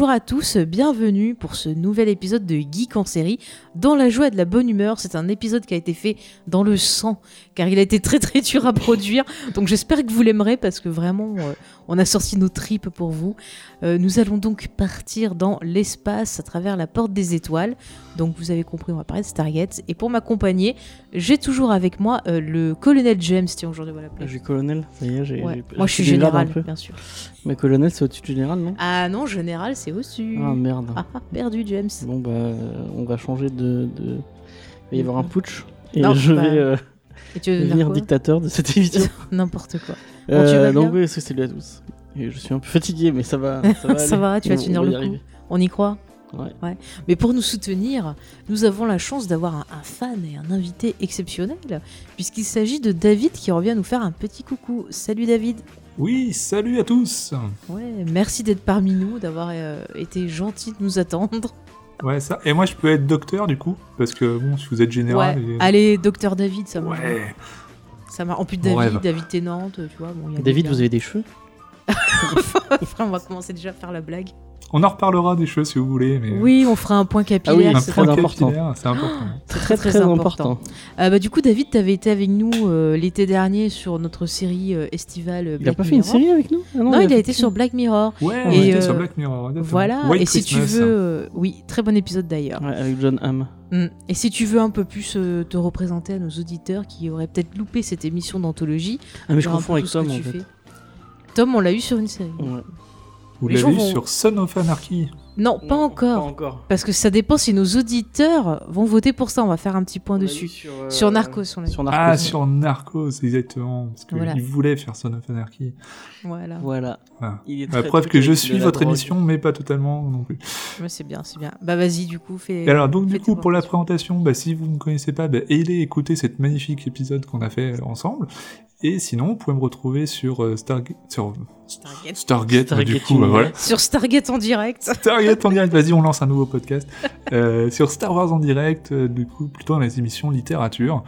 Bonjour à tous, bienvenue pour ce nouvel épisode de Geek en série. Dans la joie et de la bonne humeur, c'est un épisode qui a été fait dans le sang, car il a été très très dur à produire. Donc j'espère que vous l'aimerez parce que vraiment, euh, on a sorti nos tripes pour vous. Euh, nous allons donc partir dans l'espace à travers la porte des étoiles. Donc vous avez compris, on va parler de Stargate. Et pour m'accompagner, j'ai toujours avec moi euh, le colonel James, tiens aujourd'hui Ah, l'appeler. J'ai colonel, ça y est, j'ai. Ouais. Moi je suis général, bien sûr. Mais colonel, c'est au-dessus du général, non? Ah non, général c'est au-dessus. Ah merde. Ah, ah, perdu James. Bon, bah, on va changer de. de... Il va y avoir un putsch. Et Non, je bah, vais euh, Et tu veux devenir dictateur de cette émission. N'importe quoi. Bon, tu Euh, vas donc, oui, c'est- salut à tous. Et je suis un peu fatigué, mais ça va. Ça va, Ça va, tu vas On- tenir le y coup. arriver. On y croit Ouais. Mais pour nous soutenir, nous avons la chance d'avoir un, un fan et un invité exceptionnel, puisqu'il s'agit de David qui revient nous faire un petit coucou. Salut David. Oui, salut à tous Ouais, merci d'être parmi nous, d'avoir euh, été gentil de nous attendre. Ouais, ça. Et moi, je peux être docteur, du coup Parce que, bon, si vous êtes général... ouais. et- Allez, docteur David, ça marche. Ouais Ça marche. En plus David. David Tennant, tu vois. Bon, il y a David, vous avez des cheveux? Enfin, on va commencer déjà à faire la blague. On en reparlera des choses, si vous voulez, mais... Oui, on fera un point Ah oui, capillaire. C'est très important. capillaire, c'est Très, très, important. Euh, bah, du coup, David, tu avais été avec nous euh, l'été dernier sur notre série euh, estivale euh, Il a Black pas fait une Mirror. série avec nous? Ah Non, il a été sur Black Mirror. Ouais, on Et, était euh, sur Black Mirror. exactement. Voilà, White et si tu veux. euh, oui, très bon épisode d'ailleurs. Ouais, avec John Hamm. Mm. Et si tu veux un peu plus euh, te représenter à nos auditeurs qui auraient peut-être loupé cette émission d'anthologie, Ah, mais je confonds avec Tom en fait. fais. Tom, on l'a eu sur une série. Ouais. Vous les l'avez gens eu vont- sur Son of Anarchy. Non, pas Non, encore. Pas encore. Parce que ça dépend si nos auditeurs vont voter pour ça. On va faire un petit point On l'a dessus. Sur, euh, Sur Narcos, on l'a Sur Ah, Narcos. sur Narcos, exactement. Parce qu'il Voilà. voulait faire Son of Anarchy. Voilà. Voilà. Voilà. Il est La très preuve truc que je avec suis la votre drogue. émission, mais pas totalement non plus. Ouais, c'est bien, c'est bien. Bah vas-y, du coup, fais. Et alors, donc, fais du tes coup, pour la présentations. présentation, bah, si vous ne connaissez pas, bah, allez écouter cet magnifique épisode qu'on a fait euh, ensemble. Et sinon, vous pouvez me retrouver sur euh, Stargate. Sur Stargate. Stargate, Stargate du coup, bah, voilà. Sur Stargate en direct. Stargate en direct, vas-y, on lance un nouveau podcast. Euh, sur Star Wars en direct, euh, du coup, plutôt dans les émissions littérature.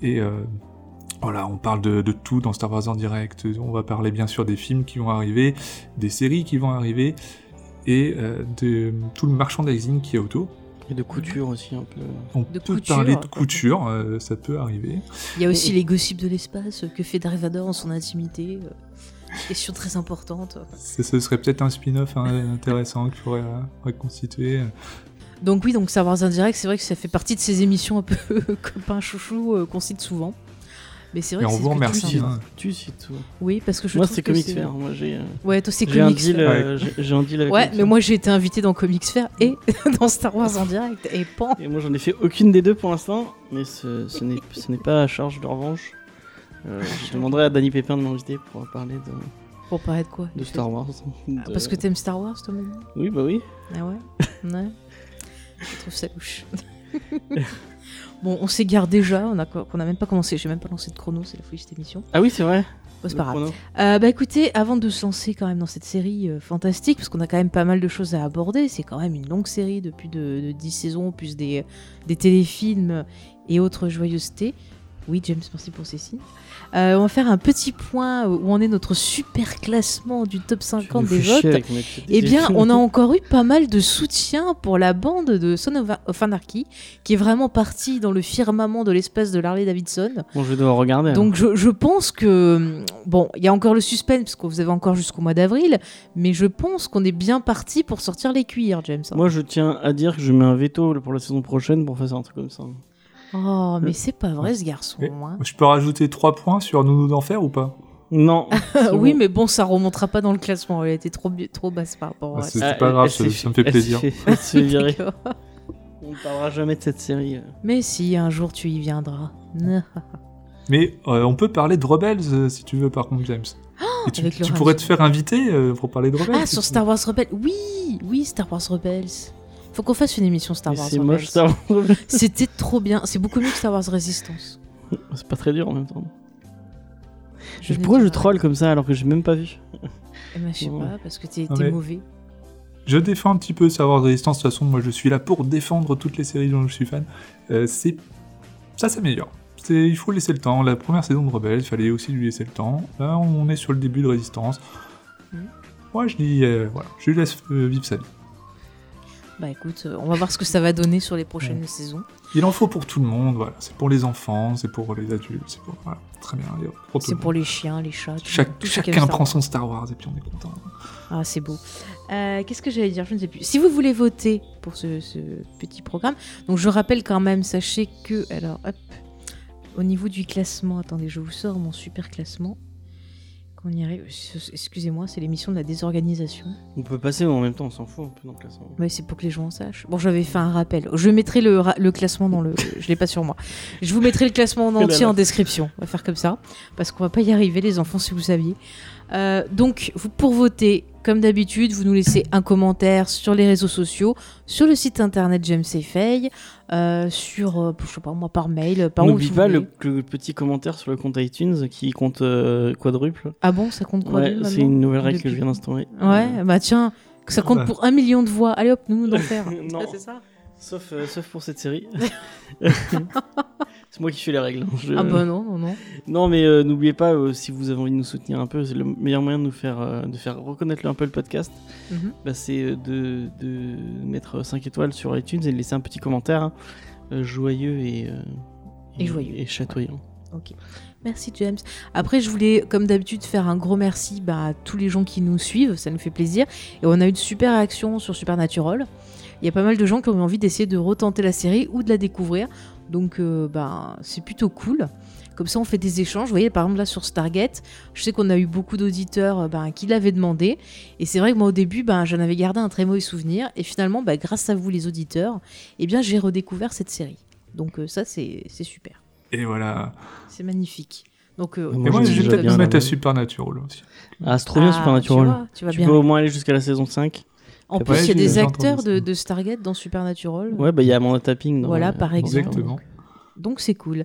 Et euh, voilà, on parle de, de tout dans Star Wars en direct. On va parler bien sûr des films qui vont arriver, des séries qui vont arriver, et euh, de tout le merchandising qui est autour. Et de couture aussi un peu. On De peut couture, parler de couture, euh, ça peut arriver. Il y a aussi les gossips de l'espace. Que fait Darth Vader en son intimité euh, Question très importante. Ça, ce serait peut-être un spin-off hein, intéressant qu'il faudrait euh, reconstituer. Donc oui, donc Star Wars Indirect, c'est vrai que ça fait partie de ces émissions un peu copains chouchou euh, qu'on cite souvent. Mais c'est vrai Et que on c'est vous remercie. hein. Tu sais tout. Oui, parce que je Moi, trouve c'est que Comics c'est- Fair. Moi, j'ai. euh, Ouais, toi c'est Comics. Fair. euh, j'ai- J'ai un deal avec. Ouais, mais moi j'ai été invité dans Comics Fair et dans Star Wars en direct et pan. Et moi, j'en ai fait aucune des deux pour l'instant, mais ce, ce n'est ce n'est pas à charge de revanche. Euh, je demanderai à Danny Pépin de m'inviter pour parler de, Pour parler de quoi? de Star Wars. Ah, De- Parce que t'aimes Star Wars, toi, maintenant Oui, bah oui. Ah ouais? Ouais. Je trouve ça louche. bon, on s'égare déjà, on a, qu'on a même pas commencé, j'ai même pas lancé de chrono, c'est la folie de cette émission. Ah oui, c'est vrai. Bon, c'est pas grave. Euh, bah écoutez, avant de se lancer quand même dans cette série euh, fantastique, parce qu'on a quand même pas mal de choses à aborder, c'est quand même une longue série depuis de, de 10 saisons, plus des, des téléfilms et autres joyeusetés. Oui, James, merci pour ces signes. Euh, on va faire un petit point où en est notre super classement du top 50 Tu des votes. Eh bien, on a encore eu pas mal de soutien pour la bande de Son of- of Anarchy, qui est vraiment partie dans le firmament de l'espace de Harley Davidson. Bon, je vais devoir regarder. hein. Donc, je, je pense que. Bon, il y a encore le suspense, parce que vous avez encore jusqu'au mois d'avril, mais je pense qu'on est bien parti pour sortir les cuirs, James. Moi, je tiens à dire que je mets un veto pour la saison prochaine pour faire un truc comme ça. Oh, mais c'est pas vrai, ce garçon. Hein. Je peux rajouter 3 points sur Nounou d'Enfer ou pas? Non. oui, bon. mais bon, ça remontera pas dans le classement. Elle a été trop, trop basse par rapport à Ah, c'est- Ah, pas grave, ça- me fait- plaisir. On ne parlera jamais de cette série. euh. Mais si, un jour tu y viendras. Mais euh, on peut parler de Rebels euh, si tu veux, par contre, James. Et tu, pourrais te faire inviter euh, pour parler de Rebels. Ah, si sur Star Wars Rebels Oui, oui, Star Wars Rebels. Faut qu'on fasse une émission Star Wars c'est Rebels. moche, Star Wars. C'était trop bien. C'est beaucoup mieux que Star Wars Resistance. C'est pas très dur en même temps. Je ne Pourquoi je troll comme ça alors que j'ai même pas vu? Eh ben, je sais Ouais. pas, parce que t'es mais- mauvais. Je défends un petit peu Star Wars Résistance. De toute façon, moi, je suis là pour défendre toutes les séries dont je suis fan. Euh, c'est ça s'améliore. Il faut laisser le temps. La première saison de Rebels, il fallait aussi lui laisser le temps. Là, on est sur le début de Résistance. Mhm. moi je dis, euh, voilà, je lui laisse euh, vivre sa vie. Bah écoute, euh, on va voir ce que ça va donner sur les prochaines saisons. Il en faut pour tout le monde, voilà. C'est pour les enfants, c'est pour les adultes, c'est pour. Voilà, très bien. C'est pour les chiens, les chats. tout- tout chacun prend son Star Wars et puis on est content. Ah, c'est beau. Euh, Qu'est-ce que j'allais dire? Je ne sais plus. Si vous voulez voter pour ce, ce petit programme, donc je rappelle quand même, sachez que, alors, hop, au niveau du classement, attendez, je vous sors mon super classement. Qu'on y arrive. Excusez-moi, c'est l'émission de la désorganisation. On peut passer en même temps, on s'en fout un peu dans le classement. Ouais, c'est pour que les gens en sachent. Bon, j'avais fait un rappel. Je mettrai le, ra- le classement dans le. Je l'ai pas sur moi. Je vous mettrai le classement en entier là. en description. On va faire comme ça. Parce qu'on va pas y arriver, les enfants, si vous saviez. Euh, donc, vous, pour voter, comme d'habitude, vous nous laissez un commentaire sur les réseaux sociaux, sur le site internet James et Faye, euh, sur, euh, je sais pas moi, par mail, par où N'oublie vous pas le, le petit commentaire sur le compte iTunes qui compte euh, quadruple. Ah bon, ça compte Ouais, lui, c'est une nouvelle règle que Depuis- je viens d'instaurer. Ouais, bah tiens, que ça compte Ouais. pour un million de voix. Allez hop, nous nous d'en faire. Non. Ah, c'est ça Sauf, euh, sauf pour cette série. c'est moi qui fais les règles. Je- Ah bah non, non, non. Non, mais euh, n'oubliez pas, euh, si vous avez envie de nous soutenir un peu, c'est le meilleur moyen de nous faire, euh, de faire reconnaître un peu le podcast. Mhm. Bah, c'est de, de mettre 5 étoiles sur iTunes et de laisser un petit commentaire hein, joyeux et, Et joyeux. et chatoyant. Ok. Merci James. Après, je voulais, comme d'habitude, faire un gros merci bah, à tous les gens qui nous suivent. Ça nous fait plaisir. Et on a eu une super réaction sur Supernatural. Il y a pas mal de gens qui ont eu envie d'essayer de retenter la série ou de la découvrir. Donc, euh, bah, c'est plutôt cool. Comme ça, on fait des échanges. Vous voyez, par exemple, là sur Stargate, je sais qu'on a eu beaucoup d'auditeurs euh, bah, qui l'avaient demandé. Et c'est vrai que moi, au début, bah, j'en avais gardé un très mauvais souvenir. Et finalement, bah, grâce à vous, les auditeurs, eh bien, j'ai redécouvert cette série. Donc, euh, ça, c'est c'est super. Et voilà. C'est magnifique. Donc, euh, Et Et Moi, je vais peut-être me mettre à. Supernatural aussi. Ah, c'est trop bien Ah, Supernatural. Tu, vois, tu vas Tu bien. peux au moins aller jusqu'à la saison 5. En Ouais, plus, il y a des acteurs de, de Stargate dans Supernatural. Ouais, bah il y a Amanda Tapping. Dans, Voilà, euh, par exemple. Exactement. Donc c'est cool.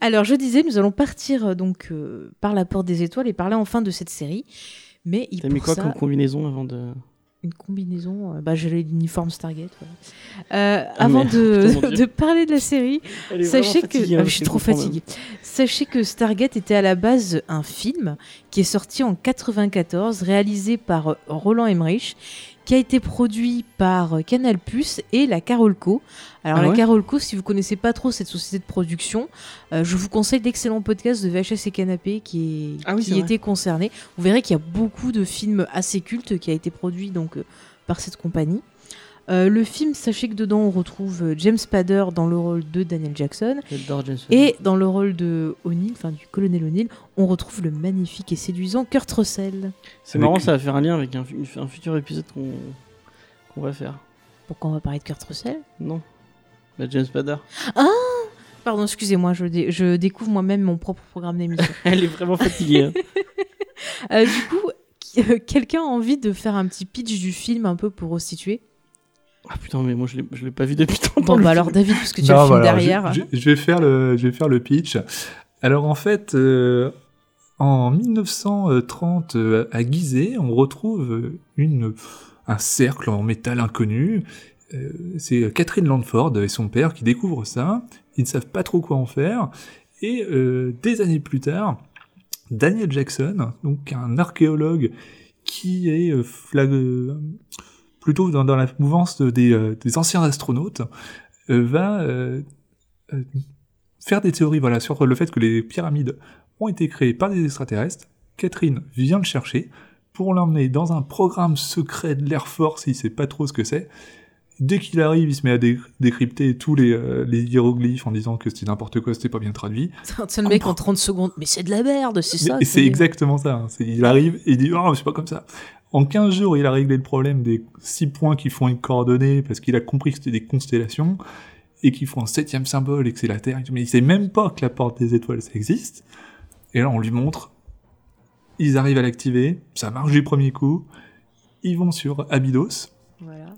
Alors je disais, nous allons partir euh, donc euh, par la porte des étoiles et parler enfin de cette série. Mais il T'as mis quoi ça, comme combinaison avant de. une combinaison. euh, bah j'ai l'uniforme Stargate. Euh, Ah, avant mais- de, Putain, parler de la série, Sachez que hein, Ah, je suis trop fatiguée. Sachez que Stargate était à la base un film qui est sorti en 94, réalisé par Roland Emmerich, qui a été produit par euh, Canal+ et la Carolco. Alors Ah la Carolco, si vous connaissez pas trop cette société de production, euh, je vous conseille l'excellent podcast de VHS et Canapé qui, est, Ah oui, qui c'est vrai. était concerné. Vous verrez qu'il y a beaucoup de films assez cultes qui a été produit donc euh, par cette compagnie. Euh, le film, sachez que dedans on retrouve euh, James Spader dans le rôle de Daniel Jackson J'adore James Spader. et dans le rôle de O'Neill, enfin du colonel O'Neill, on retrouve le magnifique et séduisant Kurt Russell. C'est marrant, ça va faire un lien avec un, fu- un futur épisode qu'on qu'on va faire. Pourquoi on va parler de Kurt Russell? Non Bah, James Spader. Pardon, excusez-moi, je, dé- je découvre moi-même mon propre programme d'émission. Elle est vraiment fatiguée. hein. Euh, du coup, euh, quelqu'un a envie de faire un petit pitch du film un peu pour resituer Ah putain, mais moi je l'ai- je l'ai pas vu depuis tant Bon, bah alors David, parce que tu as le film derrière. Je, je- je vais faire le, je vais faire le pitch. Alors en fait, euh, en 1930, euh, à Gizeh, on retrouve euh, une, un cercle en métal inconnu. Euh, C'est Catherine Landford et son père qui découvrent ça. Ils ne savent pas trop quoi en faire. Et euh, des années plus tard, Daniel Jackson, donc un archéologue qui est flag- euh, plutôt dans, dans la mouvance des, euh, des anciens astronautes, euh, va euh, faire des théories voilà, sur le fait que les pyramides ont été créées par des extraterrestres. Catherine vient le chercher pour l'emmener dans un programme secret de l'Air Force, il sait pas trop ce que c'est. Dès qu'il arrive, il se met à dé- décrypter tous les, euh, les hiéroglyphes en disant que c'était n'importe quoi, c'était pas bien traduit. C'est le mec en 30 secondes. Mais c'est de la merde, c'est ça. C'est exactement ça. hein. Il arrive et il dit Oh, c'est pas comme ça. En 15 jours, il a réglé le problème des 6 points qui font une coordonnée parce qu'il a compris que c'était des constellations et qui font un septième symbole et que c'est la Terre. Mais il sait même pas que la porte des étoiles ça existe. Et là, on lui montre. Ils arrivent à l'activer. Ça marche du premier coup. Ils vont sur Abydos, Voilà.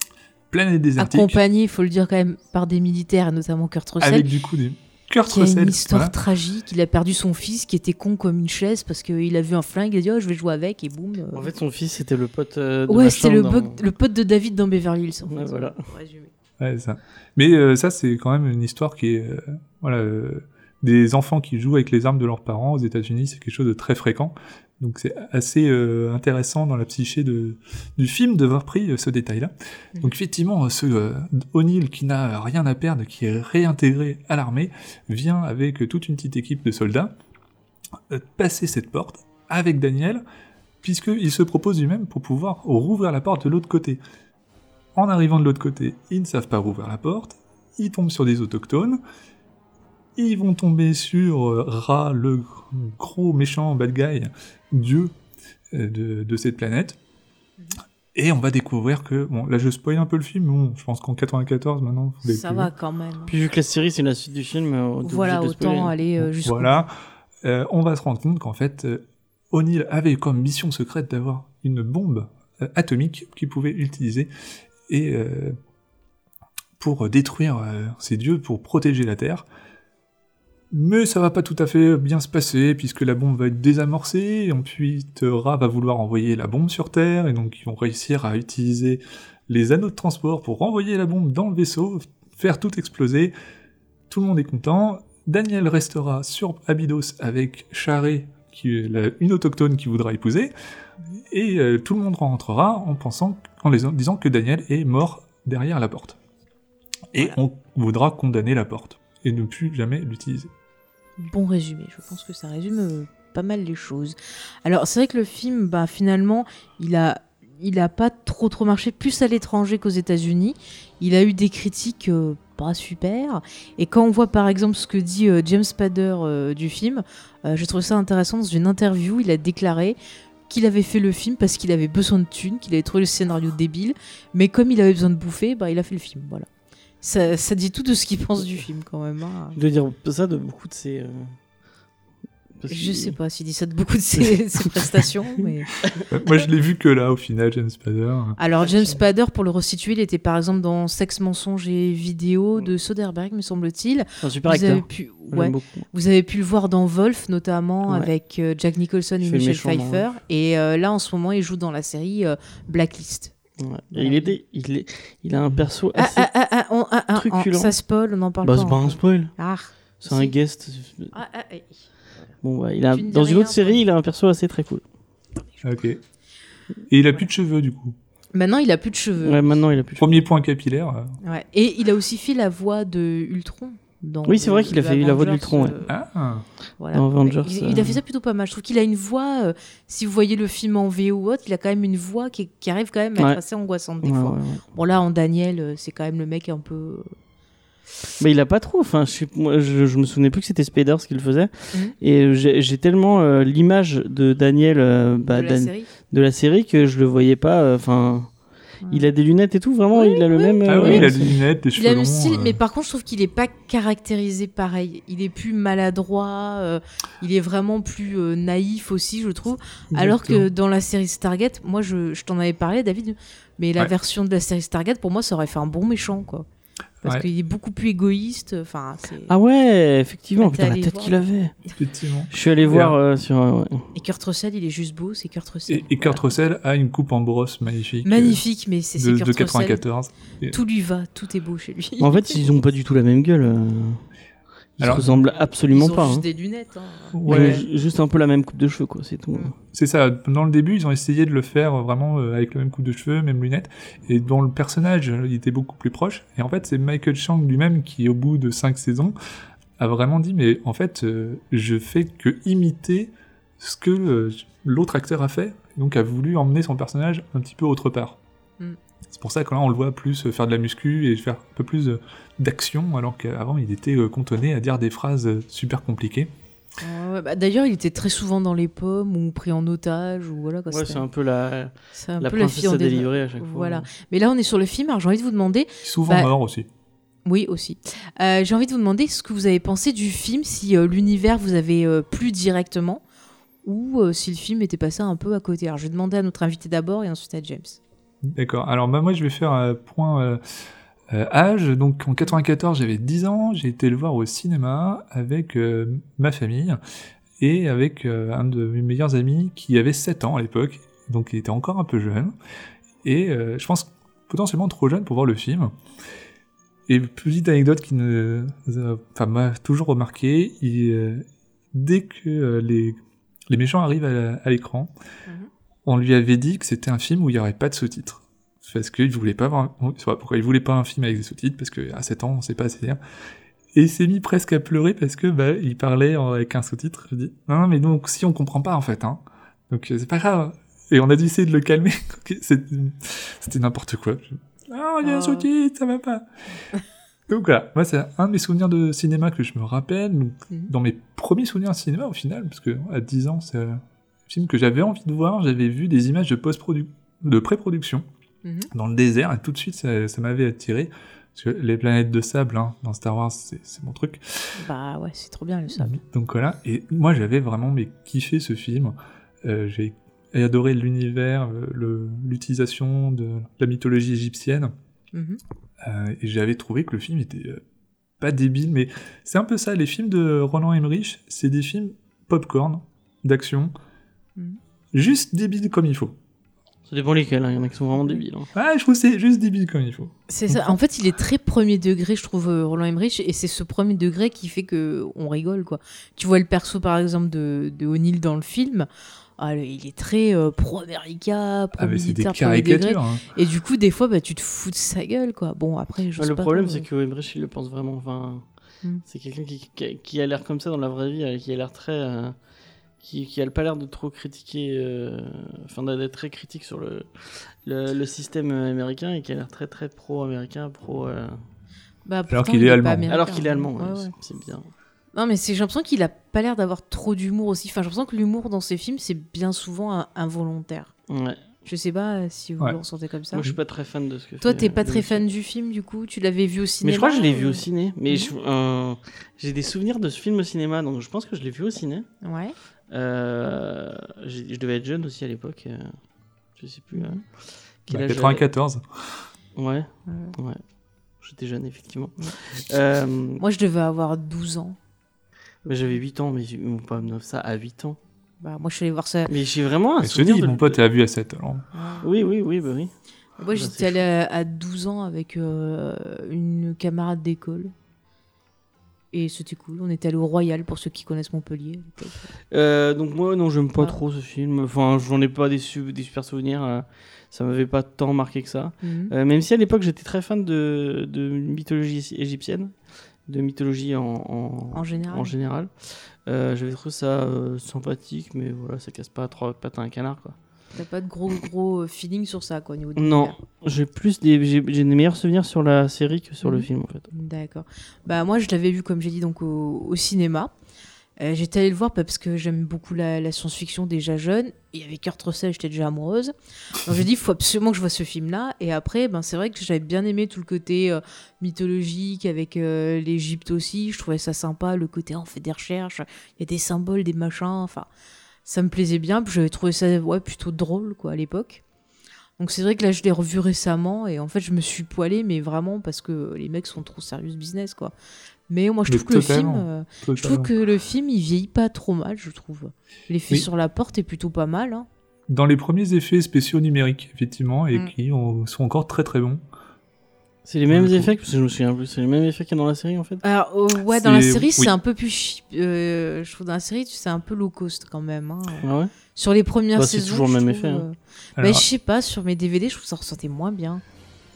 planète désertique, Accompagné, il faut le dire quand même, par des militaires, notamment Kurt Russell. avec du coup des Kurt qui a une histoire voilà. tragique. Il a perdu son fils qui était con comme une chaise parce qu'il a vu un flingue. Il a dit oh, je vais jouer avec et boum. euh. En fait, son fils c'était le pote euh, de ouais, c'était le, dans- bug- le pote de David dans Beverly Hills. En Ouais, fait. voilà. Ouais, ça. Mais euh, ça, c'est quand même une histoire qui est, euh, voilà, euh, des enfants qui jouent avec les armes de leurs parents aux États-Unis, c'est quelque chose de très fréquent. Donc c'est assez euh, intéressant dans la psyché de, du film de voir pris euh, ce détail-là. Mhm. Donc effectivement, ce euh, O'Neill qui n'a rien à perdre, qui est réintégré à l'armée, vient avec toute une petite équipe de soldats passer cette porte avec Daniel, puisqu'il se propose lui-même pour pouvoir rouvrir la porte de l'autre côté. En arrivant de l'autre côté, ils ne savent pas rouvrir la porte, ils tombent sur des autochtones, ils vont tomber sur euh, Ra, le gr- gros méchant bad guy, dieu euh, de, de cette planète. Et on va découvrir que, bon, là je spoil un peu le film, mais bon, je pense qu'en 94 maintenant, vous Ça plus va quand même. Puis vu que la série c'est la suite du film, euh, on Voilà, spoiler. autant aller euh, jusqu'au Voilà, Euh, on va se rendre compte qu'en fait, euh, O'Neill avait comme mission secrète d'avoir une bombe euh, atomique qu'il pouvait utiliser et euh, pour détruire euh, ces dieux, pour protéger la Terre. Mais ça va pas tout à fait bien se passer puisque la bombe va être désamorcée. Et ensuite, euh, Ra va vouloir envoyer la bombe sur Terre et donc ils vont réussir à utiliser les anneaux de transport pour renvoyer la bombe dans le vaisseau, faire tout exploser. Tout le monde est content. Daniel restera sur Abydos avec Charé, qui est la- une autochtone qui voudra épouser, et euh, tout le monde rentrera en pensant, en les- en disant que Daniel est mort derrière la porte. Et on voudra condamner la porte et ne plus jamais l'utiliser. Bon résumé, je pense que ça résume euh, pas mal les choses. Alors c'est vrai que le film, bah, finalement, il a, pas trop trop marché, plus à l'étranger qu'aux États-Unis. Il a eu des critiques euh, pas super. Et quand on voit par exemple ce que dit euh, James Spader du film, je trouve ça intéressant. Dans une interview, il a déclaré qu'il avait fait le film parce qu'il avait besoin de thunes, qu'il avait trouvé le scénario débile, mais comme il avait besoin de bouffer, bah, il a fait le film. Voilà. Ça, ça dit tout de ce qu'il pense du film quand même. hein. Je dois dire ça de beaucoup de ces. euh, Je sais pas s'il dit ça de beaucoup de ses, ses prestations, mais... Euh, Moi je l'ai vu que là au final, James Spader. Alors James Spader, pour le resituer, il était par exemple dans Sexe, mensonge et vidéo de Soderbergh, me semble-t-il. C'est un super Vous acteur. avez pu, ouais, vous avez pu le voir dans Wolf notamment Ouais. avec euh, Jack Nicholson Il et Michel Pfeiffer. Et euh, là, en ce moment, il joue dans la série euh, Blacklist. Ouais. Et il, était, il, est, il a un perso Ah, assez. ah, ah, ah, on- ah, ah, truculent. ça spoil, on en parle bah, pas. c'est pas un spoil. Ah, C'est un guest. ah, ah, ah. Bon, ouais, il a, dans une rien, autre série, il a un perso assez très cool. Ok. Et il a plus de cheveux du coup. Maintenant, il a plus de cheveux. Ouais, maintenant, il a plus de Premier point capillaire. euh, Ouais. Et il a aussi fait la voix de Ultron. Dans Oui, c'est vrai qu'il a le fait la voix d'Ultron, ouais. euh, Ah, Voilà. Dans Avengers, il, il a euh, fait ça plutôt pas mal. Je trouve qu'il a une voix, euh, si vous voyez le film en VO ou autre, il a quand même une voix qui, qui arrive quand même à être Ouais. assez angoissante des Ouais, fois. ouais, ouais. Bon là, en Daniel, euh, c'est quand même le mec un peu... Mais il a pas trop. Enfin, je, moi, je, je me souvenais plus que c'était Spider ce qu'il faisait. Mhm. Et euh, j'ai tellement euh, l'image de Daniel euh, bah, de la Dan- série. de la série que je le voyais pas. euh, Enfin, il a des lunettes et tout. Vraiment, Oui, il a le même. ah euh, oui, il a des lunettes, des Il cheveux a longs. le style, euh. mais par contre, je trouve qu'il est pas caractérisé pareil. Il est plus maladroit, euh, il est vraiment plus euh, naïf aussi, je trouve. Alors que dans la série Stargate, moi, je, je t'en avais parlé, David, mais la Ouais. version de la série Stargate, pour moi, ça aurait fait un bon méchant, quoi. Parce Ouais. qu'il est beaucoup plus égoïste. Enfin. Ah ouais, effectivement. Bah, Putain, la tête qu'il avait. Effectivement. Je suis allé voir euh, sur. euh, ouais. Et Kurt Russell, il est juste beau, c'est Kurt Russell. Et, et Kurt Russell a une coupe en brosse magnifique. euh, Magnifique, mais c'est de, Kurt de Russell. 94. Tout lui va, tout est beau chez lui. En fait, ils ont pas du tout la même gueule. Euh. Ils Alors, se ressemblent absolument Ils ont pas. juste hein. des lunettes. hein. Ouais. Juste un peu la même coupe de cheveux, quoi. C'est tout. C'est ça. Dans le début, ils ont essayé de le faire vraiment euh, avec la même coupe de cheveux, même lunettes. Et dans le personnage, euh, il était beaucoup plus proche. Et en fait, c'est Michael Chang lui-même qui, au bout de cinq saisons, a vraiment dit mais en fait, euh, je fais que imiter ce que euh, l'autre acteur a fait. Donc, a voulu emmener son personnage un petit peu autre part. Mm. C'est pour ça que là, on le voit plus euh, faire de la muscu et faire un peu plus euh, d'action, alors qu'avant, il était euh, cantonné à dire des phrases super compliquées. Bah, D'ailleurs, il était très souvent dans les pommes ou pris en otage. ou voilà, Ouais, c'est un peu la, c'est un la peu la princesse fille en à délivrer à chaque fois. Voilà. Mais là, on est sur le film. Alors, j'ai envie de vous demander. Souvent Bah, mort aussi. Oui, aussi. Euh, j'ai envie de vous demander ce que vous avez pensé du film, si euh, l'univers vous avait euh, plu directement ou euh, si le film était passé un peu à côté. Alors, je vais demander à notre invité d'abord et ensuite à James. D'accord. Alors bah, moi je vais faire un point euh, euh, âge. Donc en 94 j'avais 10 ans, j'ai été le voir au cinéma avec euh, ma famille et avec euh, un de mes meilleurs amis qui avait 7 ans à l'époque, donc il était encore un peu jeune. Et euh, je pense potentiellement trop jeune pour voir le film. Et petite anecdote qui m'a toujours remarqué, euh, dès que euh, les méchants arrivent à, à l'écran. Mhm. On lui avait dit que c'était un film où il n'y aurait pas de sous-titres. Parce qu'il voulait pas avoir, pas pourquoi il voulait pas un film avec des sous-titres, parce que à 7 ans, on sait pas assez lire. Et il s'est mis presque à pleurer parce que, bah, il parlait avec un sous-titre. Je dis, non, non, mais donc, si on comprend pas, en fait, hein. Donc, euh, c'est pas grave. Et on a dû essayer de le calmer. C'était n'importe quoi. Ah, il y a un Ah. sous-titre, ça va pas. Donc voilà, moi c'est un de mes souvenirs de cinéma que je me rappelle, donc, Mhm. dans mes premiers souvenirs de cinéma au final, parce que à 10 ans c'est film que j'avais envie de voir, j'avais vu des images de post-production, de pré-production Mhm. dans le désert et tout de suite ça, ça m'avait attiré. Parce que les planètes de sable hein, dans Star Wars c'est mon truc. Bah ouais, c'est trop bien le sable. Donc voilà, et moi j'avais vraiment mais, kiffé ce film. Euh, J'ai adoré l'univers, euh, l'utilisation de la mythologie égyptienne. Mhm. Euh, et j'avais trouvé que le film était euh, pas débile, mais c'est un peu ça. Les films de Roland Emmerich, c'est des films popcorn, d'action. Juste débiles comme il faut. Ça dépend lesquels, hein, il y en a qui sont vraiment débiles. hein. Ah, je trouve que c'est juste débile comme il faut. C'est ça. En fait, il est très premier degré, je trouve, euh, Roland Emmerich, et c'est ce premier degré qui fait que on rigole, quoi. Tu vois le perso, par exemple, de, de O'Neill dans le film. Ah, il est très euh, pro-américa, Ah, mais c'est des pro-militaire, caricatures. hein. Et du coup, des fois, bah, tu te fous de sa gueule, quoi. Bon, après, je Ouais, le problème, c'est que Emmerich, il le pense vraiment. Enfin, Hmm. C'est quelqu'un qui, qui, qui a l'air comme ça dans la vraie vie, euh, qui a l'air très. euh, qui, qui a pas l'air de trop critiquer. euh, Enfin, d'être très critique sur le, le, le système américain et qui a l'air très très pro-américain, pro. euh, Bah, Alors pourtant, qu'il il est pas allemand. Alors qu'il est hein. allemand, ouais, Ouais, ouais. c'est- bien. Non, mais j'ai l'impression qu'il a pas l'air d'avoir trop d'humour aussi. Enfin, j'ai l'impression que l'humour dans ses films, c'est bien souvent un- involontaire. Ouais. Je sais pas euh, si vous Ouais. le ressentez comme ça. Moi, je suis pas très fan de ce que Toi, t'es pas très fan du film, du coup? Tu l'avais vu au Mais cinéma je crois que je l'ai vu au ciné. Mais euh, j'ai des souvenirs de ce film au cinéma, donc je pense que je l'ai vu au ciné. Ouais. Euh, je devais être jeune aussi à l'époque. euh, je sais plus. quel Bah, âge 94. j'avais. Ouais, Ouais. J'étais jeune, effectivement. Euh, Moi, je devais avoir 12 ans. mais j'avais 8 ans, mais ils m'ont pas amené ça à 8 ans. Bah, moi, je suis allée voir ça. Mais j'ai vraiment un je te souvenir dis, de- mon pote a vu à 7 alors. Oui, oui, oui, bah oui. Moi, Bah, j'étais à, à 12 ans avec euh, une camarade d'école. Et c'était cool. On était allé au Royal pour ceux qui connaissent Montpellier. Euh, donc moi, non, j'aime pas Ah. trop ce film. Enfin, j'en ai pas des, su- des super souvenirs. euh, ça m'avait pas tant marqué que ça. Mhm. Euh, même si à l'époque, j'étais très fan de, de mythologie égyptienne, de mythologie en, en, En général. en général. J'avais trouvé ça sympathique, mais voilà, ça casse pas trois pattes à un canard, quoi. T'as pas de gros, gros euh, feeling sur ça, quoi, au niveau de Non, j'ai plus des, j'ai des meilleurs souvenirs sur la série que sur le Mhm. film, en fait. D'accord. Bah moi je l'avais vu comme j'ai dit donc au, au cinéma. Euh, j'étais allée le voir parce que j'aime beaucoup la, la science-fiction déjà jeune. Et avec Kurt Russell, j'étais déjà amoureuse. Donc j'ai dit il faut absolument que je vois ce film-là. Et après, ben c'est vrai que j'avais bien aimé tout le côté euh, mythologique avec euh, l'Égypte aussi. Je trouvais ça sympa, le côté on fait des recherches, il y a des symboles, des machins. Enfin, ça me plaisait bien. Puis j'avais trouvé ça ouais plutôt drôle quoi à l'époque. Donc c'est vrai que là je l'ai revu récemment et en fait je me suis poilée mais vraiment parce que les mecs sont trop sérieux business quoi. Mais moi je Mais trouve que le film euh, je trouve que le film il vieillit pas trop mal je trouve. L'effet Oui. sur la porte est plutôt pas mal hein. Dans les premiers effets spéciaux numériques, effectivement, et Mm. qui ont- sont encore très très bons. C'est les mêmes effets, parce que je me souviens plus, c'est les mêmes effets qu'il y a dans la série, en fait? Alors euh, ouais dans la C'est- série c'est un peu plus. Euh, je trouve dans la série c'est un peu low cost quand même hein. Ah ouais? Sur les premières Bah, c'est saisons toujours le même trouve, effet, hein. euh, Alors, bah, je sais pas sur mes DVD je trouve que ça ressentait moins bien.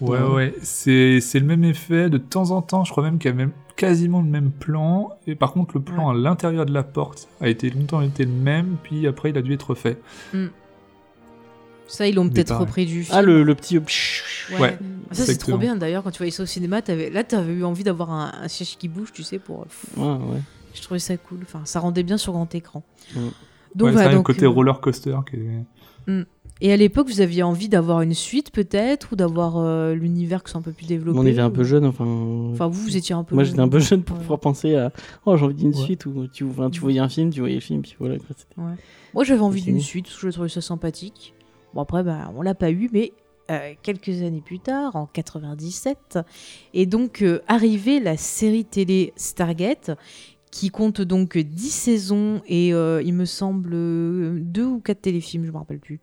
Ouais, Ouais. ouais, c'est c'est le même effet. De temps en temps, je crois même qu'il y a même quasiment le même plan. Et par contre, le plan à l'intérieur de la porte a été longtemps été le même, puis après, il a dû être refait. Ça ils l'ont peut-être repris du film. Ah, le, le petit. Ouais. Ouais, Ça c'est trop bien d'ailleurs quand tu voyais ça au cinéma, avais... là t'avais eu envie d'avoir un, un siège qui bouge, tu sais, pour. Ouais, ouais. Je trouvais ça cool. Enfin, ça rendait bien sur grand écran. Mm. Donc ouais, voilà. ça a un donc, côté euh, roller coaster. Qui est- Et à l'époque, vous aviez envie d'avoir une suite peut-être ou d'avoir euh, l'univers qui soit un peu plus développé. On était un peu jeune, enfin. Enfin, vous, vous étiez un peu. Moi, j'étais un peu jeune pour Ouais. pouvoir penser à. Oh, j'ai envie d'une Ouais. suite. Ou tu, enfin, tu voyais un film, tu voyais le film, puis voilà. Quoi, c'était- Moi, j'avais envie d'une suite parce que je trouvais ça sympathique. Après, bah, on l'a pas eu, mais euh, quelques années plus tard, en 97, est donc euh, arrivée la série télé Stargate, qui compte donc 10 saisons et euh, il me semble euh, deux ou quatre téléfilms, je me rappelle plus.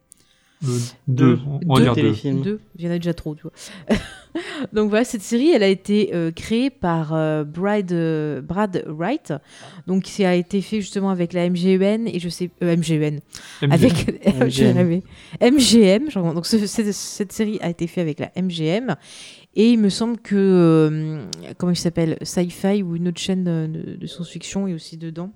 Deux, on Deux deux. téléfilms. Deux, il y en a déjà trop, tu vois. Donc voilà, cette série, elle a été euh, créée par euh, Brad, euh, Brad Wright. Donc ça a été fait justement avec la MGN et je sais euh, MGN MGM. avec MGM. MGM. genre, donc ce- cette, cette série a été faite avec la MGM et il me semble que euh, comment il s'appelle? Sci-Fi ou une autre chaîne de, de science-fiction est aussi dedans.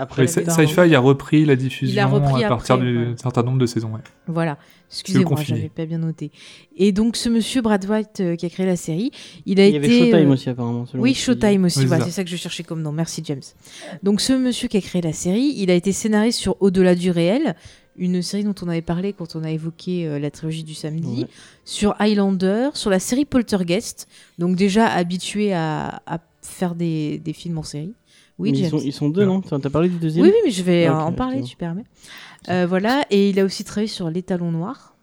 Après, Sci-Fi a repris la diffusion repris à partir d'un ouais. certain nombre de saisons. ouais. Voilà, excusez-moi, j'avais pas bien noté. Et donc ce monsieur Brad White euh, qui a créé la série, il a Il y été avait Showtime euh, aussi apparemment. selon Oui, Showtime aussi, Oui, c'est voilà, ça. que je cherchais comme nom. Merci James. Donc ce monsieur qui a créé la série, il a été scénariste sur Au-delà du réel, une série dont on avait parlé quand on a évoqué euh, la trilogie du samedi, Ouais. sur Highlander, sur la série Poltergeist, donc déjà habitué à, à faire des, des films en série. Oui, ils, sont, ils sont deux, non? T'as parlé du deuxième Oui, oui, mais je vais en parler, tu permets. Euh, voilà, et il a aussi travaillé sur Les Talons Noirs.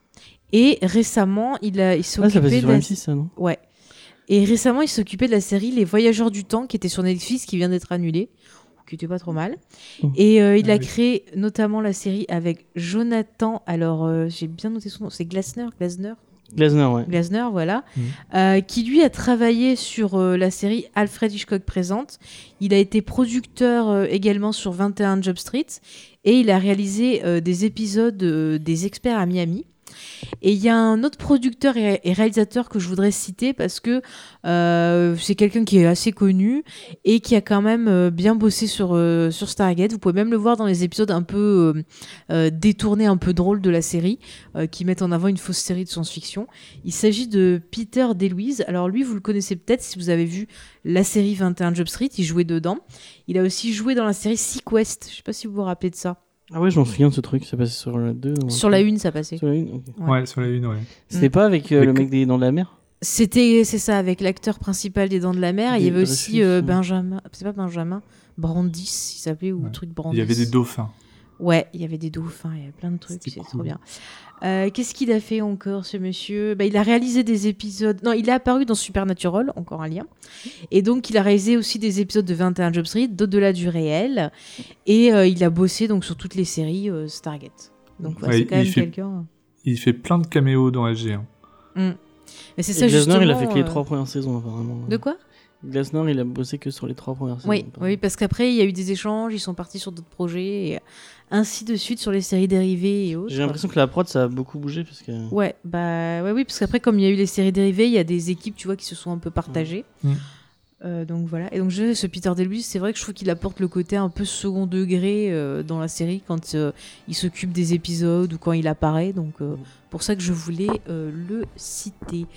Et récemment, il, a, il s'est Ah, ça occupé de sur la... M6, ça, non? Ouais. Et récemment, il s'occupait de la série Les Voyageurs du Temps, qui était sur Netflix, qui vient d'être annulée, qui était pas trop mal. Oh. Et euh, il Ah a oui. créé notamment la série avec Jonathan. Alors, euh, j'ai bien noté son nom, c'est Glasner, Glasner, Glasner, ouais. Glasner, voilà, Mhm. euh, qui lui a travaillé sur euh, la série Alfred Hitchcock présente. Il a été producteur euh, également sur 21 Job Street et il a réalisé euh, des épisodes euh, des experts à Miami. Et il y a un autre producteur et, réalisateur que je voudrais citer parce que euh, c'est quelqu'un qui est assez connu et qui a quand même euh, bien bossé sur, euh, sur Stargate. Vous pouvez même le voir dans les épisodes un peu euh, détournés, un peu drôles de la série, qui mettent en avant une fausse série de science-fiction. Il s'agit de Peter DeLuise. Alors lui, vous le connaissez peut-être si vous avez vu la série 21 Job Street, il jouait dedans. Il a aussi joué dans la série Sequest. Je sais pas si vous vous rappelez de ça. Ah ouais, je m'en souviens de ce truc, ça passait sur la 2. non Sur la une, ça passait. Sur la 1, ok. Ouais. Ouais, sur la une, ouais. C'était pas avec euh, le mec des Dents de la Mer? C'était, c'est ça, avec l'acteur principal des Dents de la Mer. Il y Des avait aussi Dreyfus, euh, ouais. Benjamin, c'est pas Benjamin, Brandis, il s'appelait, ou Ouais. truc Il Brandis. y avait des dauphins. Ouais, il y avait des dauphins, il y avait plein de trucs, c'est cool. trop bien. Euh, Qu'est-ce qu'il a fait encore, ce monsieur? Bah, Il a réalisé des épisodes. Non, il est apparu dans Supernatural, encore un lien. Et donc, il a réalisé aussi des épisodes de 21 Job Street, d'au-delà du réel. Et euh, il a bossé donc sur toutes les séries euh, Stargate. Donc, ouais, Ouais, c'est quand même fait- quelqu'un. Il fait plein de caméos dans SG1. Mais c'est ça, Glasner, justement. il a fait que les euh, trois premières saisons, apparemment. De quoi? Glasner, il a bossé que sur les trois premières saisons. Oui, oui, parce qu'après, il y a eu des échanges, ils sont partis sur d'autres projets, et ainsi de suite sur les séries dérivées et autres. J'ai l'impression que la prod, ça a beaucoup bougé, parce que... Ouais, bah ouais, oui, parce qu'après, comme il y a eu les séries dérivées, il y a des équipes, tu vois, qui se sont un peu partagées. Mm. Euh, donc voilà. Et donc, je, ce Peter DeLuise, c'est vrai que je trouve qu'il apporte le côté un peu second degré euh, dans la série quand euh, il s'occupe des épisodes ou quand il apparaît. Donc, euh, Mm. pour ça que je voulais euh, le citer.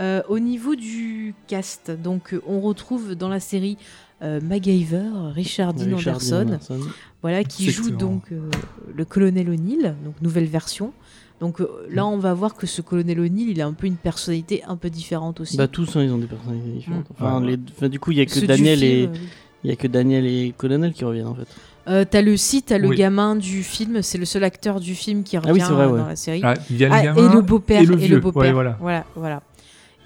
Euh, au niveau du cast, donc euh, on retrouve dans la série euh, MacGyver, Richard Dean Richard Dean Anderson, Anderson. voilà, qui joue Exactement. donc euh, le colonel O'Neill, donc nouvelle version. Donc euh, là, on va voir que ce colonel O'Neill, il a un peu une personnalité un peu différente aussi. Bah tous, hein, ils ont des personnalités différentes. Mm. Enfin, Ouais. les... enfin, du coup, il y a que Ceux Daniel film, et euh, il y a que Daniel et Colonel qui reviennent en fait. euh, t'as le site, t'as le Oui. gamin du film, c'est le seul acteur du film qui revient oui, c'est vrai, euh, ouais. dans la série. Ah, il y a le Ah, gamin et le beau-père et le beau-père. Ouais, voilà. voilà, voilà.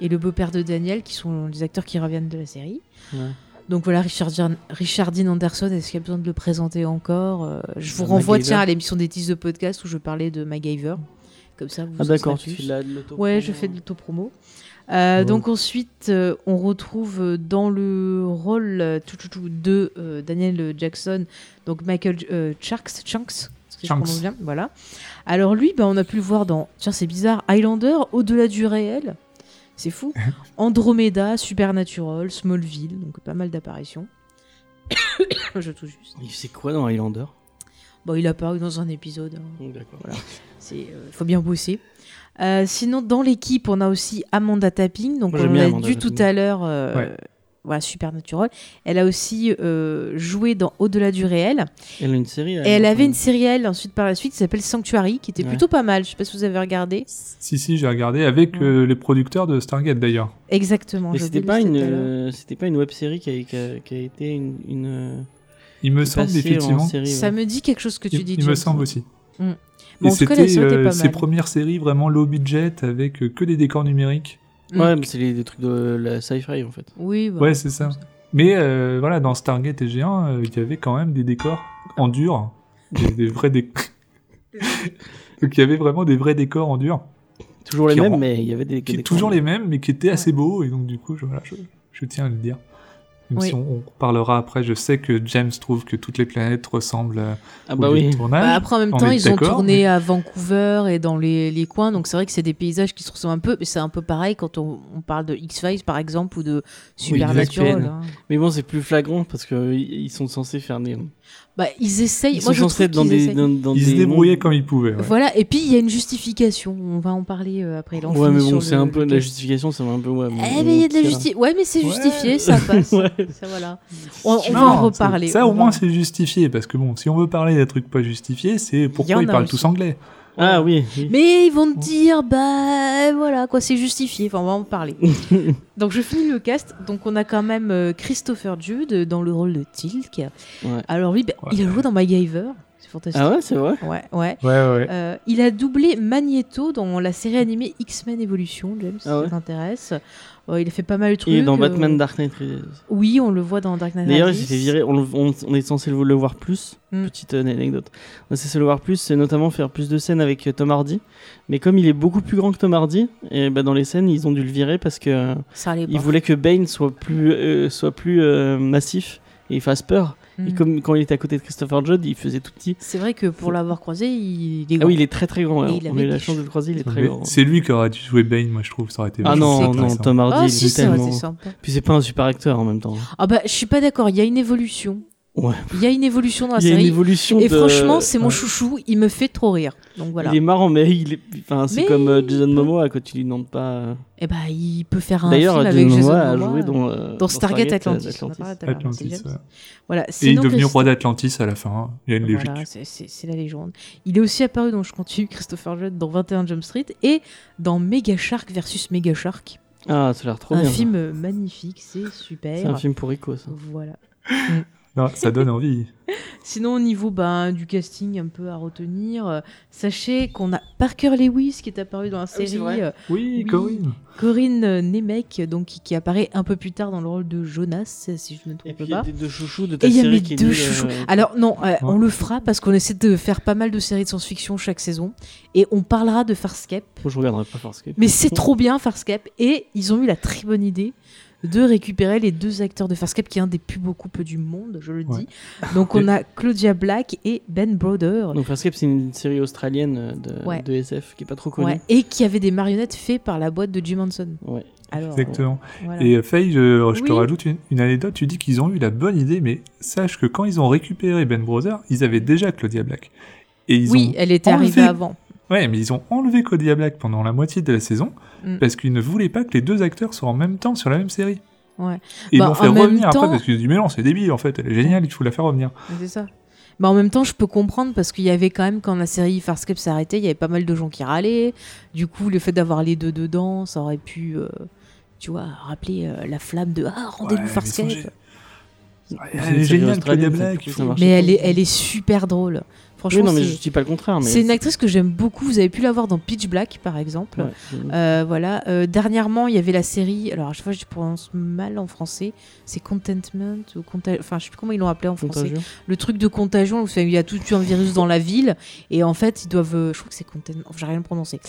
Et le beau-père de Daniel, qui sont les acteurs qui reviennent de la série. Ouais. Donc voilà, Richard, Dean- Richard Dean Anderson, est-ce qu'il y a besoin de le présenter encore Euh, Je vous Bah, renvoie MacGyver. tiens, à l'émission des titres de podcast où je parlais de MacGyver. Comme ça, vous Ah en d'accord, tu plus. fais de la- de l'auto. Ouais, je fais de l'autopromo. Euh, Ouais. Donc ensuite, euh, on retrouve euh, dans le rôle euh, tout, tout, tout, de euh, Daniel Jackson, donc Michael euh, Shanks, Shanks, est-ce que je bien Voilà. Alors lui, bah, on a pu le voir dans, tiens c'est bizarre, Highlander, Au-delà du réel, c'est fou. Andromeda, Supernatural, Smallville, donc pas mal d'apparitions. je touche juste. Il fait quoi dans Highlander? Bon, il a apparu dans un épisode. hein. Oh, D'accord. C'est, euh, faut bien bosser. Euh, sinon, dans l'équipe, on a aussi Amanda Tapping. Donc, Moi, on l'a vu tout à l'heure. euh, Ouais. Voilà, Supernatural. Elle a aussi euh, joué dans Au-delà du réel. Elle a une série. Et elle avait une série, elle, ensuite par la suite, qui s'appelle Sanctuary, qui était Ouais. plutôt pas mal. Je sais pas si vous avez regardé. Si, si, j'ai regardé avec Ouais. euh, les producteurs de Stargate d'ailleurs. Exactement. Mais c'était pas une, euh, c'était pas une web série qui a, qui a- qui a été une, une euh, Il me semble effectivement. série, ouais. Ça me dit quelque chose que tu Il, dis. il me semble aussi. Mm. Et Bon, la c'était euh, ses premières séries vraiment low budget avec euh, que des décors numériques. Mm. Ouais, mais c'est les, des trucs de la sci-fi en fait. Oui, bah, Ouais, c'est ça. Mais euh, voilà, dans Stargate et G1, euh, il y avait quand même des décors en dur, des, des vrais décors. Donc il y avait vraiment des vrais décors en dur. Toujours les mêmes, mais il y avait des. Qui, des toujours les mêmes, mais qui étaient assez beaux. Et donc du coup, je, voilà, je, je tiens à le dire. Même Oui. si on, on parlera après, je sais que James trouve que toutes les planètes ressemblent à- Ah au bah oui. de tournage. Bah, après, en même on temps, ils ont tourné mais- à Vancouver et dans les, les coins, donc c'est vrai que c'est des paysages qui se ressemblent un peu, mais c'est un peu pareil quand on, on parle de X-Files par exemple ou de Supernatural. Hein. Mais bon, c'est plus flagrant parce que ils ils sont censés faire des. Bah, ils essayent. Ils Moi, je trouve dans des. Dans, dans Ils se débrouillaient comme ils pouvaient. ouais. Voilà, et puis il y a une justification. On va en parler euh, après. Là, Ouais, mais bon, c'est un peu de la justification, ça va un peu. Ouais, Eh, mais il y a de la justice. Ouais, mais c'est Ouais. justifié, ça passe. Ouais. Ça, voilà. On, on va en reparler. Ça, on au moins, c'est justifié. Parce que bon, si on veut parler des trucs pas justifiés, c'est pourquoi ils parlent aussi. tous anglais. Ah oui. oui. Mais ils vont te dire, bah voilà, quoi, c'est justifié. Enfin, on va en parler. Donc, je finis le cast. Donc, on a quand même euh, Christopher Jude dans le rôle de Tilk. Ouais. Alors, lui, bah, Ouais. il a joué dans MacGyver. C'est fantastique. Ah ouais, c'est vrai. ouais, ouais. Ouais, ouais. Euh, il a doublé Magneto dans la série animée X-Men Evolution, James, si Ah ouais ça t'intéresse. Ouais, il a fait pas mal de trucs. Il est dans euh, Batman Dark Knight. Oui, on le voit dans Dark Knight D'ailleurs, il s'est fait virer. On, le- on- on est censé le, voir plus. Mm. Petite euh, anecdote. On est censé le voir plus, c'est notamment faire plus de scènes avec euh, Tom Hardy. Mais comme il est beaucoup plus grand que Tom Hardy, et bah, dans les scènes, ils ont dû le virer parce que euh, Ça ils voulaient que Bane soit plus, euh, soit plus euh, massif et il fasse peur. Et Mm. comme quand il était à côté de Christopher Judd, il faisait tout petit. C'est vrai que pour l'avoir croisé, il est Ah grand. oui, il est très très grand. Il On a eu la chance de le croiser, il est très Mais grand. C'est lui qui aurait dû jouer Bane, moi je trouve. Ça aurait été Ah non, non. Tom Hardy, Ah il si, est tellement. Puis c'est pas un super acteur en même temps. Ah bah, je suis pas d'accord, il y a une évolution. Ouais. Il y a une évolution dans la Il y a une série. évolution Et de- franchement, c'est mon Ouais. chouchou, il me fait trop rire. Donc voilà. Il est marrant, mais il est. Enfin, c'est Mais comme euh, il Jason Momoa quand tu lui demandes pas. euh, Et bah, il peut faire un D'ailleurs, film Jason avec Jason Momoa a Momoa, joué euh, dans, euh, dans Stargate euh, Atlantis. Ouais. Voilà. Et il est devenu Christ- roi d'Atlantis à la fin. hein. Il y a une logique. Voilà, c'est- c'est c'est la légende. Il est aussi apparu, donc je continue, Christopher Judd dans 21 Jump Street et dans Mega Shark versus Mega Shark. Ah, ça a l'air trop un bien. film euh, magnifique, c'est super. C'est un film pour Rico, ça. Voilà. Non, ça donne envie. Sinon, au niveau ben, du casting un peu à retenir, euh, sachez qu'on a Parker Lewis qui est apparu dans la c'est série, euh, Oui, Oui. Corinne. Corinne euh, Nemec, donc, qui, qui apparaît un peu plus tard dans le rôle de Jonas, si je ne me Et trompe puis il y a pas. tes deux chouchous de ta Et il y a série mes qui est deux chouchous. euh, Alors non, euh, on le fera parce qu'on essaie de faire pas mal de séries de science-fiction chaque saison et on parlera de Farscape. Je regarderai pas Farscape. Mais c'est trop bien Farscape et ils ont eu la très bonne idée de récupérer les deux acteurs de Farscape qui est un des plus beaux couples du monde, je le Ouais. dis. Donc on a Claudia Black et Ben Broder. Donc Farscape, c'est une série australienne de, Ouais. de SF qui est pas trop connue. Ouais, et qui avait des marionnettes faites par la boîte de Jim Henson. Ouais. Alors, Exactement. voilà. Et euh, Faye, je, je te rajoute une, une anecdote. Tu dis qu'ils ont eu la bonne idée, mais sache que quand ils ont récupéré Ben Brother, ils avaient déjà Claudia Black. Et ils oui, ont elle était enlevé- arrivée avant. Ouais, mais ils ont enlevé Claudia Black pendant la moitié de la saison Mm. parce qu'ils ne voulaient pas que les deux acteurs soient en même temps sur la même série. Ouais. Et ils Bah, l'ont fait en même revenir temps- après parce qu'ils ont dit mais non, c'est débile en fait, elle est géniale, il faut la faire revenir. C'est ça. Bah en même temps, je peux comprendre parce qu'il y avait quand même, quand la série Farscape s'est arrêtée, il y avait pas mal de gens qui râlaient. Du coup, le fait d'avoir les deux dedans, ça aurait pu, euh, tu vois, rappeler euh, la flamme de Ah, rendez-vous Ouais, mais Farscape. sont Elle est géniale, Black. Mais elle est, elle est super drôle. Franchement, Oui, non, mais c'est- je dis pas le contraire. C'est une actrice que j'aime beaucoup. Vous avez pu la voir dans Pitch Black, par exemple. Ouais, Euh, voilà. Euh, dernièrement, il y avait la série. Alors, à chaque fois, je prononce mal en français. C'est Contentment ou Conta- Enfin, je sais plus comment ils l'ont appelé en français. Le truc de contagion, où il y a tout un virus dans la ville, et en fait, ils doivent. euh, Je crois que c'est contagion, j'ai rien prononcé.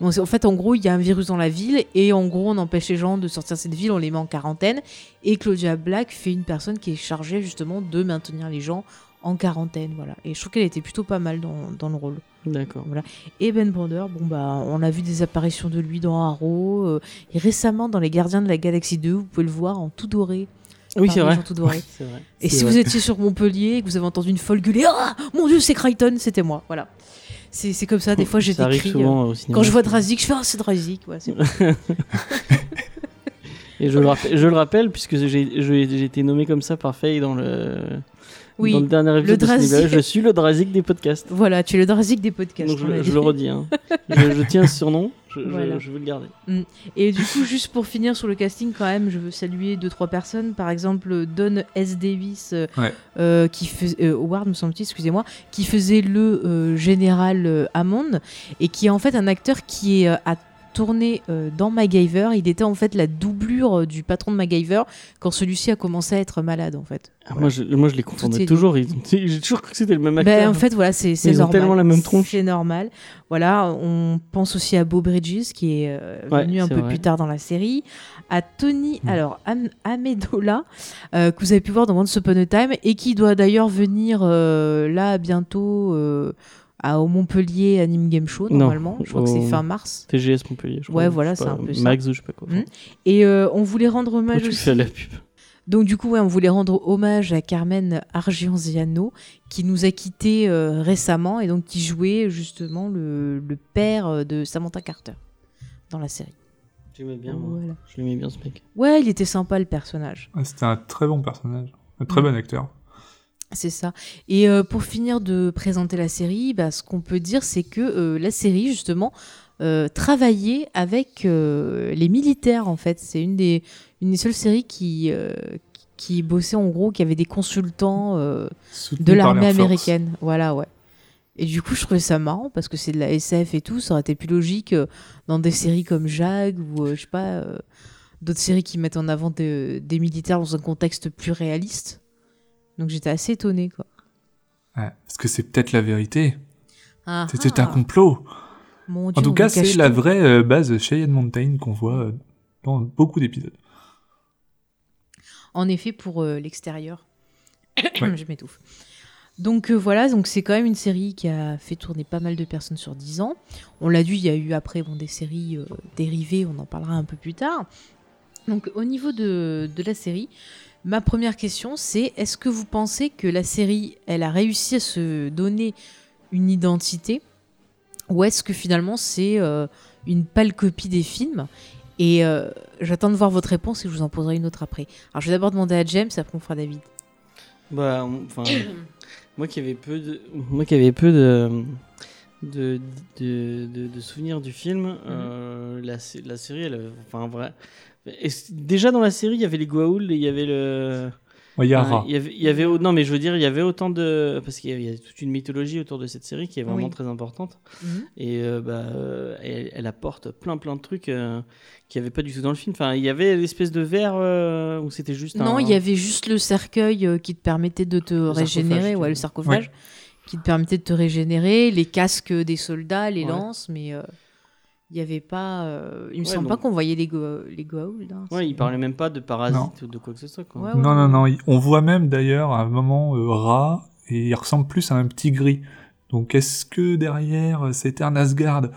Bon, en fait, en gros, il y a un virus dans la ville, et en gros, on empêche les gens de sortir de cette ville, on les met en quarantaine, et Claudia Black fait une personne qui est chargée justement de maintenir les gens en quarantaine, voilà. Et je trouve qu'elle était plutôt pas mal dans, dans le rôle. D'accord. Et Ben Brander, bon bah, on a vu des apparitions de lui dans Arrow, euh, et récemment dans Les Gardiens de la Galaxie 2, vous pouvez le voir en tout doré. Oui, c'est vrai. tout. C'est vrai. Et si vrai. vous étiez sur Montpellier et que vous avez entendu une folle gueuler Ah Mon Dieu, c'est Crichton, c'était moi. Voilà. C'est c'est comme ça, des fois j'ai des cris. euh. Quand je vois Drazik, je fais Ah, c'est Drazik. Ouais. Et je le rappelle, je le rappelle puisque j'ai été nommé comme ça par Faye dans le, Oui, dans le dernier épisode de. Je suis le Drazik des podcasts. Voilà, tu es le Drazik des podcasts. Donc je, le redis. hein. je, je tiens ce surnom. Je, je- Voilà. je veux le garder. Et du coup, juste pour finir sur le casting, quand même, je veux saluer deux trois personnes. Par exemple, Don S. Davis, euh, Ouais. euh, qui faisait euh, Howard, me semble-t-il, excusez-moi, qui faisait le euh, général euh, Hammond et qui est en fait un acteur qui est euh, à tourné euh, dans MacGyver. Il était en fait la doublure euh, du patron de MacGyver quand celui-ci a commencé à être malade en fait. Ah, moi, je, moi, je les confondais est toujours. J'ai toujours cru que c'était le même acteur. Ben, en fait, voilà, c'est c'est Ils ont normal. tellement la même tronche. C'est normal. Voilà, on pense aussi à Beau Bridges qui est euh, Ouais, venu un peu vrai. plus tard dans la série, à Tony, Mm. alors Am- Amendola, euh, que vous avez pu voir dans Once Upon a Time et qui doit d'ailleurs venir euh, là bientôt à, au Montpellier Anime Game Show Non, normalement. Je crois que c'est fin mars. TGS Montpellier, je crois. Ouais, voilà, c'est un peu ça. Max ou je sais pas quoi. Mm. Et euh, on voulait rendre hommage tu aussi. fais la pub Donc du coup, ouais, on voulait rendre hommage à Carmen Argianziano, qui nous a quittés euh, récemment et donc qui jouait justement le, le père euh, de Samantha Carter dans la série. J'aimais bien, moi. Voilà. Je l'aimais bien, ce mec. Ouais, il était sympa le personnage, Ouais, C'était un très bon personnage, un très Mm. bon acteur. C'est ça. Et euh, pour finir de présenter la série, bah, ce qu'on peut dire, c'est que euh, la série justement euh, travaillait avec les militaires en fait. C'est une des, une des seules séries qui qui bossait en gros, qui avait des consultants. de l'armée Force. américaine. Voilà, ouais. Et du coup, je trouvais ça marrant parce que c'est de la SF et tout. Ça aurait été plus logique dans des séries comme Jag ou je sais pas, d'autres séries qui mettent en avant de- des militaires dans un contexte plus réaliste. Donc j'étais assez étonnée, quoi. Ouais, parce que c'est peut-être la vérité. Ah, C'était un ah, complot. mon En Dieu, tout on cas, c'est la tout. vraie euh, base Cheyenne Mountain qu'on voit euh, dans beaucoup d'épisodes. En effet, pour euh, l'extérieur. Ouais. je m'étouffe. Donc euh, voilà, donc c'est quand même une série qui a fait tourner pas mal de personnes sur 10 ans. On l'a dit, il y a eu après bon, des séries dérivées, on en parlera un peu plus tard. Donc au niveau de, de la série, ma première question c'est est-ce que vous pensez que la série, elle a réussi à se donner une identité ou est-ce que finalement c'est euh, une pâle copie des films? Et euh, j'attends de voir votre réponse et je vous en poserai une autre après. Alors je vais d'abord demander à James, après on fera David. Bah, enfin, moi qui avais peu de, moi qui avais peu de, de, de, de- de souvenirs du film, euh, la, sé- la série, elle, enfin vrai. Et déjà dans la série, il y avait les Goa'uld et il y avait le. Ouais, Il y a enfin, Ra. il y avait, il y avait au- non mais je veux dire, il y avait autant de parce qu'il y a- il y a toute une mythologie autour de cette série qui est vraiment Oui. très importante Mhm. et euh, bah, euh, elle, elle apporte plein plein de trucs euh, qu'il n'y avait pas du tout dans le film. Enfin, il y avait l'espèce de verre euh, où c'était juste Non, un- il y avait juste le cercueil euh, qui te permettait de te régénérer, ouais, le sarcophage, qui te permettait de te régénérer, les casques des soldats, les Ouais. lances, mais euh, il y avait pas. euh, il me Ouais, semble donc- pas qu'on voyait les, go les Goa'uld, hein. Ouais, il parlait même pas de parasites ou de quoi que ce soit. Quoi. Ouais, Non, non, non. On voit même d'ailleurs à un moment euh, Ra et il ressemble plus à un petit gris. Donc est-ce que derrière euh, c'était un Asgard?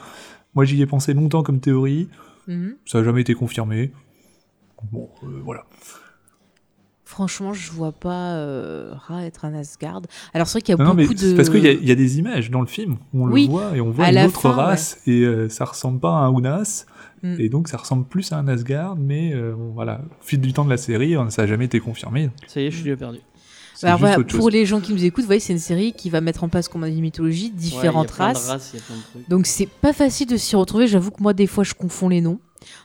Moi j'y ai pensé longtemps comme théorie. Mhm. Ça n'a jamais été confirmé. Bon, euh, voilà. Franchement, je vois pas euh, Ra être un Asgard. Alors c'est vrai qu'il y a Non, mais beaucoup c'est de. parce qu'il y, y a des images dans le film où on Oui, le voit et on voit une autre fin, race et euh, ça ressemble pas à un Unas Mm. et donc ça ressemble plus à un Asgard mais euh, bon, voilà au fil du temps de la série ça n'a jamais été confirmé Ça y est, je suis déjà perdu. Alors voilà, pour les gens qui nous écoutent, vous voyez, c'est une série qui va mettre en place, comme on a dit, mythologie, différentes Ouais, il y a plein de races. races, il y a plein de trucs. Donc c'est pas facile de s'y retrouver. J'avoue que moi des fois je confonds les noms.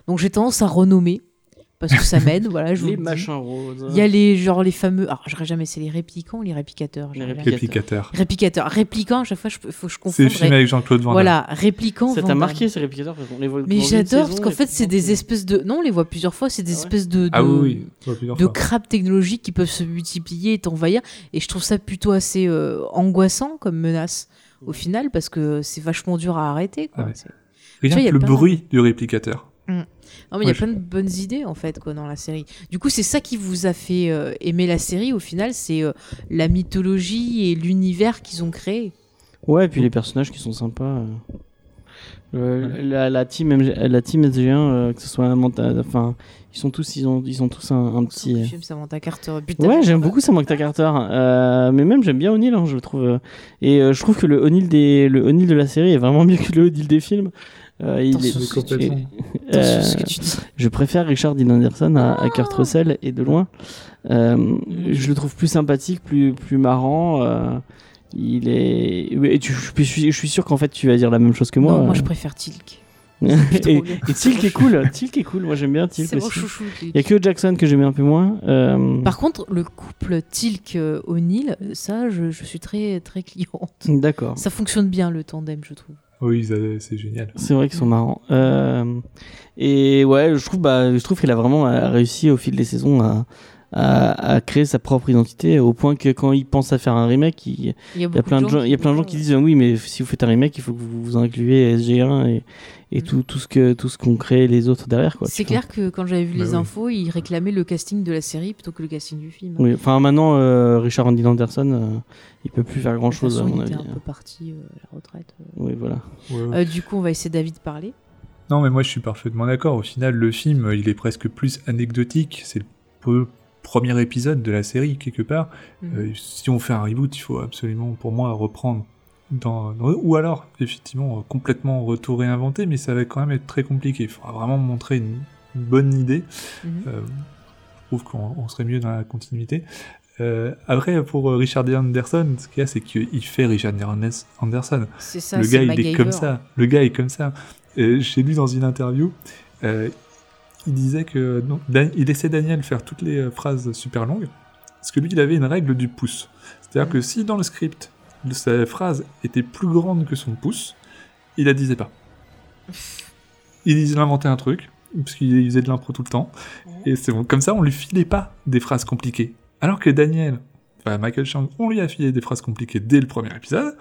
Donc j'ai tendance à renommer parce que ça m'aide. voilà, je les machins roses. Il y a les genre les fameux. Alors je dirais jamais c'est les réplicants ou les réplicateurs. Les réplicateurs. réplicateur Réplicateurs. Réplicants. À chaque fois je faut que je c'est confonde. le film avec Jean-Claude Van Damme Voilà, réplicants. Ça t'a marqué ces réplicateurs parce qu'on les voit Mais j'adore parce qu'en fait c'est des c'est- espèces de. Non, on les voit plusieurs fois. C'est des Ah ouais espèces de. ah de- oui de crabes technologiques qui peuvent se multiplier et t'envahir. Et je trouve ça plutôt assez euh, angoissant comme menace au final parce que c'est vachement dur à arrêter. Quoi. Ah ouais. C'est- rien tu vois, il y que a le de- bruit du réplicateur Non, mais il y a plein de bonnes idées en fait quoi dans la série. Du coup, c'est ça qui vous a fait euh, aimer la série au final, c'est euh, la mythologie et l'univers qu'ils ont créé. Ouais, et puis les personnages qui sont sympas. euh. La, la team MG la team SG1, euh, que ce soit un monta- enfin, ils sont tous, ils ont, ils ont tous un, un petit. Film Samantha Carter. Putain, Ouais, j'aime beaucoup Samantha Carter, euh, mais même j'aime bien O'Neill, hein, je le trouve. et euh, je trouve que le O'Neill des, le O'Neill de la série est vraiment mieux que le O'Neill des films. Euh, il est- ce tu euh, ce que tu dis. je préfère Richard Dean Anderson à, à Kurt Russell et de loin. Euh, je le trouve plus sympathique, plus, plus marrant. il est. et tu- je, suis, je suis sûr qu'en fait tu vas dire la même chose que moi. non, moi je préfère Tilk. et, Tilk est cool. Tilk est cool. Moi j'aime bien Tilk C'est mon chouchou. Tilk. Il y a que Jackson que j'aimais un peu moins. euh, Par contre, le couple Tilk-O'Neill, ça, je, je suis très très cliente. D'accord. Ça fonctionne bien le tandem, je trouve. Oui, ça- c'est génial. C'est vrai qu'ils sont marrants. Euh, et ouais, je trouve, bah, je trouve qu'elle a vraiment euh, réussi au fil des saisons à, à, à créer sa propre identité au point que quand ils pensent à faire un remake, il, Il y a, il y a beaucoup plein de gens, qui il y a plein de gens qui disent oui, mais si vous faites un remake, il faut que vous, vous incluez SG1 et, et Mhm. tout, tout ce que tout ce qu'ont créé les autres derrière. quoi. C'est clair que quand j'avais vu Bah les oui. infos, ils réclamaient le casting de la série plutôt que le casting du film. Oui, enfin maintenant, euh, Richard Andy Anderson, euh, il peut plus faire grand De toute chose à mon il avis. était un peu parti euh, à la retraite. euh. Oui, voilà. Ouais. Euh, du coup, on va essayer David de parler. Non, mais moi je suis parfaitement d'accord. Au final, le film, il est presque plus anecdotique. C'est le peu- premier épisode de la série, quelque part. Mhm. Euh, si on fait un reboot, il faut absolument, pour moi, reprendre. Dans... dans- Ou alors, effectivement, euh, complètement retour réinventé, mais ça va quand même être très compliqué. Il faudra vraiment montrer une, une bonne idée. Mhm. Euh, je trouve qu'on on serait mieux dans la continuité. Euh, après, pour Richard D. Anderson, ce qu'il y a, c'est qu'il fait Richard D. Anderson ça, le gars, il MacGyver. est comme ça. Le gars est comme ça. Euh, J'ai lu dans une interview, il disait que non, il laissait Daniel faire toutes les phrases super longues, parce que lui, il avait une règle du pouce. C'est-à-dire Mm. que si dans le script, sa phrase était plus grande que son pouce, il la disait pas. Il, inventait un truc, parce qu'il faisait de l'impro tout le temps, et c'est bon. Comme ça, on lui filait pas des phrases compliquées. Alors que Daniel, enfin Michael Chang, on lui a filé des phrases compliquées dès le premier épisode,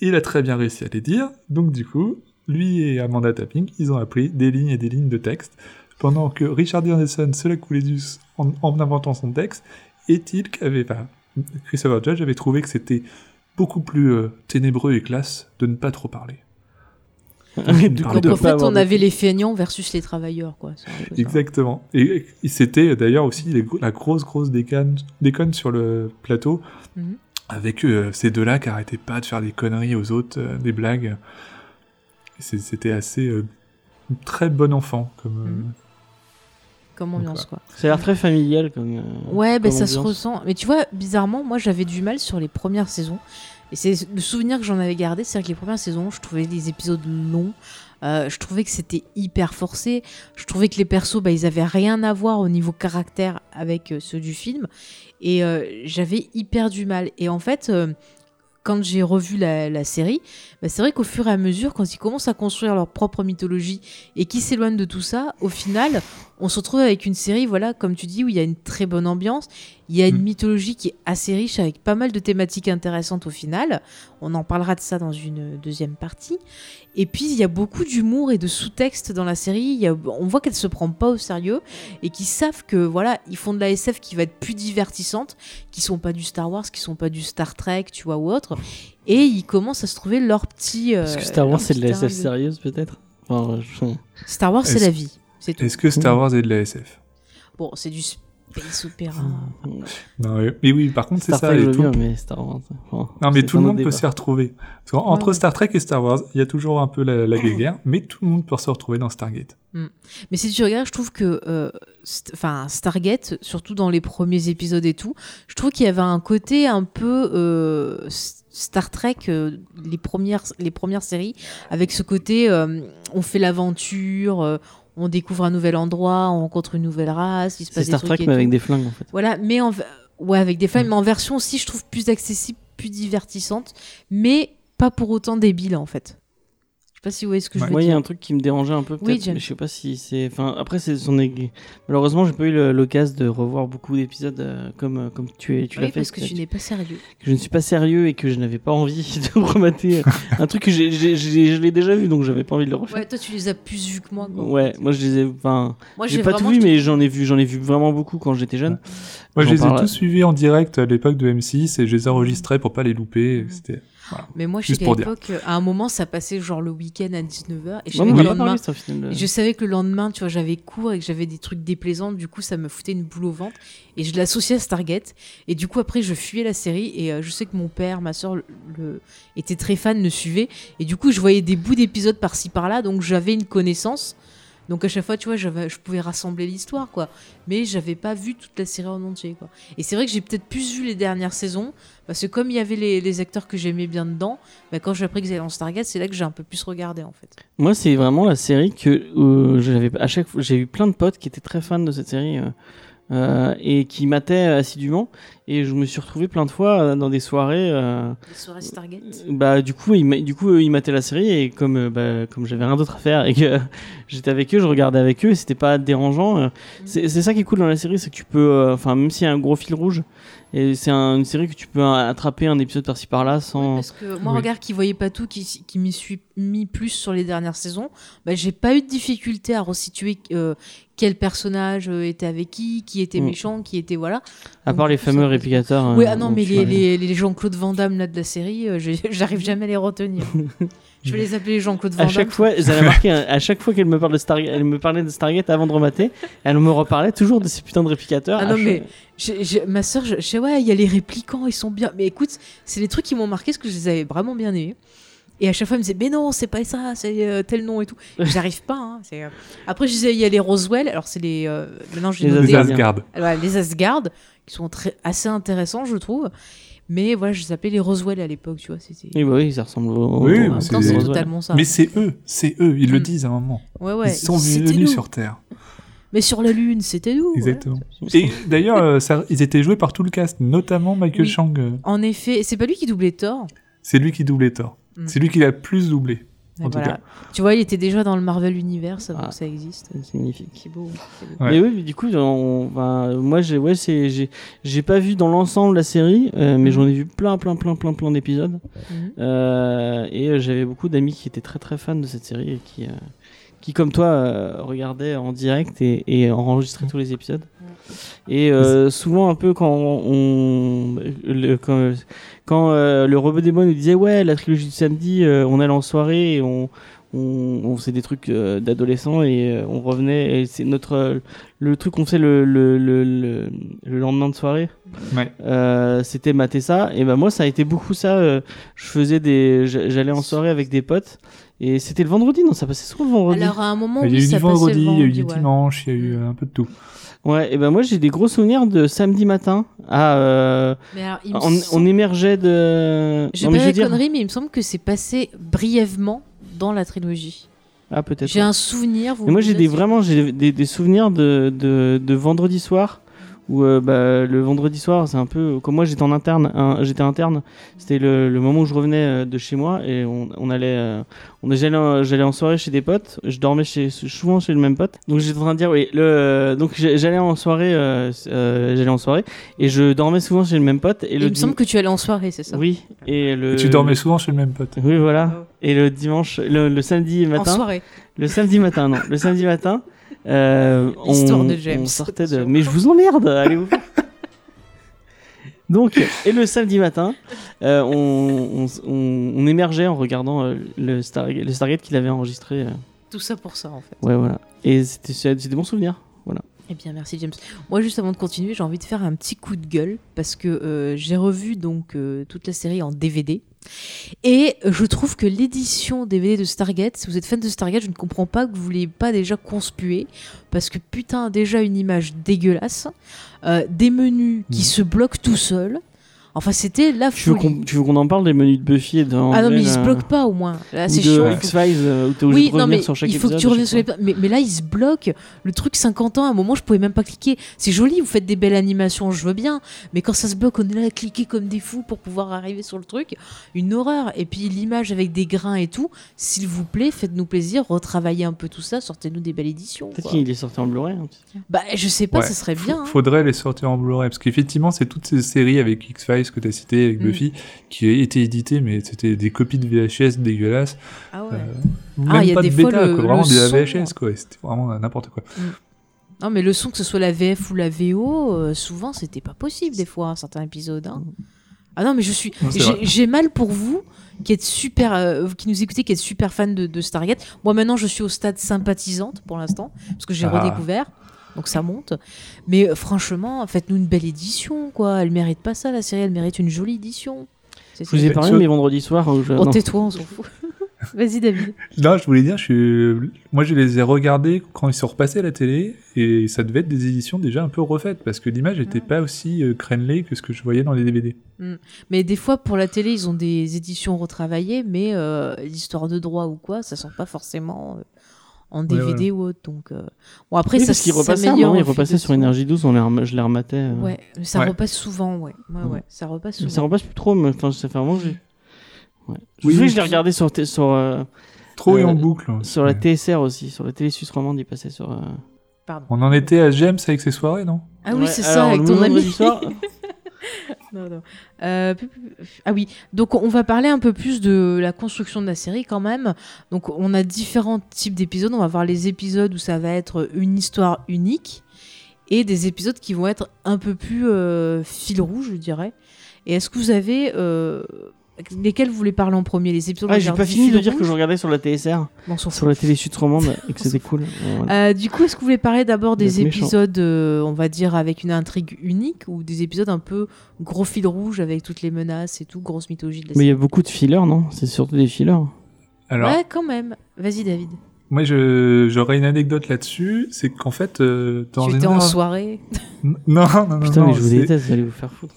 il a très bien réussi à les dire, donc du coup, lui et Amanda Tapping, ils ont appris des lignes et des lignes de texte, pendant que Richard D. Anderson se la coulait douce en, en inventant son texte, et Tilk avait, enfin, Christopher Judge avait trouvé que c'était beaucoup plus euh, ténébreux et classe de ne pas trop parler. Du coup, en fait, on avait les feignants versus les travailleurs, quoi. Exactement. Et, et c'était d'ailleurs aussi les la grosse, grosse déconne, déconne sur le plateau, Mhm. avec euh, ces deux-là qui arrêtaient pas de faire des conneries aux autres, euh, des blagues. C'était assez euh, très bon enfant comme. euh, Mhm. Comme ambiance, quoi. Ça a l'air très familial comme. euh, Ouais, bah, ça se ressent. Mais tu vois, bizarrement, moi j'avais du mal sur les premières saisons. Et c'est le souvenir que j'en avais gardé, c'est que les premières saisons, je trouvais les épisodes longs. Euh, je trouvais que c'était hyper forcé. Je trouvais que les persos, bah, ils avaient rien à voir au niveau caractère avec euh, ceux du film. Et euh, j'avais hyper du mal. Et en fait, euh, quand j'ai revu la, la série, bah, c'est vrai qu'au fur et à mesure, quand ils commencent à construire leur propre mythologie et qu'ils s'éloignent de tout ça, au final, on se retrouve avec une série, voilà, comme tu dis, où il y a une très bonne ambiance, il y a une Mm. mythologie qui est assez riche avec pas mal de thématiques intéressantes au final. On en parlera de ça dans une deuxième partie. Et puis il y a beaucoup d'humour et de sous-texte dans la série. Il y a- on voit qu'elle se prend pas au sérieux et qu'ils savent que voilà, ils font de la SF qui va être plus divertissante, qui sont pas du Star Wars, qui sont pas du Star Trek, tu vois ou autre. Et ils commencent à se trouver leur petit. euh, Parce que Star Wars, leur c'est de la SF sérieuse, peut-être? Enfin, je- Star Wars, c'est la vie. C'est tout. Est-ce que Star Wars est de la SF Bon, c'est du space opéra. Non, mais- oui, par contre, c'est Star ça. Trek, tout- bien, mais Star Wars. enfin, Non, mais tout le monde peut s'y retrouver. Parce qu'entre Ouais, ouais. Star Trek et Star Wars, il y a toujours un peu la, la guéguerre, mais tout le monde peut se retrouver dans Stargate. Mais si tu regardes, je trouve que, euh, st- Stargate, surtout dans les premiers épisodes et tout, je trouve qu'il y avait un côté un peu euh, Star Trek, euh, les premières, les premières séries, avec ce côté, euh, on fait l'aventure, euh, on découvre un nouvel endroit, on rencontre une nouvelle race, il se C'est passe des Star trucs Trek, mais avec des flingues, en fait. Voilà, mais en, ouais, avec des flammes, Mm. mais en version aussi, je trouve plus accessible, plus divertissante, mais pas pour autant débile en fait. Pas si vous voyez ce que Ouais. je veux Moi, il y a un truc qui me dérangeait un peu, peut-être, Oui, mais je sais pas si c'est. Enfin, après, c'est son. Malheureusement, j'ai pas eu l'occasion de revoir beaucoup d'épisodes euh, comme, euh, comme tu, es- tu l'as fait. parce que tu n'es pas sérieux. que je ne suis pas sérieux et que je n'avais pas envie de remater euh, un truc que j'ai- je l'ai déjà vu, donc j'avais pas envie de le refaire. Ouais, toi tu les as plus vus que moi. quoi. Ouais, moi je les ai. Enfin, j'ai pas tout vu, mais j'en ai vu, j'en ai vu vraiment beaucoup quand j'étais jeune. Moi, je les ai parle- tous suivis en direct à l'époque de M6 et je les enregistrais pour pas les louper. Mhm. Mais moi, je sais Juste qu'à pour dire. l'époque, à un moment, ça passait genre le week-end à 19h. Et je savais, le lendemain, ça, final. je savais que le lendemain, tu vois, j'avais cours et que j'avais des trucs déplaisants. Du coup, ça me foutait une boule au ventre. Et je l'associais à Stargate. Et du coup, après, je fuyais la série. Et euh, je sais que mon père, ma soeur, le, le- était très fan, le suivait. Et du coup, je voyais des bouts d'épisodes par-ci par-là. Donc, j'avais une connaissance. Donc, à chaque fois, tu vois, je pouvais rassembler l'histoire, quoi. Mais j'avais pas vu toute la série en entier, quoi. Et c'est vrai que j'ai peut-être plus vu les dernières saisons. Parce que comme il y avait les, les acteurs que j'aimais bien dedans, bah, quand j'ai appris qu'ils allaient en Stargate, c'est là que j'ai un peu plus regardé, en fait. Moi, c'est vraiment la série que euh, j'avais à chaque fois. J'ai eu plein de potes qui étaient très fans de cette série. euh, euh, et qui matait assidûment. Et je me suis retrouvé plein de fois euh, dans des soirées. euh, Les soirées Stargate. bah du coup, ils, du coup, eux, ils mataient la série et comme euh, bah, comme j'avais rien d'autre à faire et que j'étais avec eux, je regardais avec eux et c'était pas dérangeant. euh, C'est ça qui est cool dans la série, c'est que tu peux, euh, enfin même s'il y a un gros fil rouge, et c'est un- une série que tu peux euh, attraper un épisode par-ci par-là Oui, sans. parce que moi, Oui. regarde, qui voyait pas tout, qui, qui m'y suis mis plus sur les dernières saisons, bah, j'ai pas eu de difficulté à resituer euh, quel personnage euh, était avec qui, qui était Mm. méchant, qui était voilà. à Donc, part les fameux ça- réplicateurs. oui, euh, ah non, dont mais les, les, les Jean-Claude Van Damme là, de la série, euh, j'arrive jamais à les retenir. Je vais les appeler les Jean-Claude Van À Damme. chaque fois, vous avez remarqué, à chaque fois qu'elle me, parle de Stargate, elle me parlait de Stargate avant de remater, elle me reparlait toujours de ces putains de réplicateurs. Ah À non, mais ma soeur, je, je sais, ouais, il y a les réplicants, ils sont bien. Mais écoute, c'est les trucs qui m'ont marqué parce que je les avais vraiment bien aimés. Et à chaque fois, elle me disait, mais non, c'est pas ça, c'est euh, tel nom et tout. J'arrive pas. hein, euh, Après, je disais, il y a les Roswell. Alors, c'est les. euh, Maintenant, Les. Les Asgard. Les Asgard, qui sont très, assez intéressants, je trouve. Mais voilà, je les appelais les Roswell à l'époque, tu vois. C'était. Oui, bah oui, ça ressemble au. Oui, en même c'est- temps, c'est Roswell. totalement ça. Mais c'est eux, c'est eux, ils le Mm. disent à un moment. Ouais, ouais. Ils sont venus nous. sur Terre. Mais sur la Lune, c'était nous. voilà. Exactement. Et d'ailleurs, euh, ils étaient joués par tout le cast, notamment Michael Oui. Chang. euh, En effet, c'est pas lui qui doublait Thor. C'est lui qui doublait Thor. Mm. C'est lui qui l'a le plus doublé. Tout voilà. cas. Tu vois, il était déjà dans le Marvel Universe avant Ah. que ça existe. C'est magnifique. C'est beau. c'est beau. Ouais. Mais oui, mais du coup, on, ben, moi, j'ai, ouais, c'est, j'ai, j'ai pas vu dans l'ensemble la série, euh, mais Mhm. j'en ai vu plein, plein, plein, plein, plein d'épisodes. Mhm. Euh, et euh, j'avais beaucoup d'amis qui étaient très, très fans de cette série et qui, euh, qui comme toi, euh, regardaient en direct et, et enregistraient tous les épisodes. Et euh, souvent, un peu quand on, le, quand, quand euh, le Démon nous disait ouais, la trilogie du samedi, euh, on allait en soirée et on on, on faisait des trucs euh, d'adolescents et euh, on revenait et c'est notre le truc qu'on faisait le, le, le, le, le lendemain de soirée Ouais. euh, c'était mater ça et ben moi ça a été beaucoup ça euh, je faisais des j'a- j'allais en soirée avec des potes et c'était le vendredi non ça passait souvent le vendredi Alors, à un moment, Il y a eu du vendredi, il y a eu du dimanche, il y a eu euh, un peu de tout. ouais et ben moi j'ai des gros souvenirs de samedi matin à euh, Mais alors, on, semble- on émergeait de J'ai non, mais pas je dire connerie, mais il me semble que c'est passé brièvement dans la trilogie. ah peut-être J'ai un souvenir. Vous Et moi j'ai des vraiment j'ai des, des souvenirs de, de, de vendredi soir où euh, bah, le vendredi soir c'est un peu comme moi j'étais en interne j'étais interne. C'était le, le moment où je revenais euh, de chez moi et on, on allait euh, on j'allais en- j'allais en soirée chez des potes. Je dormais chez souvent chez le même pote. Donc j'étais en train de dire oui le donc j'allais en soirée euh, euh, j'allais en soirée et je dormais souvent chez le même pote et Il le me semble que tu allais en soirée, c'est ça? Oui et le Et tu dormais souvent chez le même pote. oui voilà. Et le dimanche le, le samedi En matin. soirée. le samedi matin, non. Le samedi matin, euh, on, L'histoire de James. on sortait de. Mais je vous emmerde, allez vous. Donc, et le samedi matin, euh, on, on, on- on émergeait en regardant euh, le, Stargate, le Stargate qu'il avait enregistré. euh. Tout ça pour ça, en fait. ouais, voilà. Et c'était c'est des bons souvenirs. Voilà. Eh bien, merci James. Moi, juste avant de continuer, j'ai envie de faire un petit coup de gueule parce que euh, j'ai revu donc euh, toute la série en DVD et je trouve que l'édition DVD de Stargate, si vous êtes fan de Stargate, je ne comprends pas que vous l'ayez pas déjà conspué parce que putain, déjà une image dégueulasse, euh, des menus qui Mhm. se bloquent tout seuls. Enfin, c'était la Tu veux folie. qu'on tu veux qu'on en parle des menus de Buffy et dans Ah non, mais ils se bloquent pas au moins. Là, c'est chiant. de il faut- X-Files euh, où t'es obligé Oui, de non, revenir mais sur chaque il faut que tu reviennes sur les. Mais, mais là, il se bloque. Le truc 50 ans, à un moment, je pouvais même pas cliquer. C'est joli, vous faites des belles animations, je veux bien. Mais quand ça se bloque, on est là à cliquer comme des fous pour pouvoir arriver sur le truc. Une horreur. Et puis l'image avec des grains et tout. S'il vous plaît, faites-nous plaisir, retravaillez un peu tout ça, sortez-nous des belles éditions. Peut-être qu'il est sorti en Blu-ray. hein. Bah, je sais pas, Ouais. ça serait bien. hein. Faudrait les sortir en Blu-ray parce qu'effectivement, c'est toutes ces séries avec X-Files que tu as citées avec Mm. Buffy qui été éditées, mais c'était des copies de VHS dégueulasses. Ah ouais. Euh, Ah, même y a pas des de bêta, le- quoi, vraiment de la VHS, quoi. C'était vraiment n'importe quoi. Non, mais le son, que ce soit la VF ou la VO, euh, souvent, c'était pas possible des fois, certains épisodes. hein. Ah non, mais je suis. J'ai mal pour vous qui êtes super, euh, qui nous écoutez, qui êtes super fan de, de Stargate. Moi, maintenant, je suis au stade sympathisante pour l'instant, parce que j'ai Ah. redécouvert. Donc ça monte. Mais euh, franchement, faites-nous une belle édition, quoi. Elle mérite pas ça, la série, elle mérite une jolie édition. Je vous ai parlé mes vendredis soirs où je. Oh, tais-toi, on s'en fout. Vas-y, David. Non, je voulais dire, je suis... moi je les ai regardés quand ils sont repassés à la télé et ça devait être des éditions déjà un peu refaites parce que l'image n'était pas aussi euh, crénelée que ce que je voyais dans les DVD. Mais des fois, pour la télé, ils ont des éditions retravaillées, mais euh, l'histoire de droit ou quoi, ça sent pas forcément. euh, en DVD ou autre. Donc, euh, bon, après, Oui, ça qu'il repassait, s'améliore moment, il repassait sur. Énergie 12, on les rem- je les rematais. euh. Ouais, ça Ouais. repasse souvent, ouais. Ouais, Ouais. ouais, ça repasse Mais souvent. ça repasse plus trop, mais enfin, ça fait un moment que j'ai. Ouais. Oui, je sais que je l'ai regardé sur, t- sur, euh, Trop et en boucle. sur la Ouais. TSR aussi, sur la télé suisse romande, il passait sur. euh, Pardon. On en était à James avec ses soirées, non? Ah oui, ouais, c'est ça, avec ton ami. Euh, ah oui, donc on va parler un peu plus de la construction de la série quand même. Donc on a différents types d'épisodes. On va voir les épisodes où ça va être une histoire unique et des épisodes qui vont être un peu plus euh, fil rouge, je dirais. Et est-ce que vous avez euh, lesquels vous voulez parler en premier Les épisodes Ah, j'ai a pas fini de dire que rouge je regardais sur la TSR, Bon, sur la télé suisse romande, et que c'était cool. Voilà. Euh, du coup, est-ce que vous voulez parler d'abord des épisodes, euh, on va dire, avec une intrigue unique ou des épisodes un peu gros fil rouge avec toutes les menaces et tout, grosse mythologie de la Mais il y a beaucoup de fillers, non? C'est surtout des fillers. Alors, Ouais, quand même. Vas-y, David. moi, je- j'aurais une anecdote là-dessus. C'est qu'en fait, euh, dans tu une étais en soirée. Non, non, non, Putain, non, mais je vous déteste, vous allez vous faire foutre.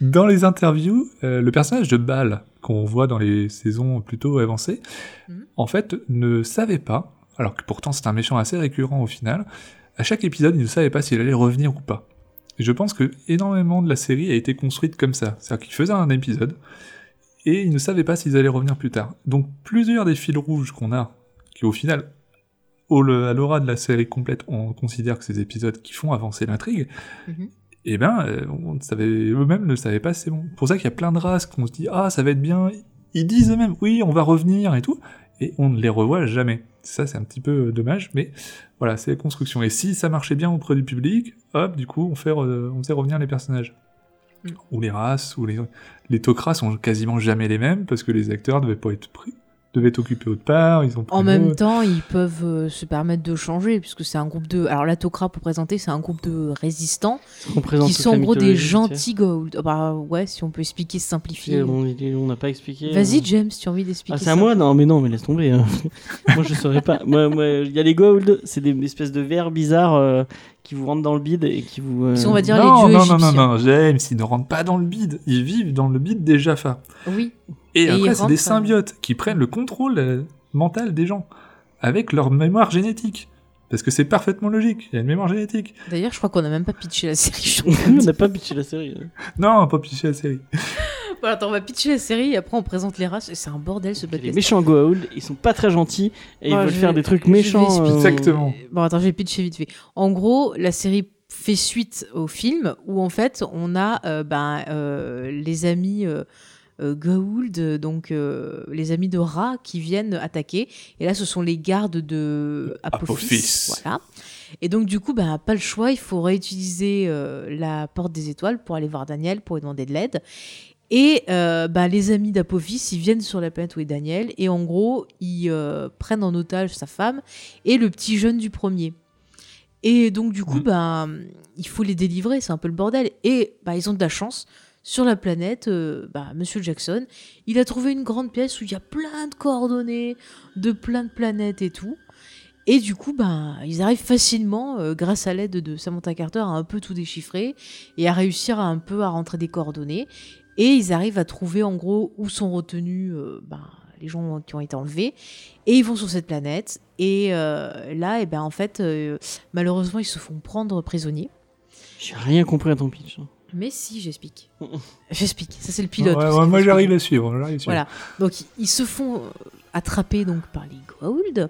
Dans les interviews, euh, le personnage de Bal, qu'on voit dans les saisons plutôt avancées, Mhm. en fait, ne savait pas, alors que pourtant c'est un méchant assez récurrent au final, à chaque épisode, il ne savait pas s'il allait revenir ou pas. Et je pense que énormément de la série a été construite comme ça. C'est-à-dire qu'il faisait un épisode, et il ne savait pas s'ils allaient revenir plus tard. Donc plusieurs des fils rouges qu'on a, qui au final, au à l'aura de la série complète, on considère que ces épisodes qui font avancer l'intrigue, Mhm. Et ben, euh, on ne savait, eux-mêmes ne savaient pas c'est bon. Pour ça qu'il y a plein de races qu'on se dit ah ça va être bien. Ils disent eux-mêmes oui on va revenir et tout, et on ne les revoit jamais. Ça c'est un petit peu euh, dommage, mais voilà c'est la construction. Et si ça marchait bien auprès du public, hop du coup on fait on faisait revenir les personnages. Mm. Ou les races, ou les les tokras sont quasiment jamais les mêmes parce que les acteurs devaient pas être pris, devaient être occupés autre part. Ils ont En même temps, ils peuvent euh, se permettre de changer, puisque c'est un groupe de. Alors, la Tok'ra, pour présenter, c'est un groupe de résistants qui sont en gros des gentils Gold. Ah Bah, ouais, si on peut expliquer, simplifier. On n'a pas expliqué. Vas-y, euh. James, tu as envie d'expliquer Ah, c'est à moi? Non, mais non, mais laisse tomber. hein. moi, je saurais pas. Moi, moi, il y a les gold, c'est des espèces de vers bizarres euh, qui vous rentrent dans le bide et qui vous. euh, Si on va dire non, les dieux non, non, non, non, James, ils ne rentrent pas dans le bide. Ils vivent dans le bide des Jaffa. Oui. Et, Et après, c'est des euh, symbiotes qui prennent le contrôle euh, mental des gens avec leur mémoire génétique. Parce que c'est parfaitement logique, il y a une mémoire génétique. D'ailleurs, je crois qu'on a même pas pitché la série. on n'a pas pitché la série. hein. Non, pas piché la série. Voilà, attends, on va pitcher la série et après on présente les races. et C'est un bordel ce Les podcast. méchants gold, ils sont pas très gentils et ils veulent faire des trucs méchants. euh, Exactement. Bon, attends, je vais pitcher vite fait. En gros, la série fait suite au film où en fait on a euh, ben, euh, les amis euh, euh, donc euh, les amis de Ra qui viennent attaquer. Et là, ce sont les gardes de Apophis. Apophis. Voilà. Et donc, du coup, ben, pas le choix, il faut réutiliser euh, la porte des étoiles pour aller voir Daniel, pour lui demander de l'aide. Et euh, ben, les amis d'Apophis, ils viennent sur la planète où est Daniel, et en gros, ils euh, prennent en otage sa femme et le petit jeune du premier. Et donc, du coup, Mm. ben, il faut les délivrer, c'est un peu le bordel. Et ben, ils ont de la chance. Sur la planète, euh, ben, Monsieur Jackson, il a trouvé une grande pièce où il y a plein de coordonnées de plein de planètes et tout. Et du coup, ben, ils arrivent facilement, euh, grâce à l'aide de Samantha Carter, à un peu tout déchiffrer et à réussir à un peu à rentrer des coordonnées. Et ils arrivent à trouver en gros où sont retenus euh, ben, les gens qui ont été enlevés. Et ils vont sur cette planète. Et là, et ben, en fait, malheureusement, ils se font prendre prisonniers. J'ai rien compris à ton pitch. Mais si, j'explique. J'explique. Ça, c'est le pilote. Ouais, ouais, moi j'arrive à suivre. j'arrive à suivre. Voilà. Donc, ils- se font euh, attraper donc par les Goa'uld.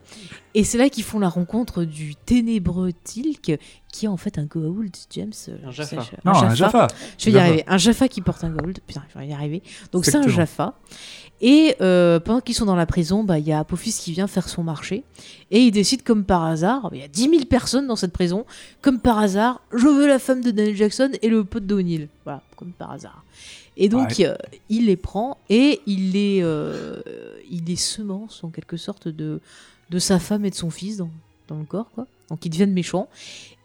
Et c'est là qu'ils font la rencontre du ténébreux Tilk, qui est en fait un Goa'uld, James. euh, Un Jaffa. sais, je- Non, un Jaffa. Je vais y Jaffa. arriver. Un Jaffa qui porte un Goa'uld. Putain, je vais y arriver. Donc, c'est un. Jaffa. Et euh, pendant qu'ils sont dans la prison, bah, il y a Apophis qui vient faire son marché. Et il décide, comme par hasard, il y a 10 000 personnes dans cette prison. Comme par hasard, je veux la femme de Daniel Jackson et le pote d'O'Neill. Voilà, comme par hasard. Et donc, Ouais. euh, il les prend et il les, euh, il les semence en quelque sorte de, de sa femme et de son fils dans, dans le corps. Quoi. Donc, ils deviennent méchants.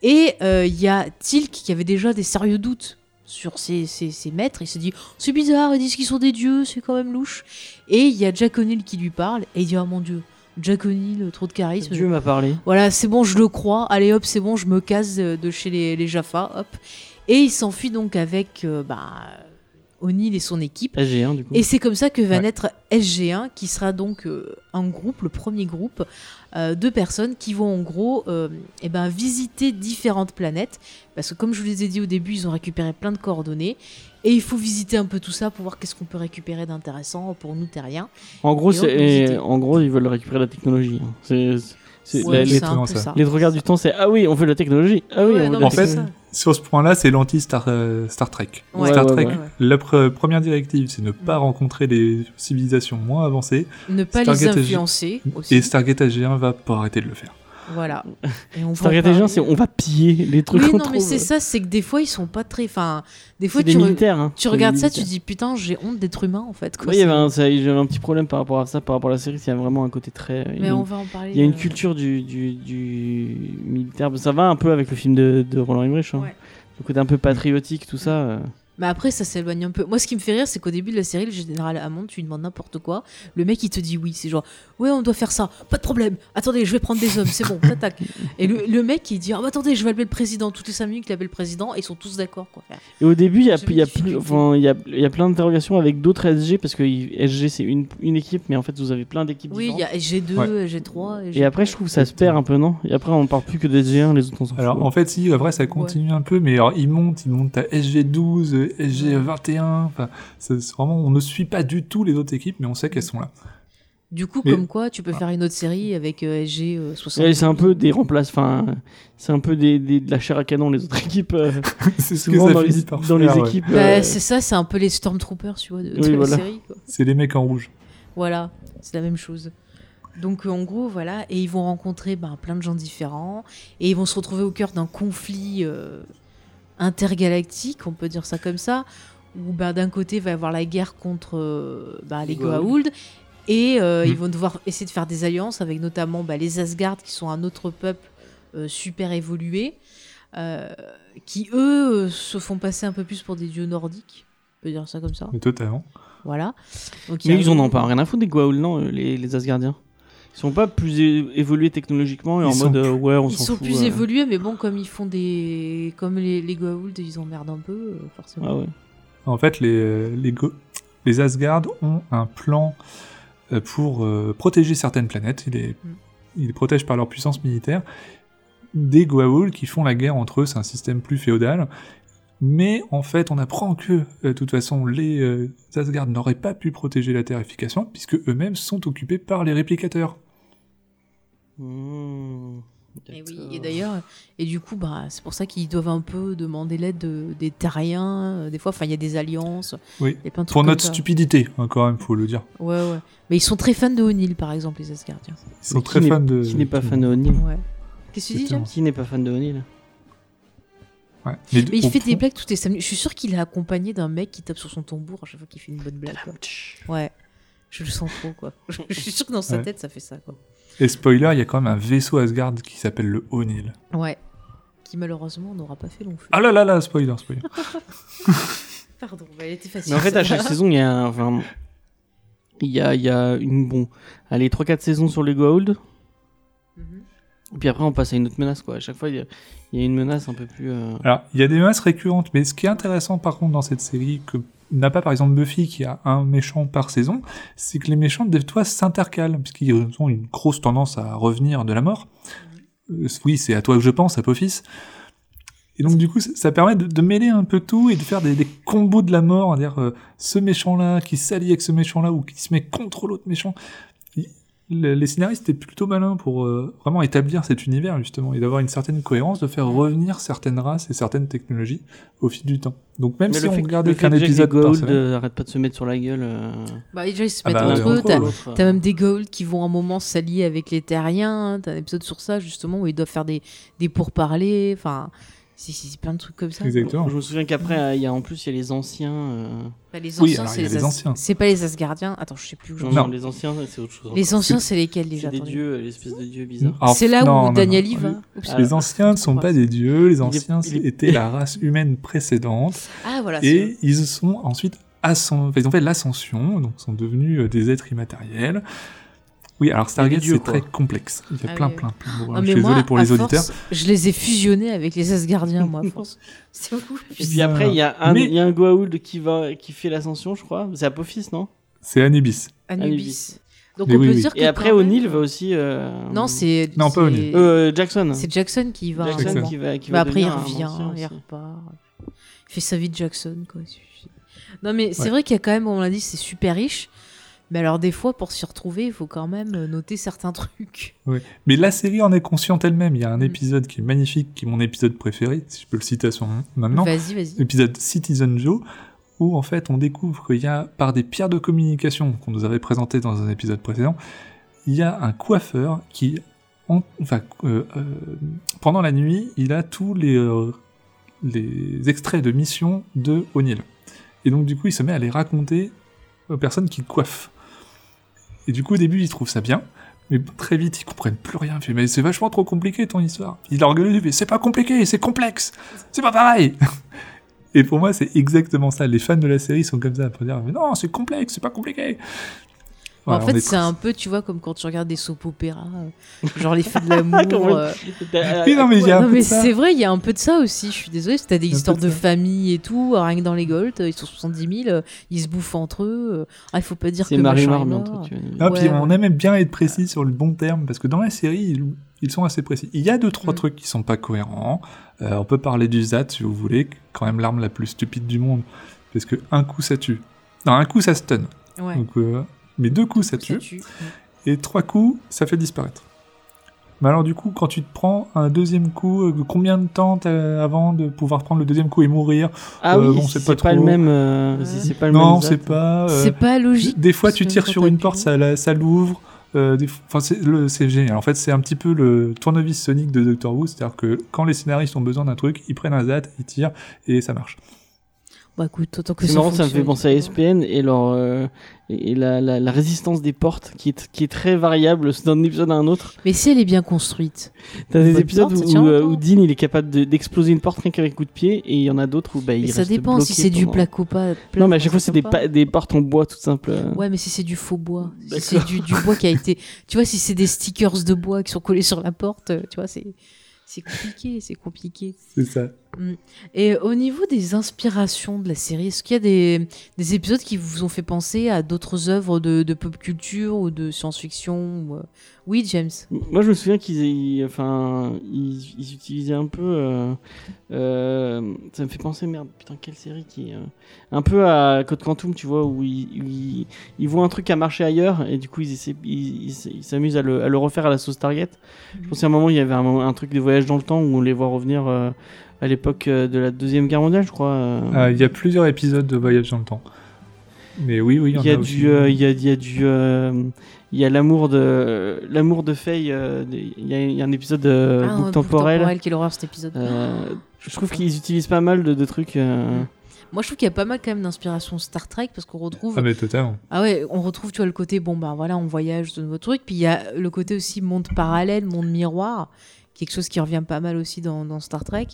Et il y a Tilk qui avait déjà des sérieux doutes sur ses, ses- ses maîtres. Il se dit C'est bizarre, ils disent qu'ils sont des dieux, c'est quand même louche. Et il y a Jack O'Neill qui lui parle et il dit Oh mon dieu, Jack O'Neill, trop de charisme. Dieu m'a parlé. Voilà, c'est bon, je le crois. Allez hop, c'est bon, je me casse euh, de chez les, les Jaffa, hop. Et il s'enfuit donc avec euh, bah, O'Neill et son équipe. SG1 du coup. Et c'est comme ça que va Ouais. naître SG1, qui sera donc euh, un groupe, le premier groupe euh, de personnes qui vont en gros euh, eh ben, visiter différentes planètes. Parce que comme je vous les ai dit au début, ils ont récupéré plein de coordonnées. Et il faut visiter un peu tout ça pour voir qu'est-ce qu'on peut récupérer d'intéressant pour nous terriens. En gros, c'est- en gros, ils veulent récupérer la technologie. hein. C'est Ouais, les, les trois quarts du temps, c'est ah oui, on veut la technologie. Ah oui, Ouais, on veut non, la En fait. Sur ce point-là, c'est l'anti-Star euh, Star Trek. Ouais, Star Trek, ouais. Ouais. la pre- première directive, c'est ne pas rencontrer les civilisations moins avancées, Ne pas les Stargate influencer aussi. et Stargate SG1 va pas arrêter de le faire. Voilà. Et on SG1, parler. c'est on va piller les trucs Oui, non, mais c'est ça, c'est que des fois, ils sont pas très. Enfin, des fois, tu, re- hein. tu regardes ça, tu dis putain, j'ai honte d'être humain en fait. quoi. Oui, C'est- un, j'avais un petit problème par rapport à ça, par rapport à la série. Il y a vraiment un côté très. il y Mais a on une- va en parler. Il y a une euh, culture du, du, du militaire. Ça va un peu avec le film de, de Roland Emmerich. hein. Ouais. Le côté un peu patriotique, tout ça. euh. Mais après, ça s'éloigne un peu. Moi, ce qui me fait rire, c'est qu'au début de la série, le général Hammond, tu lui demandes n'importe quoi. Le mec, il te dit oui. C'est genre, ouais, on doit faire ça. Pas de problème. Attendez, je vais prendre des hommes. C'est bon, tac. Et le, le mec, il dit, ah, bah, attendez, je vais appeler le président. Toutes les 5 minutes, il appelle le président. Et ils sont tous d'accord, quoi. Et au début, il y a, y a des plus, difficultés. enfin, il y a, il y a plein d'interrogations avec d'autres SG parce que SG c'est une, une équipe, mais en fait vous avez plein d'équipes oui, il y a G2, Ouais. G3. Et après, je trouve que ça se perd un peu, non? Et après, on parle plus que de SG1, les autres on s'en fout. Alors en fait, si, après ça continue un peu, mais alors ils montent, ils montent à SG12, euh, SG21, enfin, c'est vraiment, on ne suit pas du tout les autres équipes, mais on sait qu'elles sont là. Du coup, Mais- comme quoi, tu peux faire une autre série avec euh, SG euh, 60. Ouais, c'est un peu des remplaces, enfin, c'est un peu des, des- de la chair à canon, les autres équipes. euh, c'est ce que souvent ça dans finit les, par dans les ouais. équipes. Bah, euh, c'est ça, c'est un peu les Stormtroopers, tu vois, de, de Oui, la voilà. série. C'est les mecs en rouge. Voilà, c'est la même chose. Donc euh, en gros, voilà, et ils vont rencontrer ben, plein de gens différents, et ils vont se retrouver au cœur d'un conflit euh, intergalactique, on peut dire ça comme ça, où ben, d'un côté il va y avoir la guerre contre euh, ben, les Goa'uld. Et euh, Mm. ils vont devoir essayer de faire des alliances avec notamment ben, les Asgard, qui sont un autre peuple euh, super évolué, euh, qui eux euh, se font passer un peu plus pour des dieux nordiques, on peut dire ça comme ça. Mais totalement. Voilà. Donc, Mais a- ils en ont pas rien à foutre des Goa'uld, non, les, les Asgardiens? Ils sont pas plus évolués technologiquement et Ils en sont mode euh, ouais, on Ils s'en sont fout. plus euh. évolués, mais bon, comme ils font des. Comme les, les Goa'uld, ils emmerdent un peu, euh, forcément. Ah ouais. En fait, les, les, Go- les Asgard ont un plan euh, pour euh, protéger certaines planètes. Ils les, Mm. ils les protègent par leur puissance militaire. Des Goa'uld qui font la guerre entre eux, c'est un système plus féodal. Mais en fait, on apprend que, de toute façon, les euh, Asgard n'auraient pas pu protéger la Terre efficacement, puisque eux-mêmes sont occupés par les réplicateurs. Mmh. Et oui, et d'ailleurs, et du coup, bah, c'est pour ça qu'ils doivent un peu demander l'aide de- des terriens. euh, Des fois, enfin, il y a des alliances. Oui. Il y a plein de trucs Pour notre ça. stupidité, hein, quand même, faut le dire. Ouais, ouais. Mais ils sont très fans de O'Neill, par exemple, les Asgardiens. Ils sont très n'est- fans de. Qui n'est pas fan de. O'Neill Ouais. Qu'est-ce que tu dis, James. Qui n'est pas fan de O'Neill Ouais. Mais il fait point- des blagues toutes les samedis. Je suis sûr qu'il est accompagné d'un mec qui tape sur son tambour à chaque fois qu'il fait une bonne blague. quoi. Ouais. Je le sens trop, quoi. Je suis sûr que dans sa Ouais. tête, ça fait ça, quoi. Et spoiler, il y a quand même un vaisseau Asgard qui s'appelle le O'Neill. Ouais. Qui malheureusement n'aura pas fait long feu. Ah là là là, spoiler, spoiler. Pardon, bah, elle était facile. Mais en fait, à chaque saison, il y a un- enfin, il y a, il y a une bon, allez 3-4 saisons sur les Goa'uld. Mhm. Et puis après, on passe à une autre menace, quoi. À chaque fois, il y a, il y a une menace un peu plus. euh, Alors, il y a des menaces récurrentes, mais ce qui est intéressant par contre dans cette série, que n'a pas par exemple Buffy qui a un méchant par saison, c'est que les méchants des fois s'intercalent, puisqu'ils ont une grosse tendance à revenir de la mort. Euh, oui, c'est à toi que je pense, Apophis. Et donc du coup, ça, permet de, mêler un peu tout et de faire des, des combos de la mort, à dire euh, ce méchant-là qui s'allie avec ce méchant-là ou qui se met contre l'autre méchant. Les scénaristes étaient plutôt malins pour euh, vraiment établir cet univers justement et d'avoir une certaine cohérence, de faire revenir certaines races et certaines technologies au fil du temps. Donc même mais si on regardait qu'un épisode semaine, euh, arrête pas de se mettre sur la gueule. euh, Bah, déjà, ils se Ah mettent bah, entre eux. T'as, même des Goa'uld qui vont un moment s'allier avec les terriens. hein. T'as un épisode sur ça, justement, où ils doivent faire des, des pourparlers. Enfin, c'est, c'est plein de trucs comme ça. exactement. Je me souviens qu'après, il y a en plus, il y a les anciens. euh, Bah, les Oui, anciens, alors, c'est il y a les, anciens. C'est pas les Asgardiens. Attends, je sais plus où j'en Non, suis. Non. non, les anciens, c'est autre chose. Les anciens, c'est lesquels déjà c'est des dieux, euh, l'espèce de dieux bizarres. Alors, C'est là non, où non, Daniel non. y va. Les- Oups. Ah, Les anciens ne sont pas des dieux, les anciens il étaient la race humaine précédente. Ah, voilà. Et ils sont ensuite ascen- enfin, ils ont fait l'ascension, donc sont devenus euh, des êtres immatériels. Oui, alors Stargate, c'est très complexe. Il y a Ah plein, oui. plein, plein de mots. Non, Je suis désolé pour les auditeurs. je les ai fusionnés avec les Asgardiens, moi, à force. C'est beaucoup. Et puis après, il y a un, Mais- il y a un Goa'uld qui va, qui fait l'ascension, je crois. C'est Apophis, non? C'est Anubis. Anubis. Anubis. Donc Mais on oui, peut oui. dire que Et après, O'Neill va aussi. euh, Non, c'est. Non, pas O'Neill. Euh, Jackson. C'est Jackson qui va. Jackson Jackson. moment. qui va, qui Mais va après, il revient, il repart. Il fait sa vie de Jackson, quoi. Non, mais c'est vrai qu'il y a quand même, on l'a dit, c'est super riche. Mais alors, des fois, pour s'y retrouver, il faut quand même euh, noter certains trucs. Mais la série en est consciente elle-même. Il y a un Mm. épisode qui est magnifique, qui est mon épisode préféré, si je peux le citer à son nom maintenant. Vas-y, vas-y. L'épisode Citizen Joe, où en fait on découvre qu'il y a, par des pierres de communication qu'on nous avait présentées dans un épisode précédent, il y a un coiffeur qui, en- enfin, euh, euh, pendant la nuit, il a tous les, euh, les extraits de missions de O'Neill. Et donc du coup, il se met à les raconter aux personnes qui coiffent. Et du coup, au début, il trouve ça bien. Mais très vite, ils comprennent plus rien. Il fait, mais c'est vachement trop compliqué ton histoire. Il leur gueule, il fait, c'est pas compliqué, c'est complexe. C'est pas pareil. Et pour moi, c'est exactement ça. Les fans de la série sont comme ça pour dire, mais non, c'est complexe, c'est pas compliqué. En fait, est c'est un peu, tu vois, comme quand tu regardes des soap opéras, euh, genre les feux de l'amour. Comment- euh, Oui, non, mais non, mais c'est vrai, il y a un peu de ça aussi. Je suis désolée, si t'as des histoires de famille et tout, euh, rien que dans les Gold, ils sont 70 000, euh, ils se bouffent entre eux. Ah, il faut pas dire que C'est Marie. Ah, puis Ouais, on aime bien être précis sur le bon terme, parce que dans la série, ils, ils sont assez précis. Il y a deux, trois Mm. trucs qui sont pas cohérents. Euh, on peut parler du ZAT, si vous voulez, quand même l'arme la plus stupide du monde, parce que un coup ça tue. Non, un coup ça stun. Ouais, Donc, euh, mais deux coups ça ça tue, tue. et trois coups ça fait disparaître. Mais alors du coup, quand tu te prends un deuxième coup, euh, combien de temps t'as avant de pouvoir prendre le deuxième coup et mourir Ah Euh, oui, bon, si c'est pas pas, le même. euh, Ouais. si c'est pas le Non, même. c'est pas. euh, C'est pas logique. Des fois, tu tires sur une porte, ça, ça l'ouvre. Euh, Enfin, c'est génial. En fait, c'est un petit peu le tournevis sonique de Doctor Who, c'est-à-dire que quand les scénaristes ont besoin d'un truc, ils prennent un ZAT, ils tirent et ça marche. Bah écoute, autant que C'est ça marrant, ça me fait penser à SPN et leur euh, et la, la, la résistance des portes qui est, qui est très variable d'un épisode à un autre. Mais si elle est bien construite. T'as des épisodes porte, où, euh, où Dean il est capable de- d'exploser une porte rien qu'avec coup de pied et il y en a d'autres où bah, il Et ça dépend si c'est du placo pas. Non, mais à chaque fois c'est des, des portes en bois tout simple. Ouais, mais si c'est du faux bois, si c'est du, du bois qui a été, tu vois, si c'est des stickers de bois qui sont collés sur la porte, euh, tu vois, c'est c'est compliqué, c'est compliqué. C'est ça. Et au niveau des inspirations de la série, est-ce qu'il y a des, des épisodes qui vous ont fait penser à d'autres œuvres de, de pop culture ou de science-fiction ou, euh, Oui, James. Moi, je me souviens qu'ils ils- enfin, ils, ils utilisaient un peu. euh, euh, ça me fait penser, merde, putain, quelle série qui. est, euh, un peu à Code Quantum, tu vois, où ils, ils, ils voient un truc à marcher ailleurs et du coup, ils essaient- ils ils- ils s'amusent à le, à le refaire à la sauce Target. Je pense qu'à un moment, il y avait un, truc de voyage dans le temps où on les voit revenir euh, à l'époque de la Deuxième Guerre mondiale, je crois. euh. Euh, Il y a plusieurs épisodes de Voyage dans le temps. Mais oui, oui, il y en Il y a du, euh, il y a, il y a du, euh, il y a l'amour de, l'amour de Faye. euh, Il y, a- il y a un épisode de Ah, boucle un temporelle. quelle horreur cet épisode. Euh, je trouve qu'ils utilisent pas mal de, de trucs. euh, Moi, je trouve qu'il y a pas mal quand même d'inspiration Star Trek parce qu'on retrouve Ah, mais totalement. Ah ouais, on retrouve, tu vois, le côté, bon, bah voilà, on voyage de nouveaux trucs. Puis il y a le côté aussi monde parallèle, monde miroir, quelque chose qui revient pas mal aussi dans, dans Star Trek.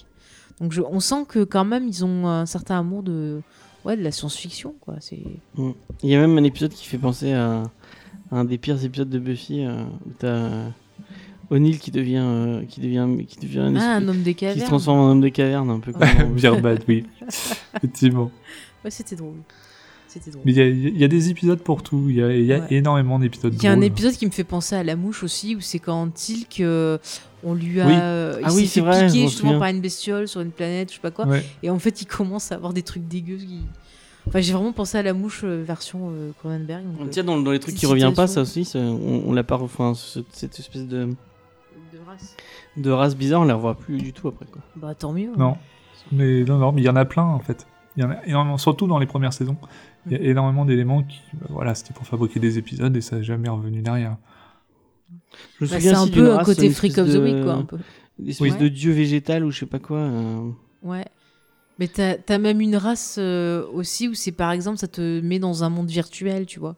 Donc je- on sent que quand même, ils ont un certain amour de, ouais, de la science-fiction, quoi. C'est... Il y a même un épisode qui fait penser à un des pires épisodes de Buffy euh, où t'as euh, O'Neill qui devient, euh, qui devient, qui devient un Ah, un homme des qui se cavernes. transforme en homme de caverne, un peu comme. Bien bad, oui. Effectivement. Ouais, c'était drôle. C'était drôle. Mais il y y, a des épisodes pour tout. Il y a, il y a Ouais. énormément d'épisodes. Il y a un épisode qui me fait penser à la mouche aussi, où c'est quand Tilk, euh, on lui a, Oui. euh, il Ah s'est oui, fait c'est vrai, piquer m'en justement par une bestiole sur une planète, je sais pas quoi. Ouais. Et en fait, il commence à avoir des trucs dégueux. qui- Enfin, j'ai vraiment pensé à la mouche euh, version euh, Cronenberg. donc, euh, Tiens, dans, dans les trucs qui revient pas, ça aussi, on, on l'a pas. Enfin, ce- cette espèce de, de race. de race bizarre, on la revoit plus du tout après quoi. Bah tant mieux. Non. Mais non, non, mais il y en a plein en fait. Il y en a énormément, surtout dans les premières saisons. Il y a Mm. énormément d'éléments qui, bah, voilà, c'était pour fabriquer des épisodes et ça n'a jamais revenu derrière. Bah, c'est un peu un côté Freak of the Week, quoi, un peu. Une espèce Oui. de dieu végétal ou je sais pas quoi. euh. Ouais. Mais t'as as même une race euh, aussi où c'est par exemple, ça te met dans un monde virtuel, tu vois.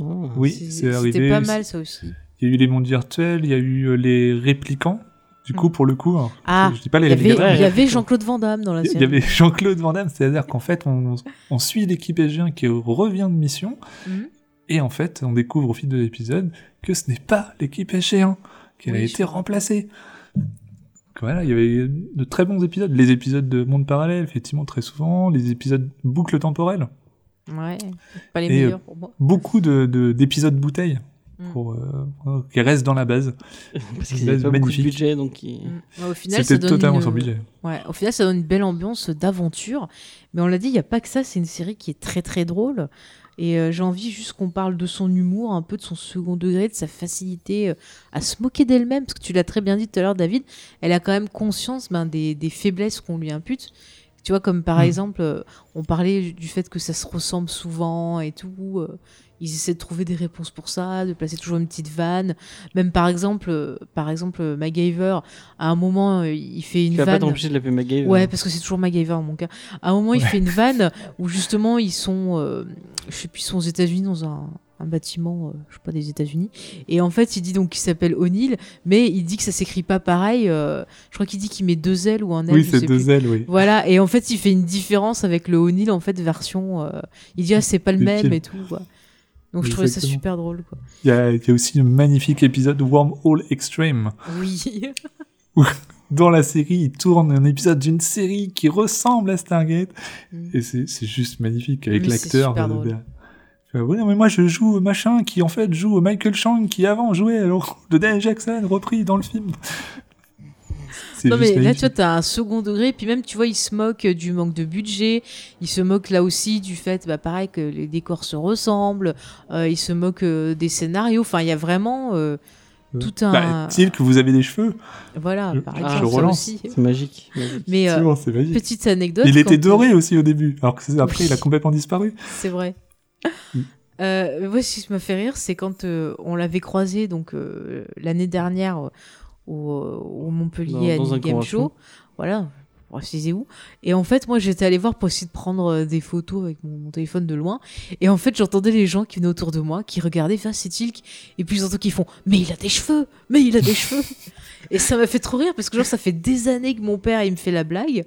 Ah. Oui, C'est- arrivé. C'était pas mal ça aussi. Il y a eu les mondes virtuels, il y a eu euh, les réplicants. Du coup, pour le coup, alors, Ah, je dis pas les Il y avait, réplicants. Ouais, il y avait ouais. Jean-Claude Van Damme dans la Il y série. avait Jean-Claude Van Damme, c'est-à-dire qu'en fait, on, on suit l'équipe SG1 qui revient de mission Mhm. Et en fait, on découvre au fil de l'épisode que ce n'est pas l'équipe H1, qu'elle Oui, a je été remplacée. Voilà, il y avait de très bons épisodes. Les épisodes de Monde Parallèle, effectivement, très souvent. Les épisodes boucle temporelle. Ouais, pas les Et, euh, meilleurs pour moi. Beaucoup de, de- d'épisodes bouteilles Mm. pour, euh, qui restent dans la base. Parce Une qu'il n'y a base pas beaucoup de magnifique. budget, donc il- Mm. Ouais, au final, ça C'était donne totalement une- sur budget. Ouais, au final, ça donne une belle ambiance d'aventure. Mais on l'a dit, il n'y a pas que ça. C'est une série qui est très très drôle. Et euh, j'ai envie juste qu'on parle de son humour, un peu de son second degré, de sa facilité euh, à se moquer d'elle-même. Parce que tu l'as très bien dit tout à l'heure, David, elle a quand même conscience ben, des, des faiblesses qu'on lui impute. Tu vois, comme par Mm. exemple, euh, on parlait du fait que ça se ressemble souvent et tout. Ils essaient de trouver des réponses pour ça, de placer toujours une petite vanne. Même par exemple, euh, par exemple, euh, MacGyver, à un moment, euh, il fait une tu vas pas vanne. t'empêcher de l'appeler MacGyver. Ouais, parce que c'est toujours MacGyver en mon cas. À un moment, il fait une vanne où justement ils sont, euh, je sais plus, ils sont aux États-Unis dans un, un bâtiment, euh, je sais pas des États-Unis. Et en fait, il dit donc qu'il s'appelle O'Neill, mais il dit que ça s'écrit pas pareil. euh, je crois qu'il dit qu'il met deux L ou un L. Oui, c'est deux plus. ailes, oui. Voilà, et en fait, il fait une différence avec le O'Neill en fait version. euh, il dit ah c'est pas le Le même film. et tout. quoi. Donc je trouvais ça super drôle. Quoi. Il y a, il y a aussi un magnifique épisode Wormhole Extreme. Oui. Dans la série, il tourne un épisode d'une série qui ressemble à Stargate. Mm. Et c'est juste magnifique avec l'acteur. Oui, non, mais moi je joue machin qui en fait joue Michael Chang qui avant jouait le rôle de Daniel Jackson repris dans le film. C'est Non juste mais là tu vois t'as un second degré puis même tu vois il se moque du manque de budget il se moque là aussi du fait bah pareil que les décors se ressemblent euh, il se moque euh, des scénarios enfin il y a vraiment euh, tout un Bah, Tilk, vous avez des cheveux. voilà je- par je exemple le ça relance. aussi C'est magique. magique. mais euh, C'est bon, c'est magique. petite anecdote Il était doré aussi au début, alors que après Oui. il a complètement disparu. c'est vrai Mm. euh, moi ce qui m'a fait rire c'est quand euh, on l'avait croisé donc euh, l'année dernière euh, au, au Montpellier Dans- dans à un Game convention. Show voilà pour préciser où et en fait moi j'étais allée voir pour essayer de prendre euh, des photos avec mon, mon téléphone de loin et en fait j'entendais les gens qui venaient autour de moi qui regardaient faire c'est Tilk et puis j'entends qu'ils font mais il a des cheveux mais il a des cheveux et ça m'a fait trop rire parce que genre ça fait des années que mon père il me fait la blague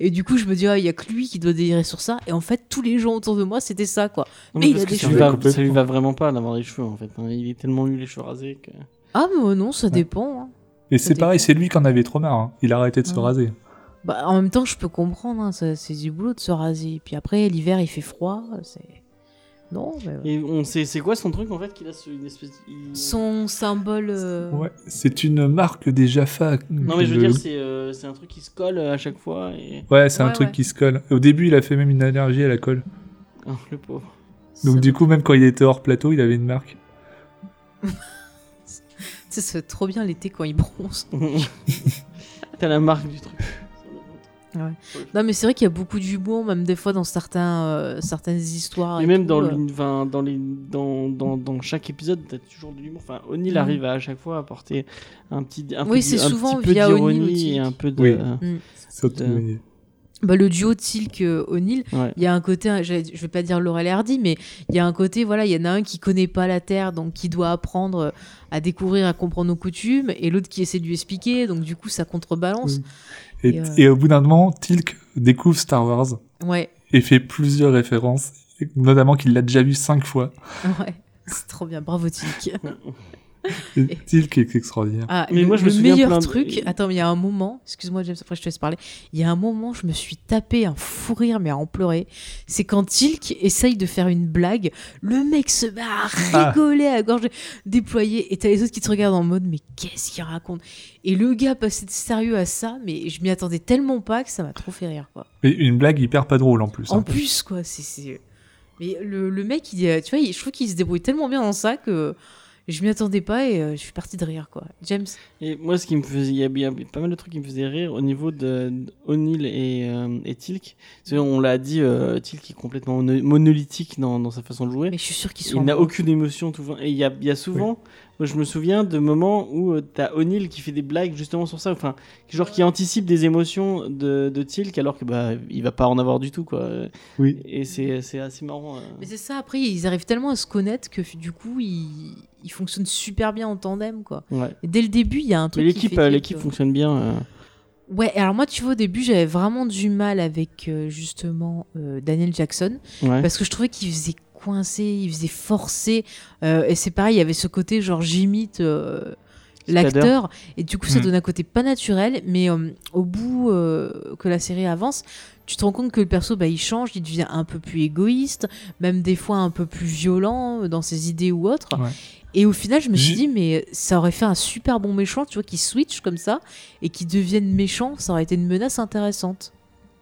et du coup je me dis ah il y a que lui qui doit délirer sur ça et en fait tous les gens autour de moi c'était ça quoi Non, Mais il a des ça lui cheveux. va-. Ça lui va vraiment pas d'avoir des cheveux en fait. Il est tellement eu les cheveux rasés que. ah mais non ça dépend hein. Et c'est pareil, c'est lui qui en avait trop marre. hein. Il a arrêté de se Ouais. raser. Bah, en même temps, je peux comprendre, hein, ça- c'est du boulot de se raser. Et puis après, l'hiver, il fait froid. C'est. Non, mais. Et on sait, c'est quoi son truc en fait qu'il a ce- une espèce. il- Son symbole. euh, Ouais, c'est une marque des Jaffa. Non mais je veux Le- dire c'est euh, c'est un truc qui se colle à chaque fois et Ouais, c'est un Ouais, truc ouais. qui se colle. Au début, il a fait même une allergie à la colle. Oh, le pauvre. Donc ça- du coup, même quand il était hors plateau, il avait une marque. C'est trop bien l'été quand il bronze. T'as la marque du truc. Non, mais c'est vrai qu'il y a beaucoup d'humour, même des fois dans certains, euh, certaines histoires. Et et même tout, dans, euh. enfin, dans, les, dans, dans, dans chaque épisode, t'as toujours de l'humour. Enfin, O'Neill Mhm. arrive à, à chaque fois à apporter un petit, un Oui, peu, c'est un souvent petit peu d'ironie et un peu de. Oui. Mm. Euh, gagné. Bah, le duo Tilk euh, O'Neill, Ouais. il y a un côté, hein, j'allais- je vais pas dire Laurel et Hardy, mais il y a un côté, voilà, il y en a un qui connaît pas la Terre, donc qui doit apprendre euh, à découvrir, à comprendre nos coutumes, et l'autre qui essaie de lui expliquer, donc du coup ça contrebalance. Et, et, euh, et au bout d'un moment, Tilk découvre Star Wars Ouais, et fait plusieurs références, notamment qu'il l'a déjà vu cinq fois. ouais, c'est trop bien, bravo Tilk. Tilk est extraordinaire. Ah, Mais le, moi, je me le souviens meilleur plein de- truc, attends, mais il y a un moment, excuse-moi James, après je te laisse parler, il y a un moment, je me suis tapé un fou rire, mais à en pleurer. C'est quand Tilk essaye de faire une blague, le mec se met à Ah. rigoler à gorge déployée, et t'as les autres qui te regardent en mode, mais qu'est-ce qu'il raconte? Et le gars passait de sérieux à ça, mais je m'y attendais tellement pas que ça m'a trop fait rire, quoi. Et une blague hyper pas drôle en plus. En hein. plus, quoi, c'est-. Mais le, le mec, il, euh, tu vois, il- je trouve qu'il se débrouille tellement bien dans ça que je m'y attendais pas et euh, je suis partie de rire, quoi. James Et moi, ce qui me faisait, il y, a- il y a pas mal de trucs qui me faisaient rire au niveau de, O'Neill et, euh, et Tilk. On l'a dit, euh, Tilk est complètement mono- monolithique dans, dans sa façon de jouer. Mais je suis sûr sont. Il n'a aucune émotion tout. Et il y a, il y a souvent, moi je me souviens de moments où euh, t'as O'Neill qui fait des blagues justement sur ça, enfin, genre qui anticipe des émotions de, de Tilk alors que bah il va pas en avoir du tout quoi. Oui. Et c'est c'est assez marrant. euh. Mais c'est ça, après, ils arrivent tellement à se connaître que du coup, ils, ils fonctionnent super bien en tandem, quoi. Ouais. Et dès le début, il y a un Mais truc. qui l'équipe fait euh, dire l'équipe que- fonctionne bien. euh. Ouais, alors moi, tu vois, au début, j'avais vraiment du mal avec euh, justement euh, Daniel Jackson Ouais. parce que je trouvais qu'il faisait coincé, il faisait forcer. euh, et c'est pareil, il y avait ce côté genre j'imite euh, l'acteur. Et du coup, ça Mm. donne un côté pas naturel. Mais euh, au bout que la série avance, tu te rends compte que le perso, bah, il change, il devient un peu plus égoïste, même des fois un peu plus violent dans ses idées ou autres. Ouais. Et au final, je me suis dit, mais ça aurait fait un super bon méchant, tu vois, qui switch comme ça et qui devienne méchant, ça aurait été une menace intéressante.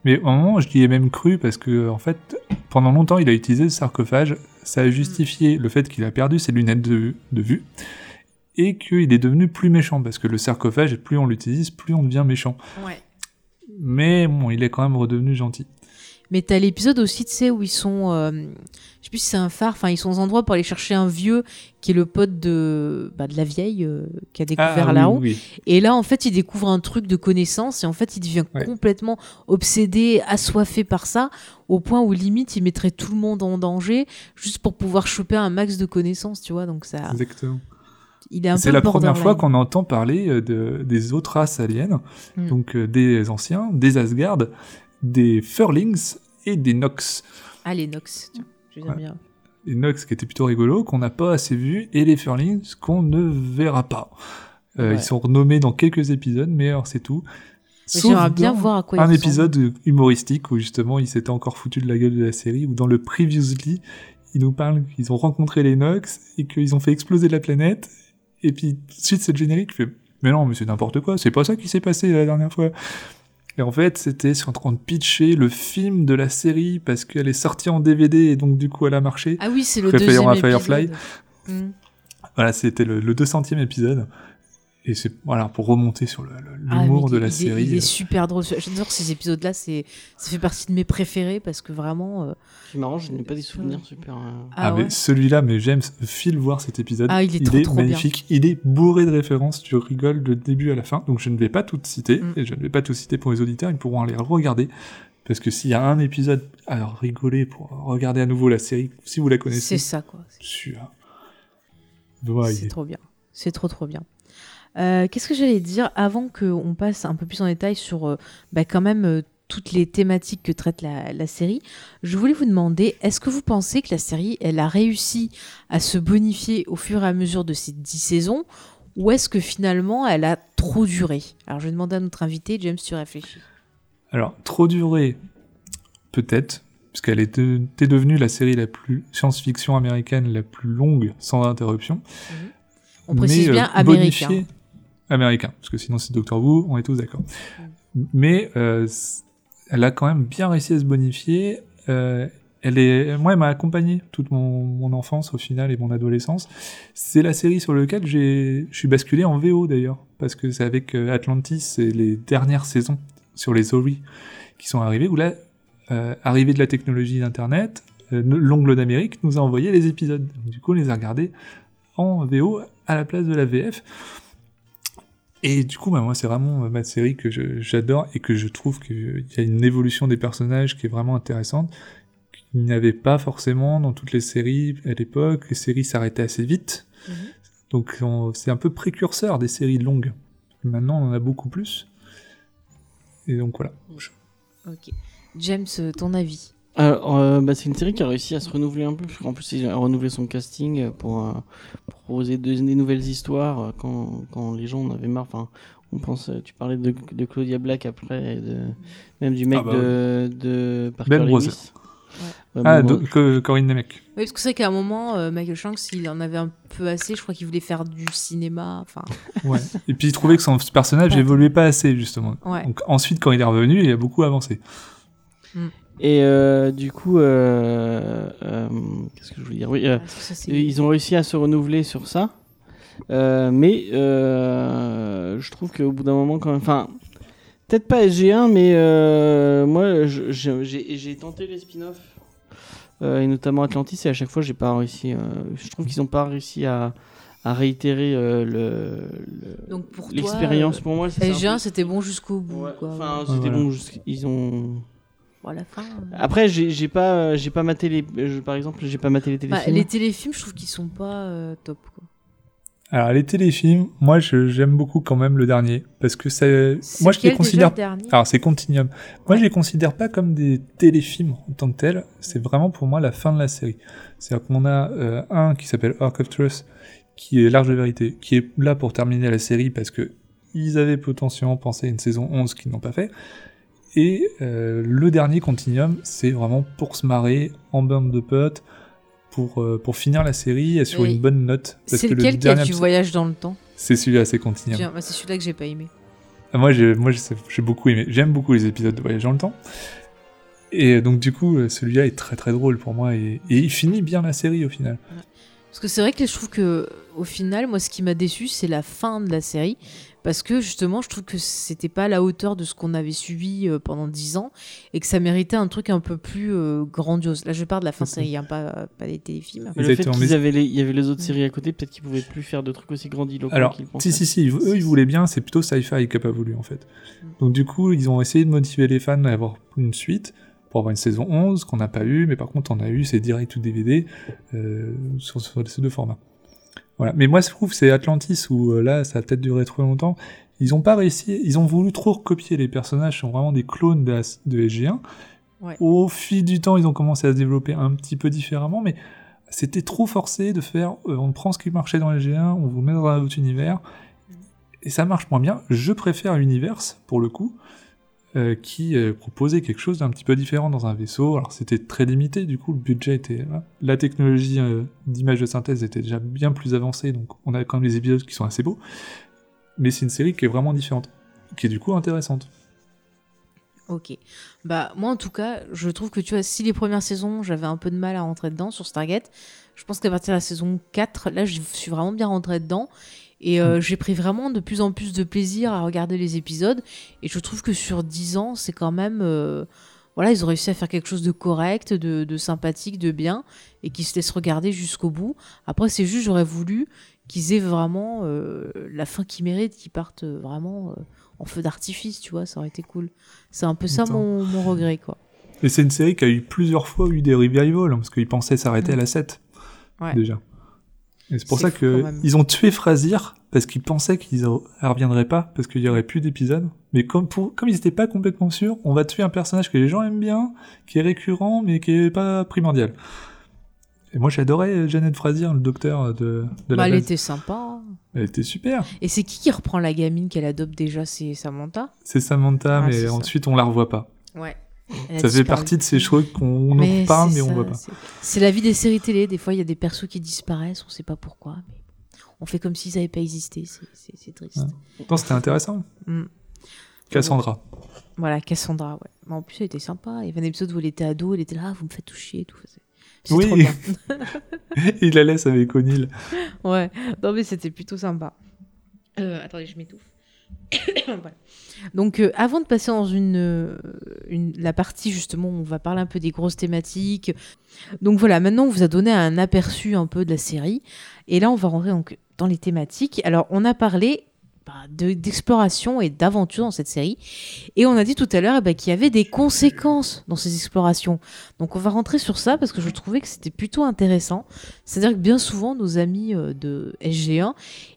Mais au moment, je l'y ai même cru parce que, en fait, pendant longtemps, il a utilisé le sarcophage. Ça a justifié le fait qu'il a perdu ses lunettes de, de vue et qu'il est devenu plus méchant parce que le sarcophage, plus on l'utilise, plus on devient méchant. Ouais. Mais bon, il est quand même redevenu gentil. Mais t'as l'épisode aussi, tu sais, où ils sont. euh, je sais plus si c'est un phare, enfin, ils sont aux endroits pour aller chercher un vieux qui est le pote de, bah, de la vieille euh, qui a découvert Ah, là-haut. oui. Et là, en fait, il découvre un truc de connaissance et en fait, il devient Ouais. complètement obsédé, assoiffé par ça, au point où limite, il mettrait tout le monde en danger juste pour pouvoir choper un max de connaissances, tu vois. Donc ça, Exactement. C'est la première fois qu'on entend parler euh, de, des autres races aliens, Mm. donc euh, des anciens, des Asgard, des Furlings et des Nox. Ah, les Nox, tiens, je les aime Ouais. bien. Les Nox qui étaient plutôt rigolos, qu'on n'a pas assez vus, et les Furlings qu'on ne verra pas. Euh, Ouais. Ils sont renommés dans quelques épisodes, mais alors c'est tout. J'aimerais bien voir à quoi un ils épisode humoristique où justement il s'était encore foutu de la gueule de la série, où dans le Previously, ils nous parlent qu'ils ont rencontré les Nox et qu'ils ont fait exploser la planète. Et puis, suite, c'est le générique fait Mais non, mais c'est n'importe quoi, c'est pas ça qui s'est passé la dernière fois. Et en fait, c'était sur en train de pitcher le film de la série parce qu'elle est sortie en DVD et donc du coup elle a marché. Ah oui, c'est le deuxième à épisode. Firefly. Mm. Voilà, c'était le, le 200e épisode. Et c'est voilà pour remonter sur Ah, l'humour mais de il- la il est- série. Il est euh, super drôle. J'adore ces épisodes-là. C'est, ça fait partie de mes préférés parce que vraiment. euh, C'est marrant, je n'ai pas des souvenirs super. euh, Ah, Ah, mais celui-là, mais j'aime file voir cet épisode. Ah, il est trop, trop bien. magnifique. Il est bourré de références. Tu rigoles de début à la fin. Donc je ne vais pas tout citer Mm. et je ne vais pas tout citer pour les auditeurs. Ils pourront aller le regarder parce que s'il y a un épisode à rigoler pour regarder à nouveau la série, si vous la C'est connaissez, ça, quoi. Ouais, il c'est est- trop bien. C'est trop, trop bien. Euh, Qu'est-ce que j'allais dire avant qu'on passe un peu plus en détail sur euh, bah, quand même euh, toutes les thématiques que traite la, la série? Je voulais vous demander, est-ce que vous pensez que la série, elle a réussi à se bonifier au fur et à mesure de ces dix saisons? Ou est-ce que finalement elle a trop duré? Alors je vais demander à notre invité, James, tu réfléchis. Alors, trop duré, peut-être, puisqu'elle était devenue la série la plus science-fiction américaine la plus longue sans interruption. On précise mais, bien euh, américain. bonifié- Américain, parce que sinon c'est Doctor Who, on est tous d'accord. Mais euh, elle a quand même bien réussi à se bonifier. euh, elle est, moi, elle m'a accompagné toute mon, mon enfance au final et mon adolescence. C'est la série sur laquelle j'ai, je suis basculé en VO d'ailleurs, parce que c'est avec euh, Atlantis et les dernières saisons sur les Ori qui sont arrivées, où là, euh, arrivée de la technologie d'Internet, l'ongle d'Amérique nous a envoyé les épisodes. Donc, du coup, on les a regardés en VO à la place de la VF. Et du coup, bah, moi, c'est vraiment euh, ma série que j'adore et que je trouve qu'il y a une évolution des personnages qui est vraiment intéressante, qu'il n'y avait pas forcément dans toutes les séries à l'époque. Les séries s'arrêtaient assez vite. Mhm. Donc, on- c'est un peu précurseur des séries longues. Maintenant, on en a beaucoup plus. Et donc, voilà. Ok. James, euh, ton avis? Euh, bah, c'est une série qui a réussi à se renouveler un peu, parce qu'en plus, il a renouvelé son casting pour, euh, pour proposer de- des nouvelles histoires euh, quand, quand les gens en avaient marre. Enfin, on pense, euh, tu parlais de, de Claudia Black après, et de, même du mec Ah bah de, de Parker Ben Lewis. Ouais, Ah, donc, que- Corinne Nemec. Oui, parce que c'est qu'à un moment, euh, Michael Shanks, il en avait un peu assez. Je crois qu'il voulait faire du cinéma. Enfin, Ouais. et puis, il trouvait que son personnage Ouais. évoluait pas assez, justement. ouais. Donc, ensuite, quand il est revenu, il a beaucoup avancé. Et euh, du coup, euh, euh, qu'est-ce que je voulais dire? Oui, euh, ça, Et Ils ont réussi à se renouveler sur ça. Euh, mais euh, je trouve qu'au bout d'un moment, quand même. Enfin, peut-être pas SG1, mais euh, moi, j'ai tenté les spin-offs. euh, et notamment Atlantis, et à chaque fois, j'ai pas réussi. euh, je trouve qu'ils n'ont pas réussi à, à réitérer euh, le- le- Donc pour toi, l'expérience. Pour moi, c'est SG1, un c'était bon jusqu'au bout. Ouais, quoi. Enfin, Ouais, c'était voilà. bon. Ils ont. Bon, à la fin. euh, Après, j'ai pas, j'ai pas maté les. je- par exemple, j'ai pas maté les bah, téléfilms. les téléfilms, je trouve qu'ils sont pas euh, top. Quoi. Alors les téléfilms, moi je- j'aime beaucoup quand même le dernier parce que ça, moi je les considère. le Alors c'est Continuum. Moi Ouais. je les considère pas comme des téléfilms en tant que tels. C'est vraiment pour moi la fin de la série. C'est-à-dire qu'on a euh, un qui s'appelle Arc of Truth, qui est Large de vérité, qui est là pour terminer la série parce que ils avaient potentiellement pensé à une saison 11 qu'ils n'ont pas fait. Et euh, le dernier Continuum, c'est vraiment pour se marrer en bande de potes. Pour, euh, pour finir la série et sur Oui. une bonne note. C'est que le lequel qui a dernier du voyage dans le temps C'est celui-là, c'est Continuum. Bah, C'est celui-là que j'ai pas aimé. Ah, Moi, j'ai, beaucoup aimé. J'aime beaucoup les épisodes de Voyage dans le temps. Et donc, du coup, euh, celui-là est très très drôle pour moi. Et, et il finit bien la série au final. Parce que c'est vrai que je trouve que au final, moi, ce qui m'a déçu, c'est la fin de la série. Parce que justement, je trouve que c'était pas à la hauteur de ce qu'on avait suivi euh, pendant 10 ans et que ça méritait un truc un peu plus euh, grandiose. Là, je parle de la fin série, hein, pas, pas des téléfilms. Mais le fait qu'ils avaient les, il y avait les autres séries à côté, peut-être qu'ils pouvaient plus faire de trucs aussi grandiloquents Alors, qu'ils si, si, si, eux, ils voulaient bien. C'est plutôt Sci-Fi qui a pas voulu, en fait. Donc, du coup, ils ont essayé de motiver les fans à avoir une suite pour avoir une saison 11 qu'on n'a pas eu. Mais par contre, on a eu, c'est direct ou DVD euh, sur, sur ces deux formats. Voilà. Mais moi, je trouve que c'est Atlantis où euh, là, ça a peut-être duré trop longtemps. Ils ont pas réussi, ils ont voulu trop recopier les personnages, sont vraiment des clones de, de SG1. Ouais. Au fil du temps, ils ont commencé à se développer un petit peu différemment, mais c'était trop forcé de faire, euh, on prend ce qui marchait dans SG1, on vous met dans un autre univers, et ça marche moins bien. Je préfère Universe, pour le coup, euh, qui euh, proposait quelque chose d'un petit peu différent dans un vaisseau. Alors c'était très limité, du coup le budget était... voilà. La technologie euh, d'image de synthèse était déjà bien plus avancée, donc on a quand même des épisodes qui sont assez beaux. Mais c'est une série qui est vraiment différente, qui est du coup intéressante. Ok. Bah, moi, en tout cas, je trouve que tu vois, si les premières saisons, j'avais un peu de mal à rentrer dedans sur Stargate, je pense qu'à partir de la saison 4, là, je suis vraiment bien rentrée dedans. Et euh, j'ai pris vraiment de plus en plus de plaisir à regarder les épisodes. Et je trouve que sur 10 ans, c'est quand même. euh, voilà, ils ont réussi à faire quelque chose de correct, de, de sympathique, de bien, et qui se laisse regarder jusqu'au bout. Après, c'est juste, j'aurais voulu qu'ils aient vraiment euh, la fin qu'ils méritent, qu'ils partent vraiment en feu d'artifice, tu vois, ça aurait été cool. C'est un peu ça mon, mon regret, quoi. Et c'est une série qui a eu plusieurs fois eu des revivals, hein, parce qu'ils pensaient s'arrêter à la 7, Ouais. déjà. C'est pour ça que ils ont tué Frasier, parce qu'ils pensaient qu'ils ne reviendraient pas, parce qu'il y aurait plus d'épisodes. Mais comme, pour, comme ils n'étaient pas complètement sûrs, on va tuer un personnage que les gens aiment bien, qui est récurrent, mais qui est pas primordial. Et moi j'adorais Janet Frasier, le docteur de, de Bah, la elle base. était sympa. Elle était super. Et c'est qui qui reprend la gamine qu'elle adopte déjà? C'est Samantha? C'est Samantha, Ah, mais ensuite on la revoit pas. Ouais. Ça fait partie de ces choses qu'on en parle, mais on ça, voit pas. c'est- la vie des séries télé. Des fois, il y a des persos qui disparaissent, on sait pas pourquoi. Mais on fait comme s'ils n'avaient pas existé. C'est- triste. Ouais. Pourtant c'était intéressant. Mm. Cassandra. Voilà, Cassandra, ouais. Mais en plus, elle était sympa. Il y avait un épisode où elle était ado, elle était là, Ah, vous me faites toucher et tout. Oui. trop bien. Il la laisse avec O'Neill. Ouais, non mais c'était plutôt sympa. Euh, attendez, je m'étouffe. Donc, euh, avant de passer dans une, euh, une- la partie justement où on va parler un peu des grosses thématiques. Donc voilà, maintenant on vous a donné un aperçu un peu de la série. Et là, on va rentrer donc dans les thématiques. Alors, on a parlé bah, de- d'exploration et d'aventure dans cette série. Et on a dit tout à l'heure eh ben, qu'il y avait des conséquences dans ces explorations. Donc on va rentrer sur ça parce que je trouvais que c'était plutôt intéressant. C'est-à-dire que bien souvent, nos amis euh, de SG1,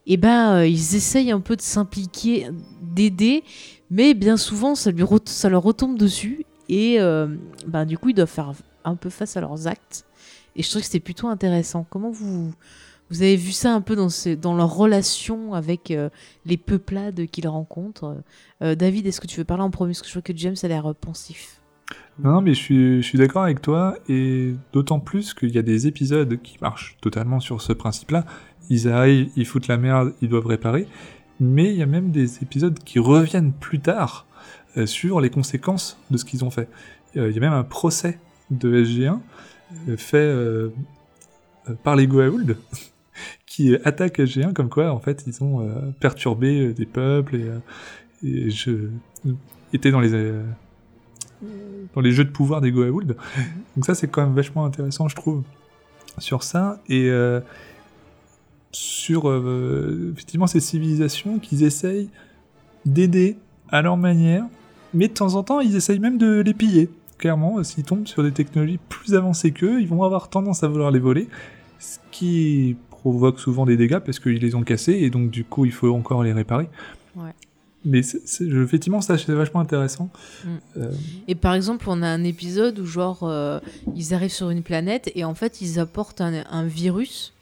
eh ben, euh, ils essayent un peu de s'impliquer, d'aider, mais bien souvent, ça, lui leur retombe dessus. Et euh, ben, du coup, ils doivent faire un peu face à leurs actes. Et je trouve que c'était plutôt intéressant. Comment vous, vous avez vu ça un peu dans, leur relation avec euh, les peuplades qu'ils rencontrent Euh, David, est-ce que tu veux parler en premier? Parce que je vois que James a l'air euh, pensif. Non, mais je suis, d'accord avec toi, et d'autant plus qu'il y a des épisodes qui marchent totalement sur ce principe-là. Ils arrivent, ils foutent la merde, ils doivent réparer, mais il y a même des épisodes qui reviennent plus tard sur les conséquences de ce qu'ils ont fait. Il y a même un procès de SG1 euh, fait par les Goa'uld qui attaquent SG1 comme quoi, en fait, ils ont euh, perturbé euh, des peuples et, euh, et je étais dans les... euh, dans les jeux de pouvoir des Goa'uld. Donc ça, c'est quand même vachement intéressant, je trouve, sur ça. Et euh, sur, effectivement, ces civilisations qu'ils essayent d'aider à leur manière, mais de temps en temps, ils essayent même de les piller. Clairement, s'ils tombent sur des technologies plus avancées qu'eux, ils vont avoir tendance à vouloir les voler. Ce qui, provoquent souvent des dégâts parce qu'ils les ont cassés et donc du coup il faut encore les réparer. Ouais. Mais effectivement, ça c'est vachement intéressant. Mm. Euh, Et par exemple, on a un épisode où genre euh, ils arrivent sur une planète et en fait ils apportent un, un virus,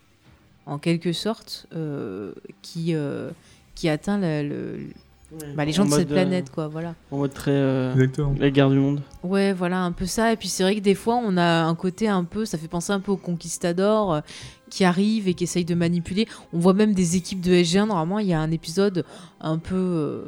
en quelque sorte, euh, qui euh, qui atteint la- le- bah, les gens En de cette planète, quoi. Voilà. En mode très. euh, exactement. la guerre du monde. Ouais, voilà, un peu ça. Et puis c'est vrai que des fois, on a un côté un peu, ça fait penser un peu aux conquistadors euh, qui arrivent et qui essayent de manipuler. On voit même des équipes de SG1. Normalement, il y a un épisode un peu. euh,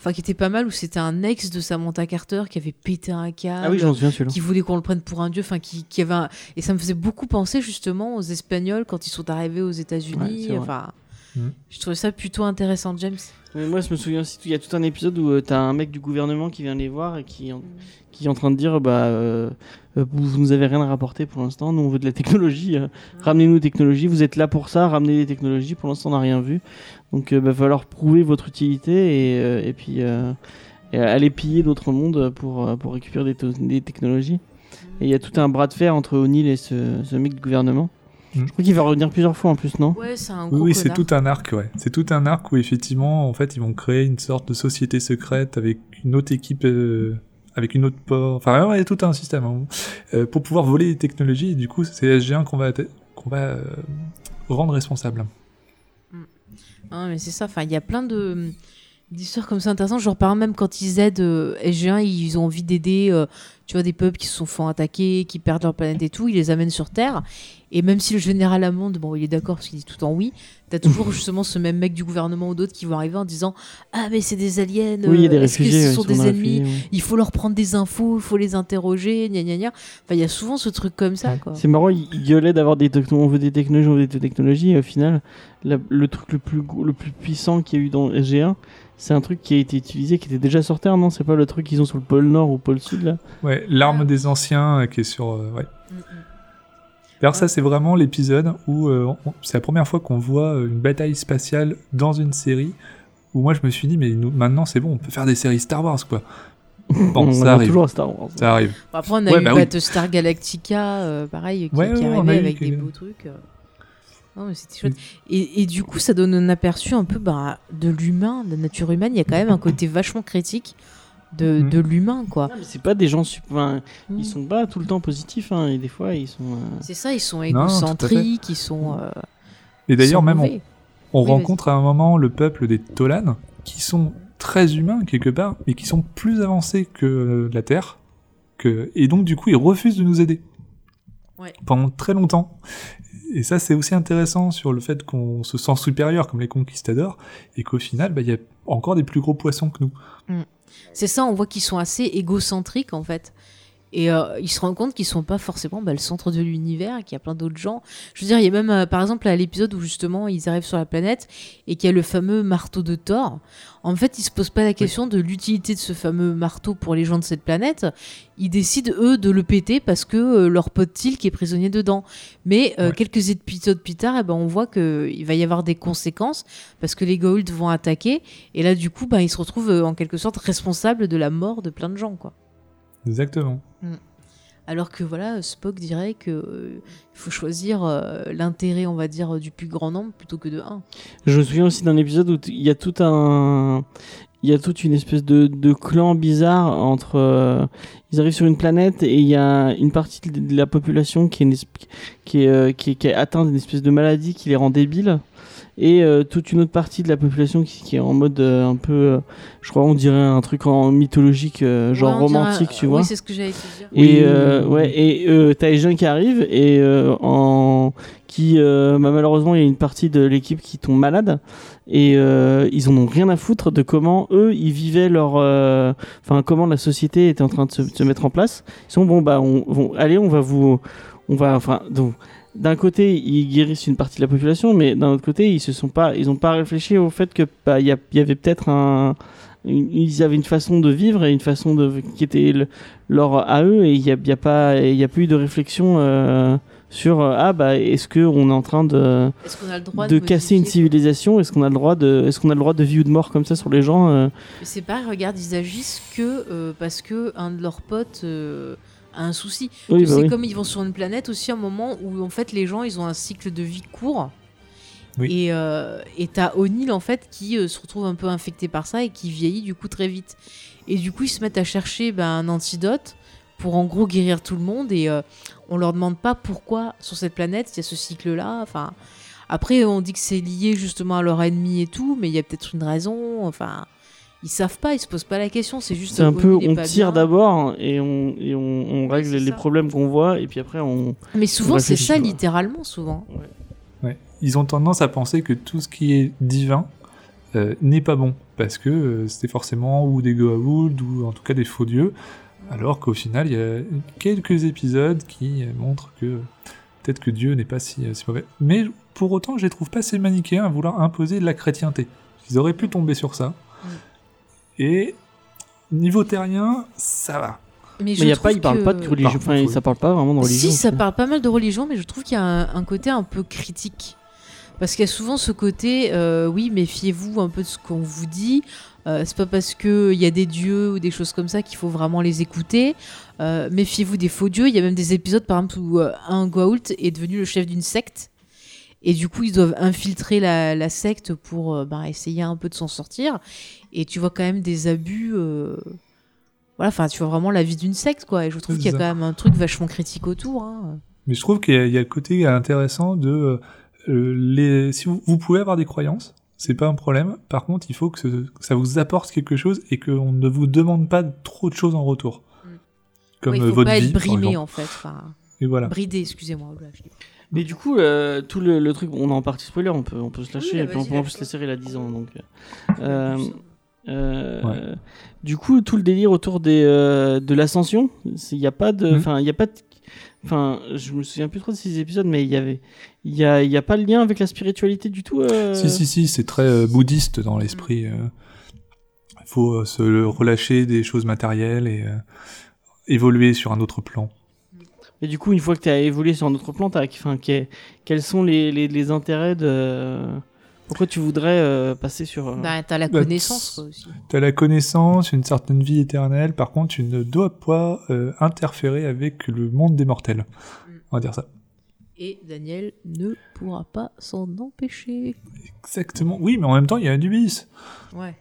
Enfin, qui était pas mal où c'était un ex de Samantha Carter qui avait pété un câble. Ah oui, j'en souviens celui-là. qui voulait qu'on le prenne pour un dieu, enfin qui, qui avait un... et ça me faisait beaucoup penser justement aux Espagnols quand ils sont arrivés aux États-Unis. enfin, Mhm. je trouvais ça plutôt intéressant, James. Mais moi, je me souviens aussi, il y a tout un épisode où tu t'as un mec du gouvernement qui vient les voir et qui, en- qui est en train de dire bah, euh, euh, vous, vous nous avez rien à rapporter pour l'instant, nous on veut de la technologie, euh, ramenez-nous technologie, vous êtes là pour ça, ramenez des technologies, pour l'instant on n'a rien vu. Donc il va falloir prouver votre utilité et, euh, et puis euh, et aller piller d'autres mondes pour, euh, pour récupérer des, technologies. Et il y a tout un bras de fer entre O'Neill et ce, ce mec du gouvernement. Mhm. Je crois qu'il va revenir plusieurs fois en plus, non? Ouais, c'est un Oui, gros oui, c'est tout un arc, ouais. C'est tout un arc où effectivement, en fait, ils vont créer une sorte de société secrète avec une autre équipe, euh, avec une autre port. Enfin, ouais, ouais, tout un système hein, euh, pour pouvoir voler les technologies. Et du coup, c'est SG1 qu'on va euh, rendre responsable. Hein, mais c'est ça. Enfin, il y a plein de d'histoires comme ça intéressantes. Genre, par exemple, même quand ils aident euh, SG1, ils ont envie d'aider, euh, tu vois, des peuples qui se sont fait attaquer, qui perdent leur planète et tout. Ils les amènent sur Terre. Et même si le général Hammond, bon, il est d'accord parce qu'il dit tout en oui, t'as toujours justement ce même mec du gouvernement ou d'autres qui vont arriver en disant Ah, mais c'est des aliens. Oui, il y a des euh, est-ce que réfugiés. ce sont ils des ennemis réfugiés. Il faut leur prendre des infos, il faut les interroger, gna gna gna. Enfin, il y a souvent ce truc comme ça. C'est marrant, il il gueulait d'avoir des technologies, on veut des technologies, on veut des technologies, et au final, la- le truc le plus, le plus puissant qu'il y a eu dans SG1, c'est un truc qui a été utilisé, qui était déjà sur Terre, non? C'est pas le truc qu'ils ont sur le pôle Nord ou le pôle Sud, là? Ouais, l'arme des anciens euh, qui est sur. euh, ouais. Mm, mm. D'ailleurs, ça, c'est vraiment l'épisode où euh, c'est la première fois qu'on voit euh, une bataille spatiale dans une série. Où moi, je me suis dit, mais nous, maintenant, c'est bon, on peut faire des séries Star Wars, quoi. Bon, on ça arrive. toujours à Star Wars. Ça arrive. Bon, Après, on a Ouais, eu bah oui. Battlestar Galactica, euh, pareil, qui, Ouais, qui ouais, on arrivait eu avec des beaux trucs. euh. Non, mais c'était chouette. Et, et du coup, ça donne un aperçu un peu bah, de l'humain, de la nature humaine. Il y a quand même un côté vachement critique de, Mhm. de l'humain, quoi. C'est pas des gens. enfin, Mhm. Ils sont pas tout le temps positifs, hein, et des fois, ils sont. euh, C'est ça, ils sont égocentriques, ils sont. euh, Et d'ailleurs, même, on, mauvais. on Oui, rencontre à un moment le peuple des Tolan, qui sont très humains, quelque part, mais qui sont plus avancés que euh, la Terre. Que... Et donc, du coup, ils refusent de nous aider. Ouais. Pendant très longtemps. Et ça, c'est aussi intéressant sur le fait qu'on se sent supérieur, comme les conquistadors, et qu'au final, bah, il y a encore des plus gros poissons que nous. C'est ça, on voit qu'ils sont assez égocentriques en fait. Et euh, ils se rendent compte qu'ils sont pas forcément bah, le centre de l'univers, qu'il y a plein d'autres gens. Je veux dire, il y a même, euh, par exemple, à l'épisode où justement ils arrivent sur la planète et qu'il y a le fameux marteau de Thor. En fait, ils se posent pas la question de l'utilité de ce fameux marteau pour les gens de cette planète. Ils décident, eux, de le péter parce que euh, leur pote Tilk est prisonnier dedans. Mais quelques épisodes plus tard, eh ben, on voit qu'il va y avoir des conséquences parce que les Goa'uld vont attaquer. Et là, du coup, ben, ils se retrouvent en quelque sorte responsables de la mort de plein de gens, quoi. Exactement. Alors que voilà, Spock dirait que euh, il faut choisir euh, l'intérêt, on va dire, du plus grand nombre plutôt que de un. Je me souviens aussi d'un épisode où il y a tout un. Il y a toute une espèce de, de clan bizarre entre. euh, ils arrivent sur une planète et il y a une partie de la population qui est, une qui est, euh, qui est, qui est atteinte d'une espèce de maladie qui les rend débiles. Et euh, toute une autre partie de la population qui, qui est en mode euh, un peu. euh, je crois on dirait un truc en mythologique, euh, genre Ouais, on dirait- romantique, tu vois. Oui, c'est ce que j'allais te dire. Et Oui, euh, ouais, et euh, t'as les gens qui arrivent et euh, en qui euh, bah, malheureusement il y a une partie de l'équipe qui tombe malade et euh, ils en ont rien à foutre de comment eux ils vivaient leur euh, enfin comment la société était en train de se, de se mettre en place. Ils sont bon bah on, on- allez on va vous on va enfin donc d'un côté ils guérissent une partie de la population mais d'un autre côté ils se sont pas ils ont pas réfléchi au fait que bah y, a- y avait peut-être un une- ils avaient une façon de vivre et une façon de qui était le- leur à eux et il n'y a, y a pas il y a plus eu de réflexion euh, sur euh, ah bah est-ce que on est en train de Est-ce qu'on a le droit de, de, casser une civilisation? Est-ce qu'on a le droit de est-ce qu'on a le droit de vie ou de mort comme ça sur les gens euh? C'est pas, regarde, ils agissent que euh, parce que un de leurs potes un souci. Oui, Tu bah oui. comme ils vont sur une planète aussi, un moment où en fait les gens ils ont un cycle de vie court. Oui. Et euh, t'as O'Neill en fait qui euh, se retrouve un peu infecté par ça et qui vieillit du coup très vite. Et du coup ils se mettent à chercher ben, un antidote pour en gros guérir tout le monde et euh, on leur demande pas pourquoi sur cette planète il y a ce cycle là. Enfin après on dit que c'est lié justement à leur ennemi et tout, mais il y a peut-être une raison. Enfin ils savent pas, ils se posent pas la question, c'est juste C'est un peu, on tire d'abord et on, et on, on règle les ça. problèmes qu'on voit et puis après on. Mais souvent c'est ça littéralement souvent. Ouais. Ils ont tendance à penser que tout ce qui est divin euh, n'est pas bon, parce que euh, c'est forcément ou des Goa'uld ou en tout cas des faux dieux, alors qu'au final il y a quelques épisodes qui montrent que peut-être que Dieu n'est pas si, euh, si mauvais. Mais pour autant, je les trouve pas assez manichéens à vouloir imposer de la chrétienté. Ils auraient pu tomber sur ça. Et niveau terrien, ça va. Mais, Mais y a pas, il parle pas de religion. Enfin, ça parle pas vraiment de religion. Si, ça parle pas mal de religion, mais je trouve qu'il y a un, un côté un peu critique. Parce qu'il y a souvent ce côté, euh, oui, méfiez-vous un peu de ce qu'on vous dit. Euh, c'est pas parce qu'il y a des dieux ou des choses comme ça qu'il faut vraiment les écouter. Euh, méfiez-vous des faux dieux. Il y a même des épisodes, par exemple, où euh, un Goa'uld est devenu le chef d'une secte. Et du coup, ils doivent infiltrer la, la secte pour euh, bah, essayer un peu de s'en sortir. Et tu vois quand même des abus. euh, Voilà, enfin, tu vois vraiment la vie d'une secte, quoi. Et je trouve qu'il y a quand même un truc vachement critique autour. hein. Mais je trouve qu'il y, a- il y a le côté intéressant de euh, les. Si vous, vous pouvez avoir des croyances, c'est pas un problème. Par contre, il faut que, ce- que ça vous apporte quelque chose et qu'on ne vous demande pas trop de choses en retour. Mm. Comme Ouais, il euh, faut votre pas vie, être par brimé exemple. en fait. Enfin, Et voilà. bridé, excusez-moi. Mais du coup, euh, tout le, le truc, on est en partie spoiler, on peut, on peut se lâcher. Oui, et puis en vas-y, en plus, la série, elle a 10 ans. Donc, euh, euh, Ouais. Du coup, tout le délire autour des, euh, de l'ascension, il n'y a pas de. Mhm. Enfin, il y a pas de. Enfin, je me souviens plus trop de ces épisodes, mais il y avait. Il y a, il y a pas le lien avec la spiritualité du tout. euh, Si, si, si, c'est très bouddhiste dans l'esprit. Il faut euh, se relâcher des choses matérielles et évoluer sur un autre plan. Et du coup, une fois que tu as évolué sur un autre plan, quels sont les, les, les intérêts de. Pourquoi tu voudrais euh, passer sur. euh, Bah, t'as la Bah, connaissance quoi, aussi. T'as la connaissance, une certaine vie éternelle, par contre, tu ne dois pas euh, interférer avec le monde des mortels. On va dire ça. Et Daniel ne pourra pas s'en empêcher. Exactement. Oui, mais en même temps, il y a Anubis. Ouais.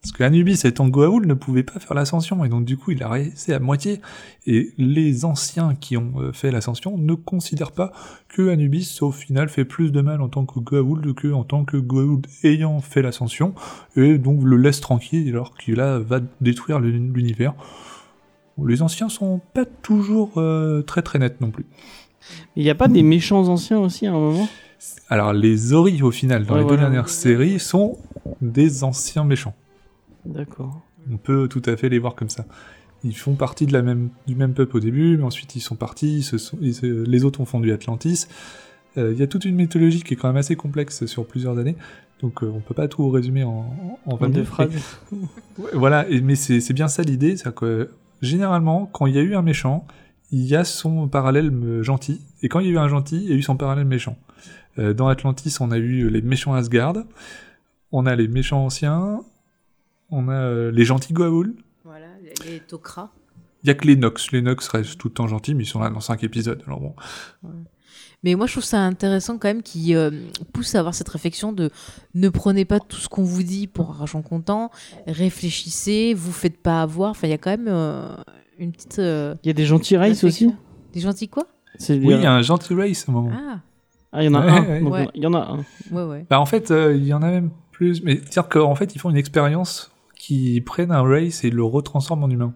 Parce que Anubis étant Goa'uld ne pouvait pas faire l'ascension, et donc du coup, il a réussi à moitié. Et les anciens qui ont euh, fait l'ascension ne considèrent pas que Anubis, au final, fait plus de mal en tant que Goa'uld que en tant que Goa'uld ayant fait l'ascension, et donc le laisse tranquille alors qu'il va détruire l'univers. Les anciens sont pas toujours euh, très très nets non plus. Il n'y a pas des méchants anciens aussi à un moment? Alors les Ori au final dans Ouais, les deux dernières séries sont des anciens méchants. D'accord. On peut tout à fait les voir comme ça. Ils font partie de la même, du même peuple au début, mais ensuite ils sont partis, ils se sont- ils se- les autres ont fondu Atlantis. Euh, Il y a toute une mythologie qui est quand même assez complexe sur plusieurs années, donc euh, on peut pas tout résumer en, en, en En 22 deux phrases. Ouais, Voilà, et- mais c'est bien ça l'idée, c'est que généralement, quand il y a eu un méchant, il y a son parallèle gentil, et quand il y a eu un gentil, il y a eu son parallèle méchant. Euh, dans Atlantis, on a eu les méchants Asgard, on a les méchants anciens, on a euh, les gentils Goa'uld, Voilà, les Tok'ra. il y a que les Nox, les Nox restent tout le temps gentils, mais ils sont là dans 5 épisodes, alors bon. Mais moi, je trouve ça intéressant quand même qui euh, pousse à avoir cette réflexion de ne prenez pas tout ce qu'on vous dit pour argent comptant, réfléchissez, vous faites pas avoir. Enfin, il y a quand même euh, une petite. euh, Il y a des gentils races aussi. Des gentils quoi? C'est Oui, il y a un gentil race au moment. Ah, Ah, il y en a Ouais, un. ouais. donc Ouais. Il y en a un. ouais, ouais. Bah en fait, euh, il y en a même plus, mais c'est-à-dire qu'en fait, ils font une expérience qui prennent un race et le retransforment en humain.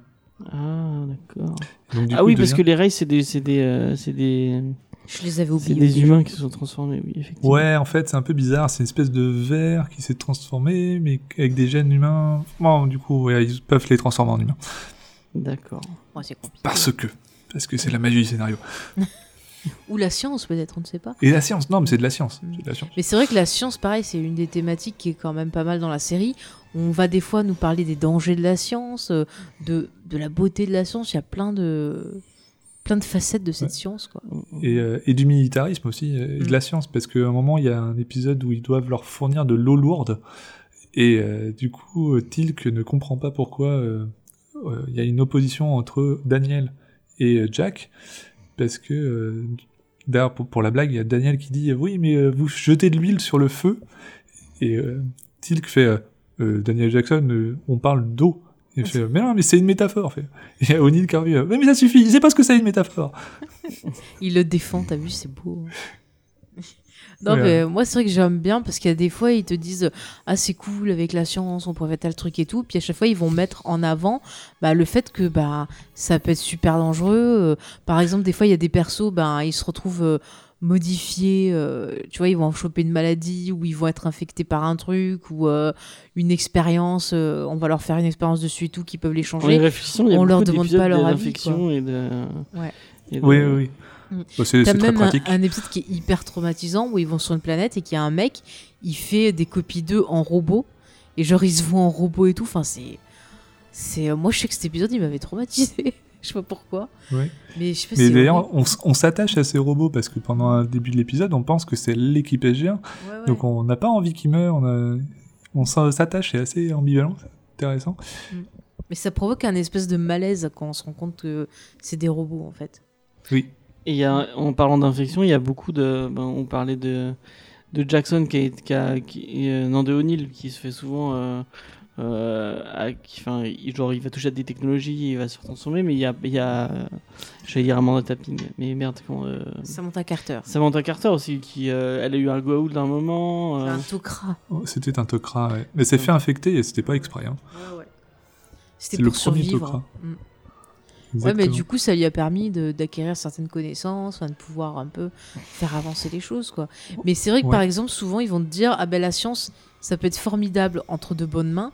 Ah, d'accord. Donc, du Ah coup, oui, parce devient- que les races, c'est des, c'est des, euh, c'est des, Je les avais c'est oubliés. des humains qui se sont transformés, oui, effectivement. Ouais, en fait, c'est un peu bizarre. C'est une espèce de verre qui s'est transformé, mais avec des gènes humains. Bon, du coup, ouais, ils peuvent les transformer en humains. D'accord. Ouais, c'est compliqué. Parce que. Parce que c'est la magie du scénario. Ou la science, peut-être, on ne sait pas. Et la science, non, mais c'est de la science. Mm. C'est de la science. Mais c'est vrai que la science, pareil, c'est une des thématiques qui est quand même pas mal dans la série. On va des fois nous parler des dangers de la science, euh, de, de la beauté de la science. Il y a plein de, plein de facettes de cette Ouais. science. Quoi. Et, euh, et du militarisme aussi, euh, et de Mm. la science, parce qu'à un moment, il y a un épisode où ils doivent leur fournir de l'eau lourde, et euh, du coup, Tilk ne comprend pas pourquoi euh, il y a une opposition entre Daniel et Jack, parce que d'ailleurs pour, pour la blague, il y a Daniel qui dit oui mais vous jetez de l'huile sur le feu et Tilk fait Daniel Jackson, euh, on parle d'eau. Il fait, mais non, mais c'est une métaphore. Fait. Et O'Neill qui revient, mais, mais ça suffit, il sait pas ce que c'est une métaphore. Il le défend, t'as vu, c'est beau. Non, Ouais. mais moi, c'est vrai que j'aime bien parce qu'il y a des fois, ils te disent Ah, c'est cool avec la science, on pourrait faire tel truc et tout. Puis à chaque fois, ils vont mettre en avant bah, le fait que bah, ça peut être super dangereux. Euh, par exemple, des fois, il y a des persos, bah, ils se retrouvent euh, modifiés. euh, tu vois, ils vont choper une maladie ou ils vont être infectés par un truc ou euh, une expérience. euh, on va leur faire une expérience dessus et tout qui peuvent les En changer. a on leur demande pas leur avis, et de. Ouais. et de- Oui, oui, oui. Mm. Bah, c'est très même un, pratique. un épisode qui est hyper traumatisant où ils vont sur une planète et qu'il y a un mec, il fait des copies d'eux en robot et genre ils se voient en robot et tout. Enfin, c'est. c'est Moi, je sais que cet épisode il m'avait traumatisé. Je sais pas pourquoi. Ouais. Mais je sais pas Mais si. d'ailleurs, on, s'attache à ces robots parce que pendant un début de l'épisode, on pense que c'est l'équipe SG1. Ouais, ouais. Donc on n'a pas envie qu'ils meurent. On, a- on s'en- s'attache, c'est assez ambivalent, c'est intéressant. Mais ça provoque un espèce de malaise quand on se rend compte que c'est des robots en fait. Oui. Et il y a, en parlant d'infection, il y a beaucoup de. ben, on parlait de, de Jackson, qui, est- qui, a, qui euh, non, de O'Neill, qui se fait souvent. Euh, euh, enfin, genre, il va toucher à des technologies, il va se transformer, mais il y a. Il y a J'allais dire Amanda Tapping, mais merde, comment. euh, Samantha Carter. Samantha Carter aussi, qui, euh, elle a eu un Goa'uld d'un moment. Euh, un tocra. Oh, C'était un tocra, ouais. Mais c'est fait infecter et c'était pas exprès. Hein. Ouais, ouais. C'était le pour premier survivre. tocra. Mm. Ouais, mais du coup, ça lui a permis d'acquérir certaines connaissances, de pouvoir un peu faire avancer les choses, quoi. Mais c'est vrai que, Ouais. par exemple, souvent, ils vont te dire, ah ben, la science, ça peut être formidable entre de bonnes mains,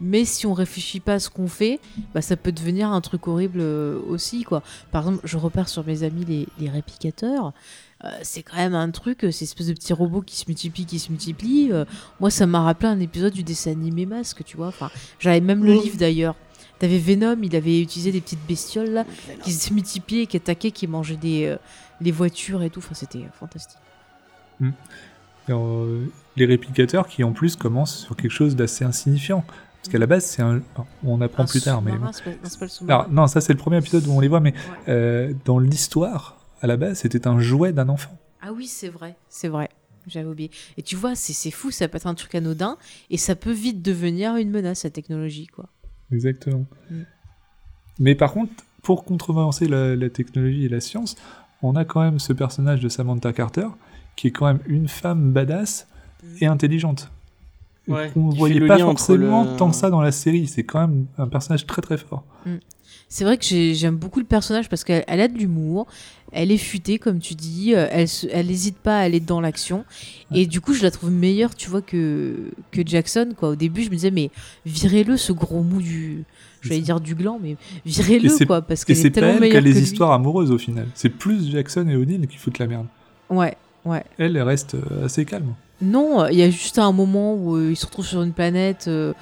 mais si on réfléchit pas à ce qu'on fait, bah, ça peut devenir un truc horrible euh, aussi, quoi. Par exemple, je repars sur mes amis, les, les réplicateurs. Euh, c'est quand même un truc, euh, ces espèces de petits robots qui se multiplient, qui se multiplient. Euh, moi, ça m'a rappelé un épisode du dessin animé Masque, tu vois. Enfin, j'avais même le Oh. livre d'ailleurs. T'avais Venom, il avait utilisé des petites bestioles là, qui se multipliaient, qui attaquaient, qui mangeaient des, les voitures et tout. Enfin, c'était fantastique. Alors, euh, les réplicateurs qui en plus commencent sur quelque chose d'assez insignifiant. Parce qu'à la base, c'est un. On apprend Un plus tard, mais. non. Alors, ça c'est le premier épisode où on les voit, mais euh, dans l'histoire, à la base, c'était un jouet d'un enfant. Ah oui, c'est vrai, c'est vrai. J'avais oublié. Et tu vois, c'est fou, ça peut être un truc anodin et ça peut vite devenir une menace, la technologie, quoi. Exactement. Mm. Mais par contre, pour contrebalancer la, la technologie et la science, on a quand même ce personnage de Samantha Carter, qui est quand même une femme badass et intelligente. Ouais, On qui fait voyait pas forcément le- tant que ça dans la série. C'est quand même un personnage très très fort. C'est vrai que j'ai- j'aime beaucoup le personnage parce qu'elle elle a de l'humour, elle est futée comme tu dis, euh, elle n'hésite pas à aller dans l'action et du coup je la trouve meilleure tu vois que, que Jackson quoi. Au début je me disais mais virez-le ce gros mou du, j'allais dire du gland mais virez-le quoi parce Et qu'elle c'est tellement elle qui meilleure a que les lui. histoires amoureuses au final. C'est plus Jackson et O'Neill qui foutent la merde. Ouais ouais. Elle, elle reste euh, assez calme. Non, euh, il y a juste un moment où euh, il se retrouve sur une planète euh,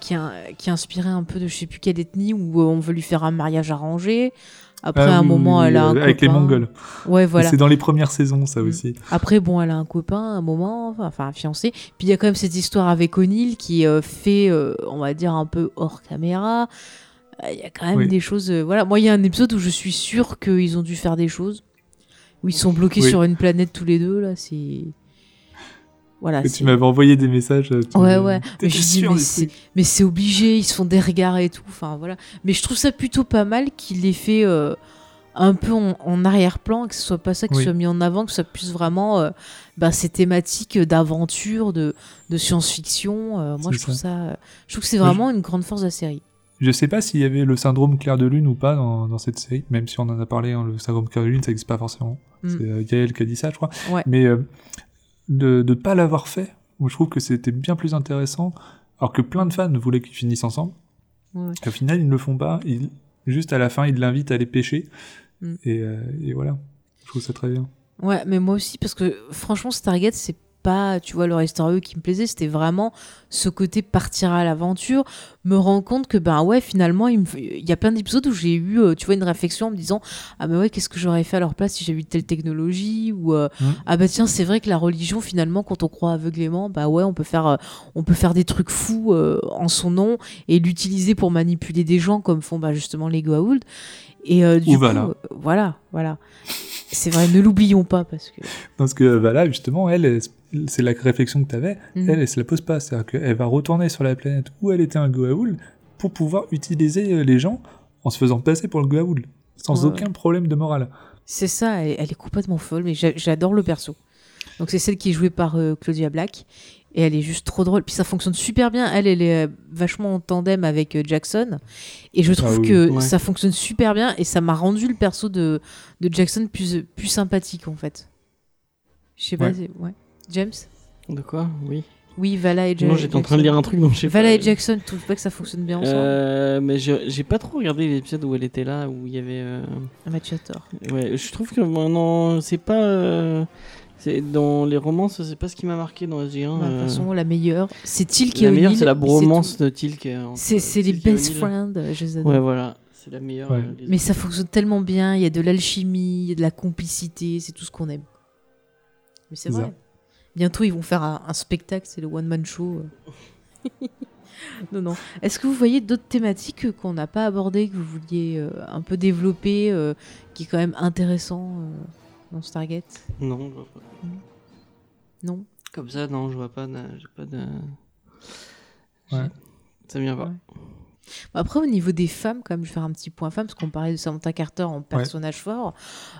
qui, a, qui est inspirée un peu de je sais plus quelle ethnie où on veut lui faire un mariage arrangé. Après, Ah un oui, moment, elle a un Avec les. Mongols. Ouais, voilà. C'est dans les premières saisons, ça Mm. aussi. Après, bon, elle a un copain, un moment, enfin, un fiancé. Puis il y a quand même cette histoire avec O'Neill qui euh, fait, euh, on va dire, un peu hors caméra. Il y a quand même Oui. des choses. euh, voilà, moi, il y a un épisode où je suis sûre qu'ils ont dû faire des choses. Où ils sont bloqués Oui. sur une planète tous les deux, là, c'est. Voilà. Tu m'avais envoyé des messages. euh, Ouais, ouais. Mais je dis, mais c'est, trucs. mais c'est obligé, ils se font des regards et tout. Enfin, voilà. Mais je trouve ça plutôt pas mal qu'il ait fait euh, un peu en, en arrière-plan, que ce soit pas ça qui Oui. soit mis en avant, que ça puisse vraiment euh, bah, ces thématiques d'aventure, de, de science-fiction. euh, moi, je trouve ça. ça. Je trouve que c'est vraiment une grande force de la série. Je sais pas s'il y avait le syndrome Clair de Lune ou pas dans, dans cette série, même si on en a parlé, hein, le syndrome Clair de Lune, ça n'existe pas forcément. Mm. C'est Gaël qui a dit ça, je crois. Ouais. Mais euh, de ne pas l'avoir fait, moi, je trouve que c'était bien plus intéressant, alors que plein de fans voulaient qu'ils finissent ensemble. Ouais. Au final, ils ne le font pas. Ils, juste à la fin, ils l'invitent à aller pêcher. Mm. Et, euh, et voilà. Je trouve ça très bien. Ouais, mais moi aussi, parce que franchement, Stargate, c'est pas, tu vois, histoire eux qui me plaisait, c'était vraiment ce côté partir à l'aventure, me rendre compte que, ben ouais, finalement, il, me f- il y a plein d'épisodes où j'ai eu, euh, tu vois, une réflexion en me disant, ah ben ouais, qu'est-ce que j'aurais fait à leur place si j'avais eu telle technologie, ou euh, ah bah tiens, c'est vrai que la religion, finalement, quand on croit aveuglément, bah ouais, on peut faire, euh, on peut faire des trucs fous en son nom et l'utiliser pour manipuler des gens comme font bah, justement les Goa'uld. Et euh, du Ou coup, Vala. euh, voilà, voilà. C'est vrai, ne l'oublions pas parce que. Parce que voilà, justement, elle, c'est la réflexion que tu avais, Mhm. elle, elle se la pose pas. C'est-à-dire qu'elle va retourner sur la planète où elle était un Goa'uld pour pouvoir utiliser euh, les gens en se faisant passer pour le Goa'uld, sans Ouais. aucun problème de morale. C'est ça, elle, elle est complètement folle, mais j'a- j'adore le perso. Donc c'est celle qui est jouée par euh, Claudia Black. Et elle est juste trop drôle. Puis ça fonctionne super bien. Elle, elle est euh, vachement en tandem avec euh, Jackson. Et je trouve Ah oui. que Ouais. ça fonctionne super bien. Et ça m'a rendu le perso de, de Jackson plus, plus sympathique, en fait. Je sais pas. Ouais. Ouais. James? De quoi? Oui. Oui, Vala et Ja- Non, j'étais en train de lire un truc, donc je sais Vala pas. et Jackson, tu trouves pas que ça fonctionne bien ensemble? Euh, mais j'ai pas trop regardé l'épisode où elle était là, où il y avait. euh, Ah, bah, tu as tort. Ouais, je trouve que maintenant, c'est pas. euh, c'est dans les romances, c'est pas ce qui m'a marqué dans SG1. Bah, De toute euh, façon, la meilleure, c'est Tilk et la meilleure, c'est la bromance de Tilk. euh, C'est c'est les best friends. euh, Je les adore. Ouais, voilà. C'est la meilleure. Ouais. euh, Mais ça fonctionne tellement bien, il y a de l'alchimie, il y a de la complicité, c'est tout ce qu'on aime. Mais c'est vrai. ça. Bientôt, ils vont faire un, un spectacle, c'est le one-man show. euh. non, non. Est-ce que vous voyez d'autres thématiques euh, qu'on n'a pas abordées, que vous vouliez euh, un peu développer, euh, qui est quand même intéressant euh, dans Stargate Non, je vois pas. Non Comme ça, non, je vois pas de. J'ai pas de. Ouais. Ça vient pas. Ouais. Après, au niveau des femmes, quand même, je vais faire un petit point femme, parce qu'on parlait de Samantha Carter en personnage fort.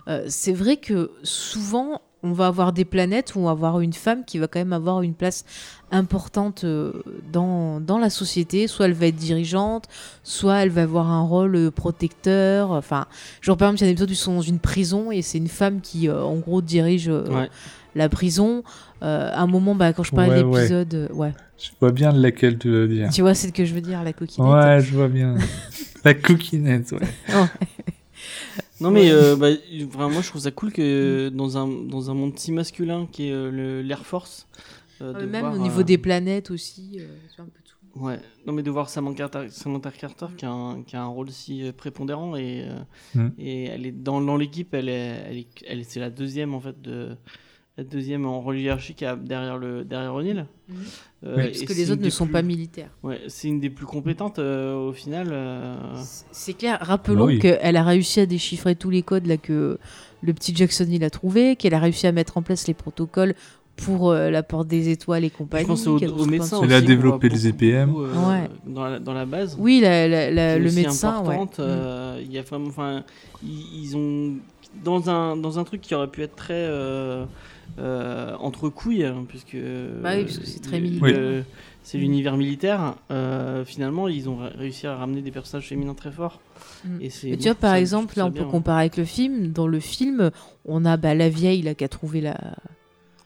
Euh, c'est vrai que souvent, on va avoir des planètes où on va avoir une femme qui va quand même avoir une place importante euh, dans, dans la société. Soit elle va être dirigeante, soit elle va avoir un rôle euh, protecteur. Enfin, genre par exemple, il y a un épisode où ils sont dans une prison et c'est une femme qui, euh, en gros, dirige euh, Ouais. la prison. Euh, à un moment, bah, quand je parlais Ouais, de l'épisode, ouais. Je vois bien de laquelle tu veux dire. Tu vois, c'est ce que je veux dire, la coquinette. Ouais, je vois bien. la coquinette, ouais. Non, mais euh, bah, vraiment, moi, je trouve ça cool que dans un, dans un monde si masculin qui est euh, l'Air Force. euh, de Même voir, au niveau euh, des planètes aussi. euh, un peu tout. Ouais, non mais de voir Samantha Carter, Samantha Carter qui, a un, qui a un rôle si prépondérant et, euh, Mm. et elle est dans, dans l'équipe, elle est, elle est, elle est- c'est la deuxième en fait de la deuxième en rôle hiérarchique derrière le derrière O'Neill. Mhm. Euh, Oui. Parce que les autres ne sont plus- pas militaires. Ouais, c'est une des plus compétentes euh, au final. euh, C'est- clair. Rappelons Bah oui. qu'elle a réussi à déchiffrer tous les codes là que le petit Jackson il a trouvé, qu'elle a réussi à mettre en place les protocoles pour euh, la porte des étoiles et compagnie. je pense au, qu'elle au trouve plein de médecin. choses. Elle a développé les EPM. beaucoup, euh, Ouais. dans, la, dans la base. Oui, la- la- la- qui est le médecin, ouais. euh, il y a vraiment, enfin, ils, ils ont dans un dans un truc qui aurait pu être très euh, euh, entre couilles, hein, puisque Bah oui, parce que c'est très le- militaire. c'est l'univers militaire. euh, finalement, ils ont ré- réussi à ramener des personnages féminins très forts. Mm. Et c'est. Mais tu vois, par exemple, là, on peut bien. comparer avec le film. Dans le film, on a bah, la vieille là qui a trouvé la.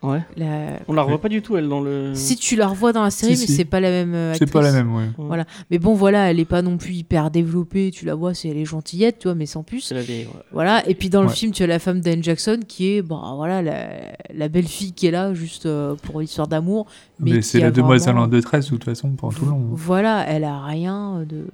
Ouais. la... On la revoit pas du tout elle dans le. Si tu la revois dans la série, Si, mais si. c'est pas la même. euh, C'est pas la même, ouais. Voilà. Mais bon, voilà, elle est pas non plus hyper développée. Tu la vois, c'est elle est gentillette, tu vois, mais sans plus. C'est la vieille. ouais. Voilà. Et puis dans le film, tu as la femme d'Anne Jackson qui est, bah voilà, la, la belle fille qui est là juste euh, pour l'histoire d'amour. Mais, Mais c'est la demoiselle vraiment- en détresse, de toute façon, pendant tout le long. Voilà, elle a rien de,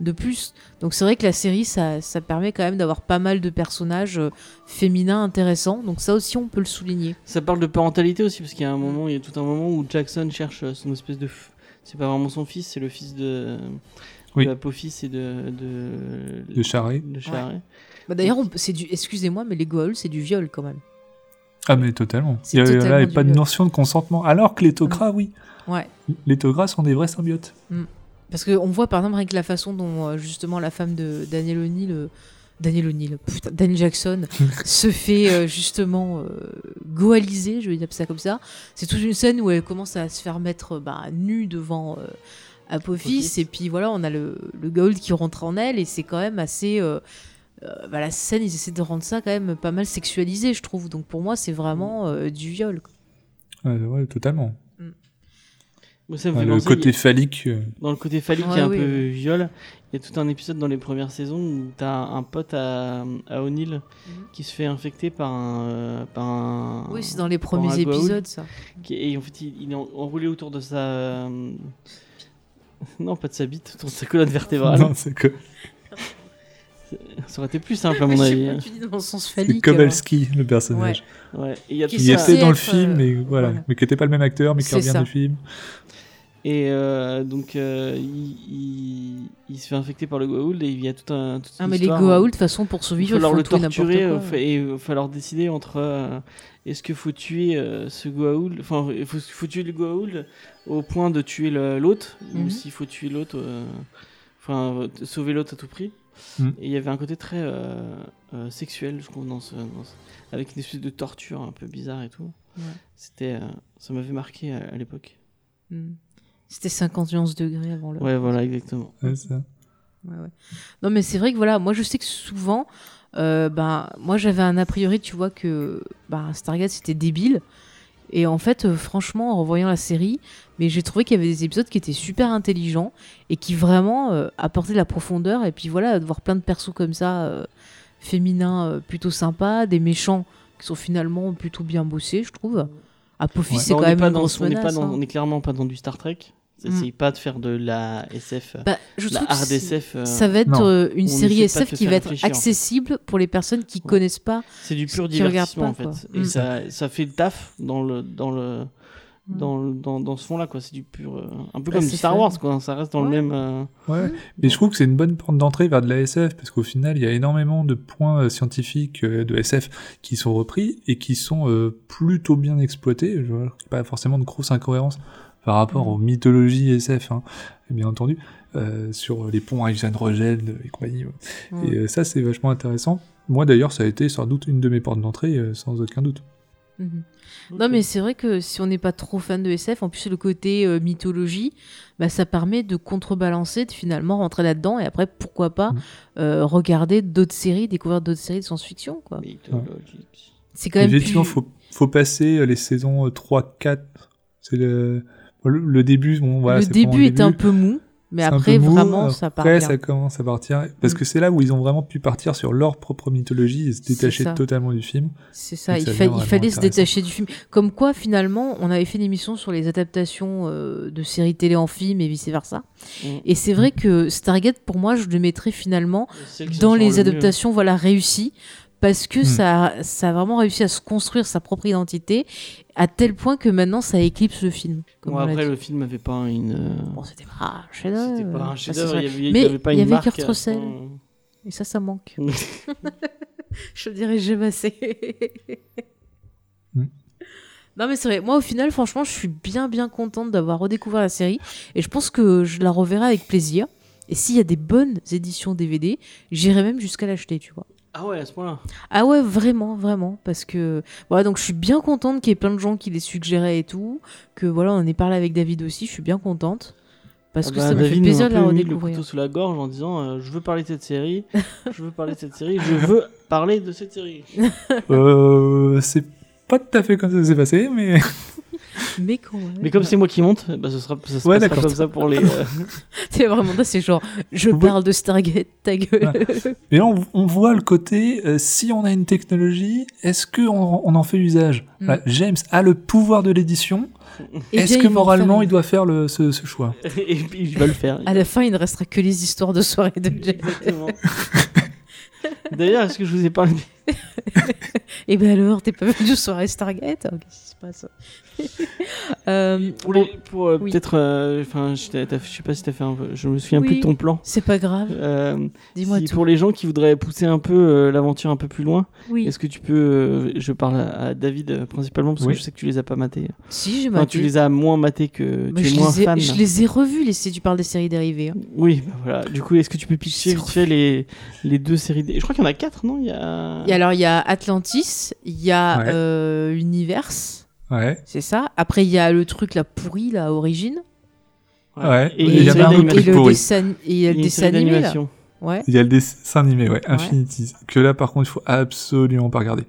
de plus. Donc c'est vrai que la série, ça, ça permet quand même d'avoir pas mal de personnages euh, féminins intéressants. Donc ça aussi, on peut le souligner. Ça parle de parentalité aussi parce qu'il y a un moment, il y a tout un moment où Jackson cherche euh, son espèce de. f- C'est pas vraiment son fils, c'est le fils de. Oui. De Apophis et de. De, De Charret. de Charret. Bah, D'ailleurs, on- c'est du, excusez-moi, mais les Goa'uld, c'est du viol quand même. Ah, mais totalement. Il y a, là, totalement il y a du pas de notion de consentement. Alors que les Tok'ra, oui. Ouais. Les Tok'ra sont des vrais symbiotes. Parce qu'on voit par exemple avec la façon dont euh, justement la femme de Daniel O'Neill, euh, Daniel O'Neill, putain, Daniel Jackson, se fait euh, justement euh, goaliser, je vais dire ça comme ça. C'est toute une scène où elle commence à se faire mettre bah, nue devant euh, Apophis, Apophis. et puis voilà, on a le, le Goa'uld qui rentre en elle, et c'est quand même assez. bah, la scène, ils essaient de rendre ça quand même pas mal sexualisé, je trouve. Donc pour moi, c'est vraiment euh, du viol. Ouais, ouais, totalement. Moi, ça me Ouais, fait le penser, côté a- phallique. euh, Dans le côté phallique Ouais, qui est un oui, peu viol, il y a tout un épisode dans les premières saisons où t'as un pote à, à O'Neill qui se fait infecter par un. euh, par un Oui, c'est dans les premiers épisodes, ça. qui- et en fait, il, il est en- enroulé autour de sa. euh, Non, pas de sa bite, autour de sa colonne vertébrale. Non, c'est que... Ça aurait été plus simple à mon avis. pas, hein. tu dis dans le sens c'est phallique. Kowalski, le personnage. Ouais. Et il y a Qui était dans le film, euh, mais voilà, voilà. mais qui n'était pas le même acteur, mais qui revient ça. du film. Et euh, donc, euh, il, il, il se fait infecter par le Goa'uld et il y a tout un. toute Ah, une mais les histoire, Goa'uld, de toute façon, pour Il survivre, va ils falloir le torturer quoi. euh, et il va falloir décider entre euh, est-ce qu'il faut tuer euh, ce Goa'uld, enfin il faut, faut tuer le Goa'uld au point de tuer l'autre, Mhm. ou s'il faut tuer l'autre, enfin euh, sauver l'autre à tout prix. Mhm. Et il y avait un côté très euh, euh, sexuel, je trouve, dans ce, dans ce- avec une espèce de torture un peu bizarre et tout. Ouais. C'était, euh, ça m'avait marqué à, à l'époque. Hmm. C'était 51 degrés avant l'heure. Ouais, voilà, exactement. Ouais, ça. Ouais, ouais. Non, mais c'est vrai que voilà, moi je sais que souvent, euh, ben, moi j'avais un a priori, tu vois, que ben, Stargate c'était débile. Et en fait, euh, franchement, en revoyant la série, mais j'ai trouvé qu'il y avait des épisodes qui étaient super intelligents et qui vraiment euh, apportaient de la profondeur. Et puis voilà, de voir plein de persos comme ça, euh, féminins euh, plutôt sympas, des méchants qui sont finalement plutôt bien bossés, je trouve. Apophis, Ouais. c'est Bah, quand même pas une dans, grosse on n'est pas menace. dans- hein. on est clairement pas dans du Star Trek. Ça Mm. essaye pas de faire de la SF, Bah, je la trouve que hard SF. euh, Ça va être euh, une On série SF qui va être réfléchir, en fait. accessible pour les personnes qui Ouais. connaissent pas. C'est du pur divertissement pas, en fait. quoi. Et Mm. ça, ça fait le taf dans le dans le dans, le- dans, dans ce fond là quoi. C'est du pur euh, un peu Bah, comme Star fun. Wars quoi. Ça reste dans le même. euh, Ouais. Mais je trouve que c'est une bonne porte d'entrée vers de la SF, parce qu'au final, il y a énormément de points euh, scientifiques euh, de SF qui sont repris et qui sont euh, plutôt bien exploités. Je vois pas forcément de grosses incohérences par rapport Mm. aux mythologies SF, hein, bien entendu, euh, sur les ponts Einstein-Rogel et compagnie. ouais. Ouais. Et euh, ça, c'est vachement intéressant. Moi, d'ailleurs, ça a été sans doute une de mes portes d'entrée, euh, sans aucun doute. Mhm. Non, mais c'est vrai que si on n'est pas trop fan de SF, en plus le côté euh, mythologie, bah, ça permet de contrebalancer, de finalement rentrer là-dedans et après, pourquoi pas, Mm. euh, regarder d'autres séries, découvrir d'autres séries de science-fiction. quoi. mythologique. C'est quand même Effectivement, plus... faut, faut passer les saisons euh, 3, 4. C'est le, le, le début. Bon, voilà, le vraiment début est un peu mou, mais après, mou, vraiment, ça part Après, ça commence à partir. Parce Mm. que c'est là où ils ont vraiment pu partir sur leur propre mythologie et se détacher totalement du film. C'est ça, il, ça fa- devient il vraiment fallait se détacher du film. Comme quoi, finalement, on avait fait une émission sur les adaptations euh, de séries télé en film et vice-versa. Mm. Et c'est vrai que Stargate, pour moi, je le mettrais finalement dans les le mieux. adaptations voilà, réussies. Parce que Hmm. ça, ça a vraiment réussi à se construire sa propre identité, à tel point que maintenant ça éclipse le film. comme Bon, après le film avait pas une. euh, Bon, c'était pas un chef-d'œuvre. C'était pas un chef-d'œuvre. Il y avait, pas il y une avait marque. Kurt Russell. Et ça, ça manque. Je dirais jamais assez. Hmm. Non mais c'est vrai, moi au final franchement je suis bien bien contente d'avoir redécouvert la série et je pense que je la reverrai avec plaisir. Et s'il y a des bonnes éditions DVD, j'irai même jusqu'à l'acheter, tu vois. Ah ouais, à ce point-là. Ah ouais, vraiment, vraiment, parce que voilà, donc je suis bien contente qu'il y ait plein de gens qui les suggéraient et tout, que voilà, on en ait parlé avec David aussi, je suis bien contente parce Ah que bah, ça me fait plaisir m'a de la mis le redécouvrir. couteau sous la gorge en disant euh, je veux parler de cette série, je veux parler de cette série, je veux parler de cette série. Euh, c'est pas tout à fait comme ça c'est passé, mais Mais quand même. Mais comme c'est moi qui monte, bah, ce sera, ça se Ouais, passera d'accord. comme ça pour les. euh, c'est vraiment ça, c'est genre je parle de Stargate, ta gueule. mais là, on, on voit le côté euh, si on a une technologie, est-ce que on, en fait usage? Mm. Voilà, James a le pouvoir de l'édition. Eh Est-ce bien, que moralement, faire- il doit faire le, ce, ce choix? Et puis je vais le faire. À la fin, il ne restera que les histoires de soirée de James. D'ailleurs, est-ce que je vous ai parlé Et ben alors, t'es pas venu aux soirées Stargate? Qu'est-ce qui se passe? Euh, pour, bon, les, pour euh, oui. peut-être, euh, enfin, t'as- je sais pas si t'as fait un peu, je me souviens plus Oui. de ton plan. C'est pas grave, Euh, dis-moi si tout. pour les gens qui voudraient pousser un peu euh, l'aventure un peu plus loin, Oui, est-ce que tu peux, euh, je parle à, à David euh, principalement parce Oui. que je sais que tu les as pas matés. si j'ai Enfin, maté. tu les as moins matés que Mais tu es je, moins les ai, fan. je les ai revus, les, si tu parles des séries dérivées. hein. Oui, bah voilà. Du coup, est-ce que tu peux pitcher C'est vite fait les, les deux séries dé- Je crois qu'il y en a quatre, non? Il y a. alors, il y a Atlantis, il y a Ouais. euh, Universe, Ouais. c'est ça. Après, il y a le truc, la pourri, la Origine. Ouais. Et, Et il y a un autre truc le pourri. dessin, et il y a et le une dessin série animé, là. Ouais. Il y a le dessin animé, ouais, Ouais. Infinities. Que là, par contre, il faut absolument pas regarder.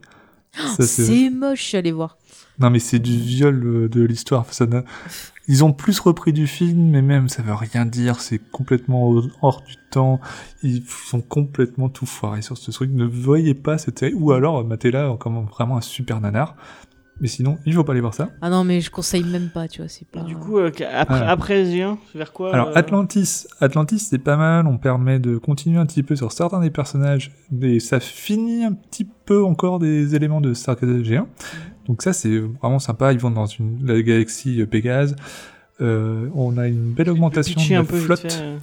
Ça, C'est moche, allée voir. Non, mais c'est du viol euh, de l'histoire. Ça Ils ont plus repris du film, mais même ça veut rien dire. C'est complètement hors du temps. Ils sont complètement tout foirés sur ce truc. Ne voyez pas cette série. Ou alors, Matela comme vraiment un super nanar. Mais sinon, il faut pas aller voir ça. Ah non, mais je conseille même pas, tu vois, c'est pas... Du coup, euh, après, Ah. après G1, vers quoi Alors euh, Atlantis, Atlantis c'est pas mal, on permet de continuer un petit peu sur certains des personnages, et ça finit un petit peu encore des éléments de Stargate G1. Donc ça c'est vraiment sympa, ils vont dans une, la galaxie euh, Pégase, Euh, on a une belle augmentation de flotte. fait, euh.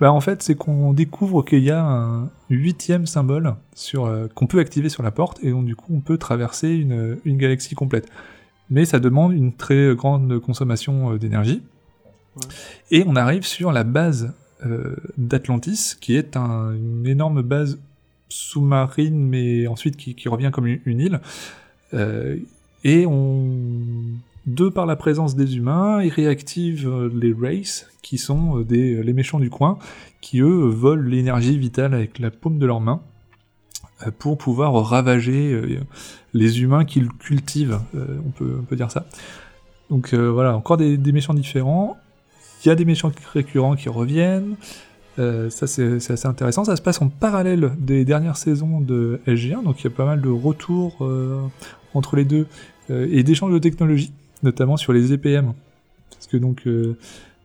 Bah, en fait, c'est qu'on découvre qu'il y a un huitième symbole sur, euh, qu'on peut activer sur la porte, et donc du coup, on peut traverser une, une galaxie complète. Mais ça demande une très grande consommation d'énergie. Ouais. Et on arrive sur la base d'Atlantis, qui est un- une énorme base sous-marine, mais ensuite qui, qui revient comme une, une île. Euh, et on, de par la présence des humains, ils réactivent euh, les Wraiths, qui sont euh, des, les méchants du coin, qui eux volent l'énergie vitale avec la paume de leurs mains euh, pour pouvoir ravager euh, les humains qu'ils cultivent, euh, on, peut, dire ça. Donc euh, voilà, encore des, méchants différents. Il y a des méchants récurrents qui reviennent. Euh, ça c'est assez intéressant. Ça se passe en parallèle des dernières saisons de SG1, donc il y a pas mal de retours euh, entre les deux euh, et d'échanges de technologies, notamment sur les EPM. Parce que donc euh,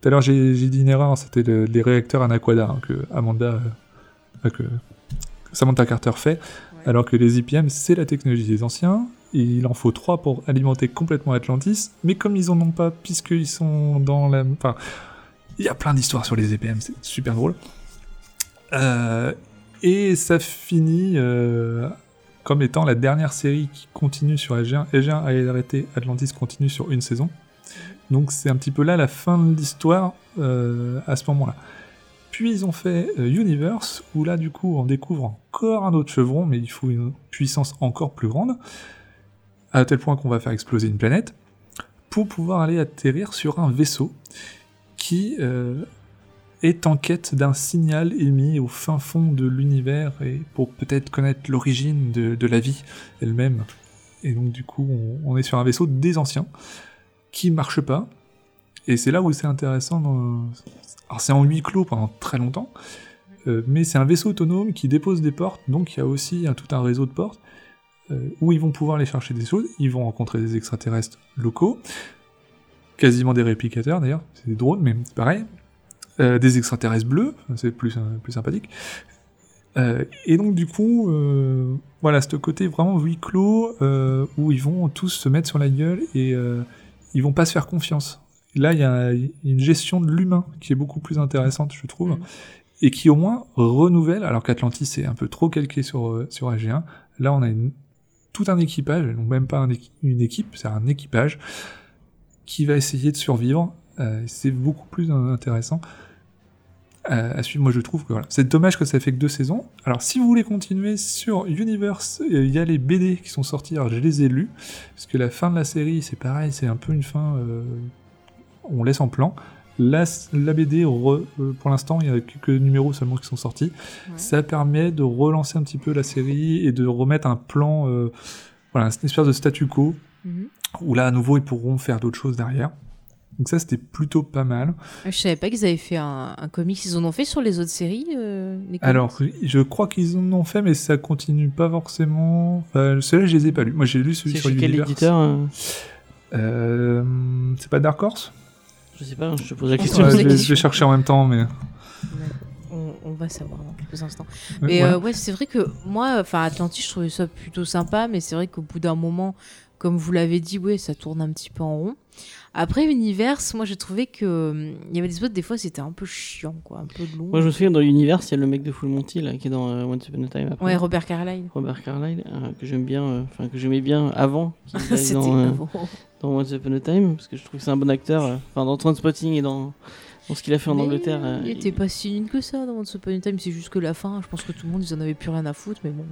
tout à l'heure j'ai dit une erreur, c'était le- les réacteurs Anaquada hein, que Amanda, euh, que, que Samantha Carter fait, alors que les EPM c'est la technologie des anciens. Et il en faut trois pour alimenter complètement Atlantis, mais comme ils en ont pas, puisqu'ils sont dans la, enfin, il y a plein d'histoires sur les EPM, c'est super drôle. Euh, et ça finit euh, comme étant la dernière série qui continue sur SG1. SG1 a arrêté, Atlantis continue sur une saison. Donc c'est un petit peu là la fin de l'histoire euh, à ce moment-là. Puis ils ont fait euh, Universe, où là du coup on découvre encore un autre chevron, mais il faut une puissance encore plus grande, à tel point qu'on va faire exploser une planète, pour pouvoir aller atterrir sur un vaisseau qui euh, est en quête d'un signal émis au fin fond de l'univers et pour peut-être connaître l'origine de, la vie elle-même. Et donc du coup, on, est sur un vaisseau des anciens qui marche pas. Et c'est là où c'est intéressant. Alors c'est en huis clos pendant très longtemps, euh, mais c'est un vaisseau autonome qui dépose des portes, donc il y a aussi tout un réseau de portes euh, où ils vont pouvoir aller chercher des choses. Ils vont rencontrer des extraterrestres locaux, quasiment des réplicateurs d'ailleurs, c'est des drones, mais c'est pareil. Euh, des extraterrestres bleus, c'est plus, euh, plus sympathique. Euh, et donc du coup, euh, voilà, ce côté vraiment huis clos où ils vont tous se mettre sur la gueule et ils vont pas se faire confiance. Là, il y a une gestion de l'humain qui est beaucoup plus intéressante, je trouve, Mhm. et qui au moins renouvelle, alors qu'Atlantis est un peu trop calqué sur, sur AG1. Là, on a une- tout un équipage, même pas un une équipe, c'est un équipage qui va essayer de survivre. Euh, c'est beaucoup plus intéressant à, à suivre. Moi, je trouve que voilà. C'est dommage que ça fait que deux saisons. Alors, si vous voulez continuer sur Universe, euh, il y a les BD qui sont sortis. Alors, je les ai lus parce que la fin de la série, c'est pareil, c'est un peu une fin. euh, on laisse en plan. La, la BD, re- euh, pour l'instant, il y a quelques numéros seulement qui sont sortis. Ouais. Ça permet de relancer un petit peu la série et de remettre un plan, euh, voilà, une espèce de statu quo Mhm. où là, à nouveau, ils pourront faire d'autres choses derrière. Donc ça, c'était plutôt pas mal. Ah, Je savais pas qu'ils avaient fait un, un comics. Ils en ont fait sur les autres séries euh, les Alors, je crois qu'ils en ont fait, mais ça continue pas forcément. Enfin, ceux-là, je les ai pas lus. Moi, j'ai lu celui sur chez quel éditeur euh, Euh, C'est pas Dark Horse? Je sais pas, je te pose la Ouais, question. Ouais, je, je vais chercher en même temps, mais. Ouais. On, on va savoir dans quelques instants. Ouais, Mais ouais. euh, ouais, c'est vrai que moi, enfin Atlantis, je trouvais ça plutôt sympa, mais c'est vrai qu'au bout d'un moment, comme vous l'avez dit, ouais, ça tourne un petit peu en rond. Après Universe, moi j'ai trouvé que hum, il y avait des spots des fois c'était un peu chiant, quoi, un peu long. Moi, je me souviens dans l'univers, il y a le mec de Full Monty là, qui est dans euh, Once Upon a Time après. Ouais, Robert Carlyle. Robert Carlyle, euh, que j'aime bien, euh, enfin que j'aimais bien avant C'était dans, euh, avant. dans Once Upon a Time, parce que je trouve que c'est un bon acteur. Enfin, dans Transpotting et dans, dans ce qu'il a fait en Mais Angleterre. Il était pas si nul que ça dans Once Upon a Time, c'est juste que la fin, je pense que tout le monde ils en avait plus rien à foutre, mais bon,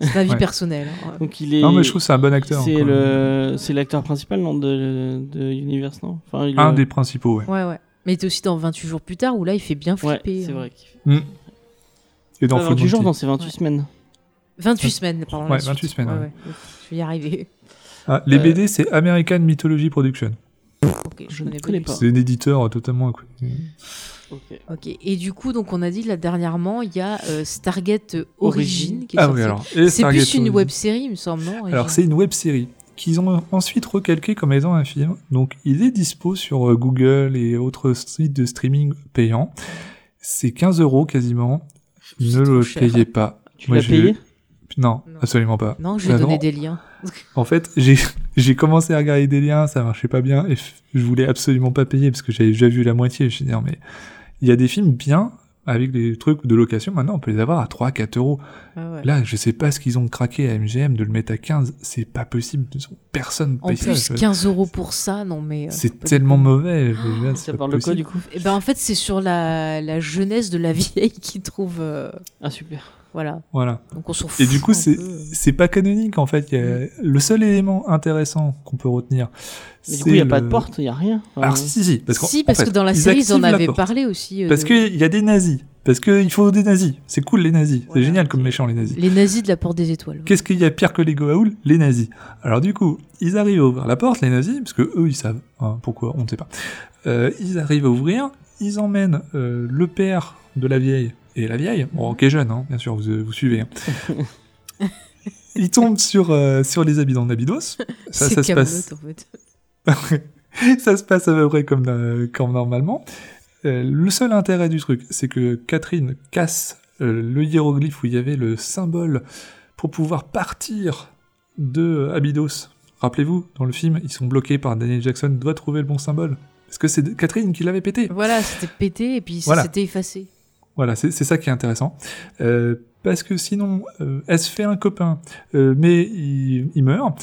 c'est ma vie Ouais. personnelle. hein. Donc il est. Non, mais je trouve que c'est un bon acteur. C'est le, c'est l'acteur principal non de, de Universe non? Enfin, il Un des principaux, ouais. Ouais, ouais. Mais il était aussi dans 28 jours plus tard où là il fait bien Ouais, flipper. c'est hein. vrai. qu'il fait- Et dans Ah, Full 28 jours, non, c'est 28 Ouais. semaines. 28 semaines, pardon. Ouais, la suite. 28 semaines, ouais. Je vais y arriver. Ah, les Euh, BD, c'est American Mythology Production. Ok, je, Je ne connais, pas. C'est un éditeur euh, totalement Ok. Et du coup, donc on a dit là dernièrement, il y a euh, Stargate Origin, Origin. qui est Ah sorti. oui, alors. et C'est plus une web série, il me semble, non Origin Alors, c'est une web série qu'ils ont ensuite recalqué comme étant un film. Donc, il est dispo sur euh, Google et autres sites de streaming payants. C'est 15 euros quasiment. Ne le cher. payez pas. Tu Moi, l'as payé? Non, Non. absolument pas. Non, je vais donner des liens. En fait, j'ai J'ai commencé à regarder des liens, ça marchait pas bien, et je voulais absolument pas payer parce que j'avais déjà vu la moitié. Je me suis dit, non, mais il y a des films bien avec des trucs de location. Maintenant, on peut les avoir à 3, 4 euros. Ah ouais. Là, je sais pas ce qu'ils ont craqué à MGM de le mettre à 15. C'est pas possible. Personne En paye plus, ça. 15 euros pour ça, non mais. euh, C'est tellement mauvais. Ça parle de quoi du coup Et ben en fait, c'est sur la, la jeunesse de la vieille qui trouve. euh, Ah super. voilà. Voilà. Donc on s'en fout. Et du coup, c'est pas canonique en fait. Il y a- Le seul élément intéressant qu'on peut retenir, Mais du coup, il n'y a pas de porte, il n'y a rien. Enfin, Alors si, si, si. Parce, si, en parce fait, que dans la ils série, ils en avaient parlé aussi. euh, Parce de- qu'il y a des nazis. Parce qu'il faut des nazis. C'est cool les nazis. C'est génial comme méchants les nazis. Les nazis de la porte des étoiles. Qu'est-ce qu'il y a pire que les Goa'uld? Les nazis. Alors du coup, ils arrivent à ouvrir la porte, les nazis, parce que eux ils savent. hein, pourquoi On ne sait pas. Euh, ils arrivent à ouvrir. Ils emmènent euh, le père de la vieille et la vieille, bon, qui est jeune, hein, bien sûr, vous, vous suivez. hein. ils tombent sur, euh, sur les habitants d'Abydos. Ça, ça se passe en fait. ça se passe à peu près comme, euh, comme normalement. Euh, le seul intérêt du truc, c'est que Catherine casse euh, le hiéroglyphe où il y avait le symbole pour pouvoir partir de Abydos. Rappelez-vous, dans le film, ils sont bloqués par Daniel Jackson, doit trouver le bon symbole. Parce que c'est Catherine qui l'avait pété. Voilà, c'était pété et puis Voilà. s'était effacé. Voilà, c'est ça qui est intéressant. Parce que sinon, elle se fait un copain, mais il, il meurt.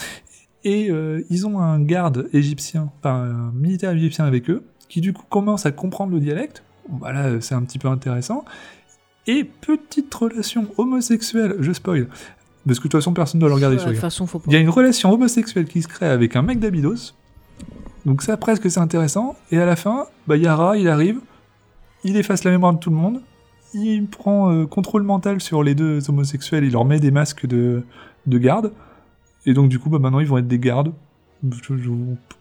Et euh, ils ont un garde égyptien, enfin un militaire égyptien avec eux, qui du coup commence à comprendre le dialecte. Bah là, c'est un petit peu intéressant. Et petite relation homosexuelle, je spoil, parce que de toute façon, personne ne doit le regarder De ce toute truc. façon, faut pas. Il y a une relation homosexuelle qui se crée avec un mec d'Abydos. Donc ça, presque, c'est intéressant. Et à la fin, bah, Yara, il arrive, il efface la mémoire de tout le monde, il prend euh, contrôle mental sur les deux homosexuels, il leur met des masques de, de garde. Et donc du coup, bah, maintenant, ils vont être des gardes. Je- je-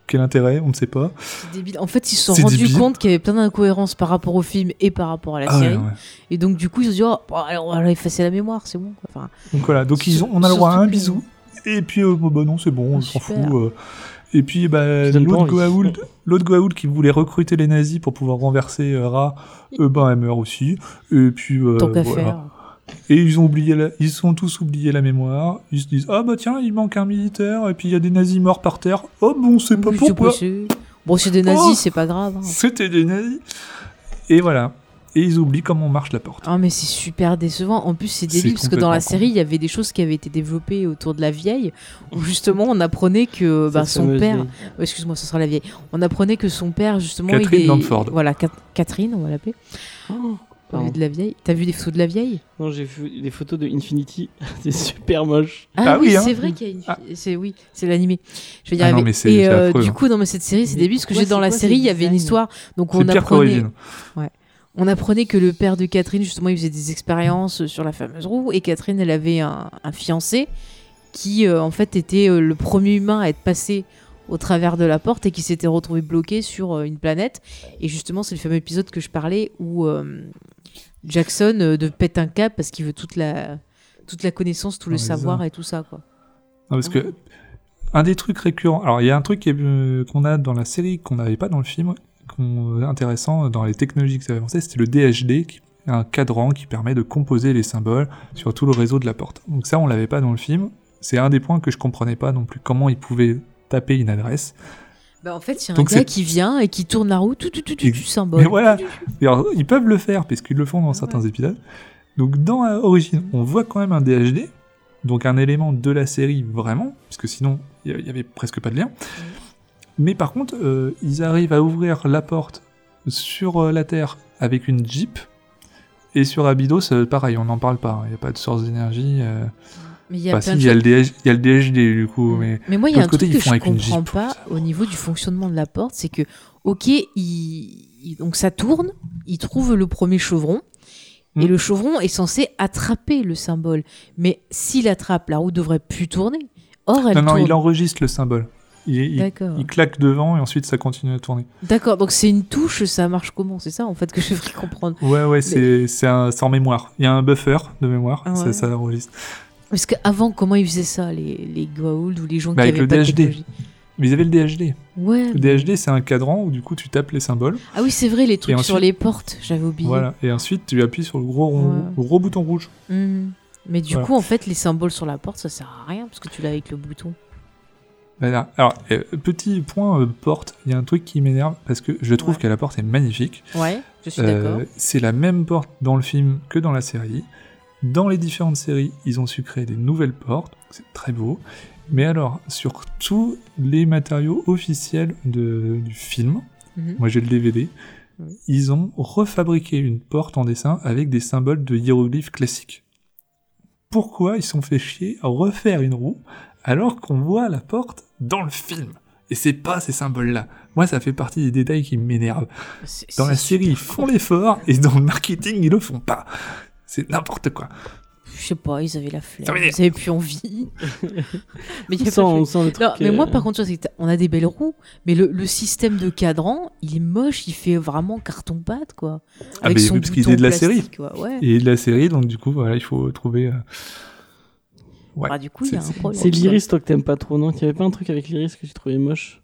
Quel intérêt On ne sait pas. Débile. En fait, ils se sont rendus débile. compte qu'il y avait plein d'incohérences par rapport au film et par rapport à la Ah série. ouais. Et donc, du coup, ils se sont dit, oh, on va effacer la mémoire, c'est bon. quoi. Enfin, Donc voilà, donc ils ont, on a le droit à un bisou. Et puis, euh, bah, non, c'est bon, on s'en fout. Euh. Et puis, bah, l'autre. Goa'uld, l'autre Goa'uld qui voulait recruter les nazis pour pouvoir renverser euh, Ra, euh, ben, elle meurt aussi. Et puis, euh, tant voilà. Et ils ont oublié, la- ils ont tous oublié la mémoire. Ils se disent, ah bah tiens, il manque un militaire. Et puis il y a des nazis morts par terre. Oh bon, c'est pas pourquoi. possible. Bon, c'est des nazis, Oh c'est pas grave. hein. C'était des nazis. Et voilà. Et ils oublient comment marche la porte. Ah mais c'est super décevant. En plus c'est débile parce que dans la série il y avait des choses qui avaient été développées autour de la vieille où justement on apprenait que bah, son père. Oh, excuse-moi ce sera la vieille, on apprenait que son père justement Catherine il est... Voilà Cat- Catherine on va l'appeler, Oh, au pardon. lieu de la vieille? T'as vu des photos de la vieille? Non, j'ai vu des photos de Infinity. c'est super moche. Ah, Ah oui, hein. c'est vrai qu'il y a une, Ah. c'est oui c'est l'animé. Je vais y Ah non, arriver. mais c'est- Et c'est euh, du hein. coup dans cette série c'est débile parce que j'ai dans la série il y avait une histoire donc on apprenait qu'Origine. On apprenait que le père de Catherine, justement, il faisait des expériences sur la fameuse roue, et Catherine, elle avait un, un fiancé qui, euh, en fait, était euh, le premier humain à être passé au travers de la porte et qui s'était retrouvé bloqué sur euh, une planète. Et justement, c'est le fameux épisode que je parlais où euh, Jackson euh, de pète un cap parce qu'il veut toute la, toute la connaissance, tout le Ouais, c'est savoir ça. et tout ça, quoi. Non, parce que un des trucs récurrents. Alors, il y a un truc qui euh, qu'on a dans la série qu'on n'avait pas dans le film, qu'on, intéressant dans les technologies que ça avait avancé, c'était le DHD, qui un cadran qui permet de composer les symboles sur tout le réseau de la porte. Donc ça, on l'avait pas dans le film. C'est un des points que je comprenais pas non plus. Comment ils pouvaient taper une adresse. Bah, en fait, il y a un Donc gars qui vient et qui tourne la roue, tout, tout, tout, tout, symbole. Mais voilà. Alors, ils peuvent le faire, puisqu'ils le font dans certains épisodes. Donc dans euh, Origine, on voit quand même un DHD, donc un élément de la série vraiment, puisque sinon, il y, y avait presque pas de lien. Mais par contre, euh, ils arrivent à ouvrir la porte sur euh, la Terre avec une Jeep. Et sur Abydos, pareil, on n'en parle pas. Il n'y a pas de source d'énergie. euh. Mais il y a plein si, de il y, a le DH il y a le DHD du coup. Mais... Mais moi, il y a un côté, truc que je une comprends pas au niveau du fonctionnement de la porte, c'est que, ok, il, il- donc ça tourne, il trouve le premier chevron, et Hmm. le chevron est censé attraper le symbole. Mais s'il attrape, la roue devrait plus tourner. Or, elle Non, non, tourne. il enregistre le symbole. Il, il- il claque devant et ensuite ça continue à tourner. D'accord, donc c'est une touche, ça marche comment? C'est ça en fait que je devrais comprendre. Ouais, ouais, c'est c'est en mémoire. Il y a un buffer de mémoire, Ah ça, ouais. ça enregistre. Parce qu'avant, comment ils faisaient ça, les, les Goa'uld ou les gens Bah, qui avec avaient le pas de DHD. technologie Mais ils avaient le DHD. Ouais. Le DHD, c'est un cadran où du coup tu tapes les symboles. Ah oui, c'est vrai, les trucs ensuite- sur les portes, j'avais oublié. Voilà. Et ensuite tu appuies sur le gros, rond- Ouais. le gros bouton rouge. Mhm. Mais du Voilà. coup, en fait, les symboles sur la porte, ça sert à rien parce que tu l'as avec le bouton. Voilà. Alors, euh, petit point euh, porte, il y a un truc qui m'énerve parce que je trouve Ouais. que la porte est magnifique. Ouais, je suis Euh, d'accord. c'est la même porte dans le film que dans la série. Dans les différentes séries, ils ont su créer des nouvelles portes, c'est très beau. Mais alors, sur tous les matériaux officiels de- du film, Mhm. moi j'ai le DVD, ils ont refabriqué une porte en dessin avec des symboles de hiéroglyphes classiques. Pourquoi ils se sont fait chier à refaire une roue alors qu'on voit la porte dans le film? Et c'est pas ces symboles-là. Moi, ça fait partie des détails qui m'énervent. Dans la série, ils font l'effort, et dans le marketing, ils le font pas. C'est n'importe quoi. Je sais pas, ils avaient la flemme, ils avaient plus envie. mais il y On a sent, on de- sent le truc. Non, mais moi euh, par contre, on a des belles roues, mais le, le système de cadran, il est moche, il fait vraiment carton-pâte, quoi. Ah, Avec mais son parce qu'il bouton est de la série. quoi, Ouais. Et de la série, donc du coup, voilà, il faut trouver. euh, Ouais. Ah, du coup, il y a c'est- un problème. C'est l'iris, toi, que t'aimes pas trop, non? Il y avait pas un truc avec l'iris que tu trouvais moche?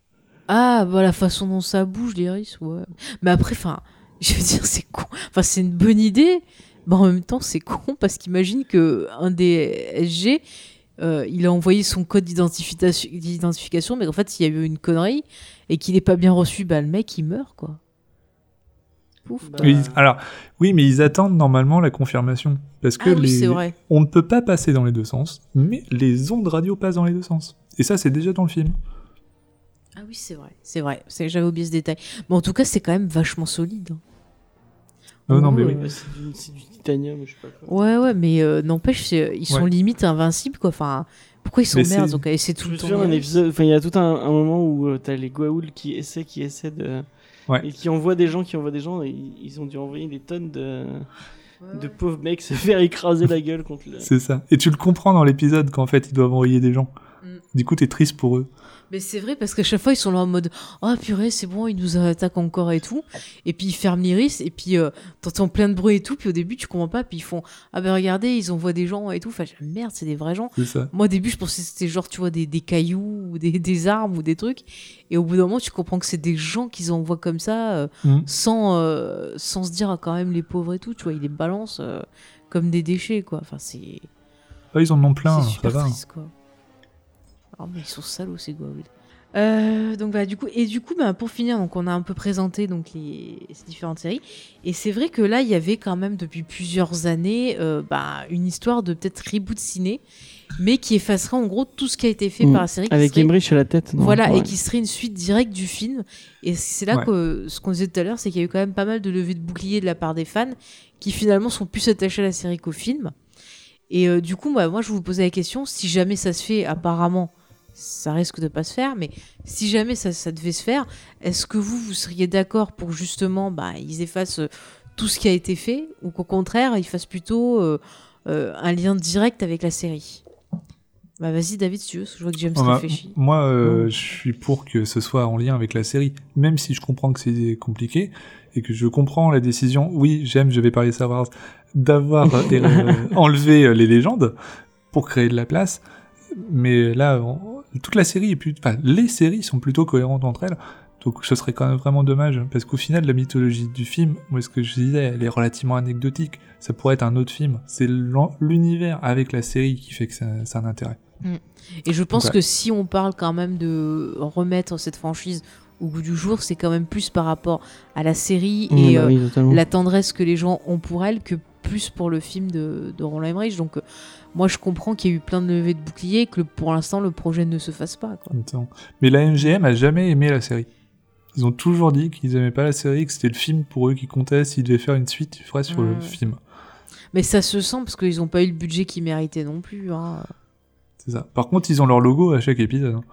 Ah, bah la façon dont ça bouge, l'iris, ouais. Mais après, enfin, je veux dire, c'est con. Enfin, c'est une bonne idée, mais en même temps, c'est con parce qu'imagine que un des SG, euh, il a envoyé son code d'identification, mais en fait, s'il y a eu une connerie et qu'il n'est pas bien reçu, bah le mec, il meurt, quoi. Pouf. Bah, alors, oui, mais ils attendent normalement la confirmation. Parce que ah oui, les... vrai. on ne peut pas passer dans les deux sens, mais les ondes radio passent dans les deux sens. Et ça, c'est déjà dans le film. Ah oui, c'est vrai. C'est vrai. J'avais oublié ce détail. Mais en tout cas, c'est quand même vachement solide. hein. Non, non, mais Ouais, oui. Ouais, c'est du, c'est du titanium, je sais pas quoi. Ouais, ouais, mais euh, n'empêche, c'est- ils sont Ouais. limite invincibles, quoi. Enfin, pourquoi ils s'emmerdent c'est- donc essayer tout Je le me temps souviens d'un d'y épisode, enfin il y a tout un, un moment où euh, t'as les Goa'uld qui essaient, qui essaient de. Ouais. Et qui envoient des gens, qui envoient des gens, et ils ont dû envoyer des tonnes de, de pauvres mecs se faire écraser la gueule contre le. C'est ça. Et tu le comprends dans l'épisode qu'en fait, ils doivent envoyer des gens. Mm. Du coup, t'es triste pour eux. Mais c'est vrai parce qu'à chaque fois ils sont là en mode ah purée c'est bon ils nous attaquent encore et tout et puis ils ferment l'iris et puis euh, t'entends plein de bruit et tout puis au début tu comprends pas puis ils font ah ben regardez ils envoient des gens et tout enfin merde c'est des vrais gens ça. moi au début je pensais que c'était genre tu vois des, des cailloux ou des, des armes ou des trucs et au bout d'un moment tu comprends que c'est des gens qu'ils envoient comme ça euh, Mm. sans euh, sans se dire ah, quand même les pauvres et tout tu vois ils les balancent euh, comme des déchets quoi enfin c'est Ah, ils en ont plein, c'est ça va. triste, quoi. Ah, mais ils sont salauds, ces Goa'uld. Euh, donc bah, du coup et du coup bah, pour finir donc on a un peu présenté donc les ces différentes séries et c'est vrai que là il y avait quand même depuis plusieurs années euh, bah, une histoire de peut-être reboot ciné mais qui effacerait en gros tout ce qui a été fait Mm. par la série Avec serait- Emmerich à la tête. non voilà, Ouais. et qui serait une suite directe du film. Et c'est là Ouais. que ce qu'on disait tout à l'heure, c'est qu'il y a eu quand même pas mal de levées de boucliers de la part des fans qui finalement sont plus attachés à la série qu'au film. Et euh, du coup, bah, moi, je vous posais la question si jamais ça se fait, apparemment, ça risque de pas se faire, mais si jamais ça, ça devait se faire, est-ce que vous, vous seriez d'accord pour justement, bah, ils effacent euh, tout ce qui a été fait, ou qu'au contraire, ils fassent plutôt euh, euh, un lien direct avec la série? Bah vas-y David si tu veux, parce que je vois que James bah, réfléchit. moi, euh, je suis pour que ce soit en lien avec la série, même si je comprends que c'est compliqué et que je comprends la décision. Oui, j'aime, je vais parler Star Wars, d'avoir enlevé les légendes pour créer de la place. Mais là, on- toute la série est plus, enfin, les séries sont plutôt cohérentes entre elles. Donc, ce serait quand même vraiment dommage, parce qu'au final, la mythologie du film, moi, ce que je disais, elle est relativement anecdotique. Ça pourrait être un autre film. C'est l'univers avec la série qui fait que ça, ça a un intérêt. Et je pense Ouais. que si on parle quand même de remettre cette franchise au goût du jour, c'est quand même plus par rapport à la série Mm, et bah euh, oui, la tendresse que les gens ont pour elle que plus pour le film de, de Roland Emmerich. Donc euh, moi je comprends qu'il y a eu plein de levées de boucliers et que pour l'instant le projet ne se fasse pas. Quoi. Attends. Mais la MGM a jamais aimé la série. Ils ont toujours dit qu'ils aimaient pas la série, que c'était le film pour eux qui comptait. S'ils devaient faire une suite, ils feraient sur le film. Mais ça se sent parce qu'ils n'ont pas eu le budget qu'ils méritaient non plus. hein. C'est ça. Par contre, ils ont leur logo à chaque épisode. hein.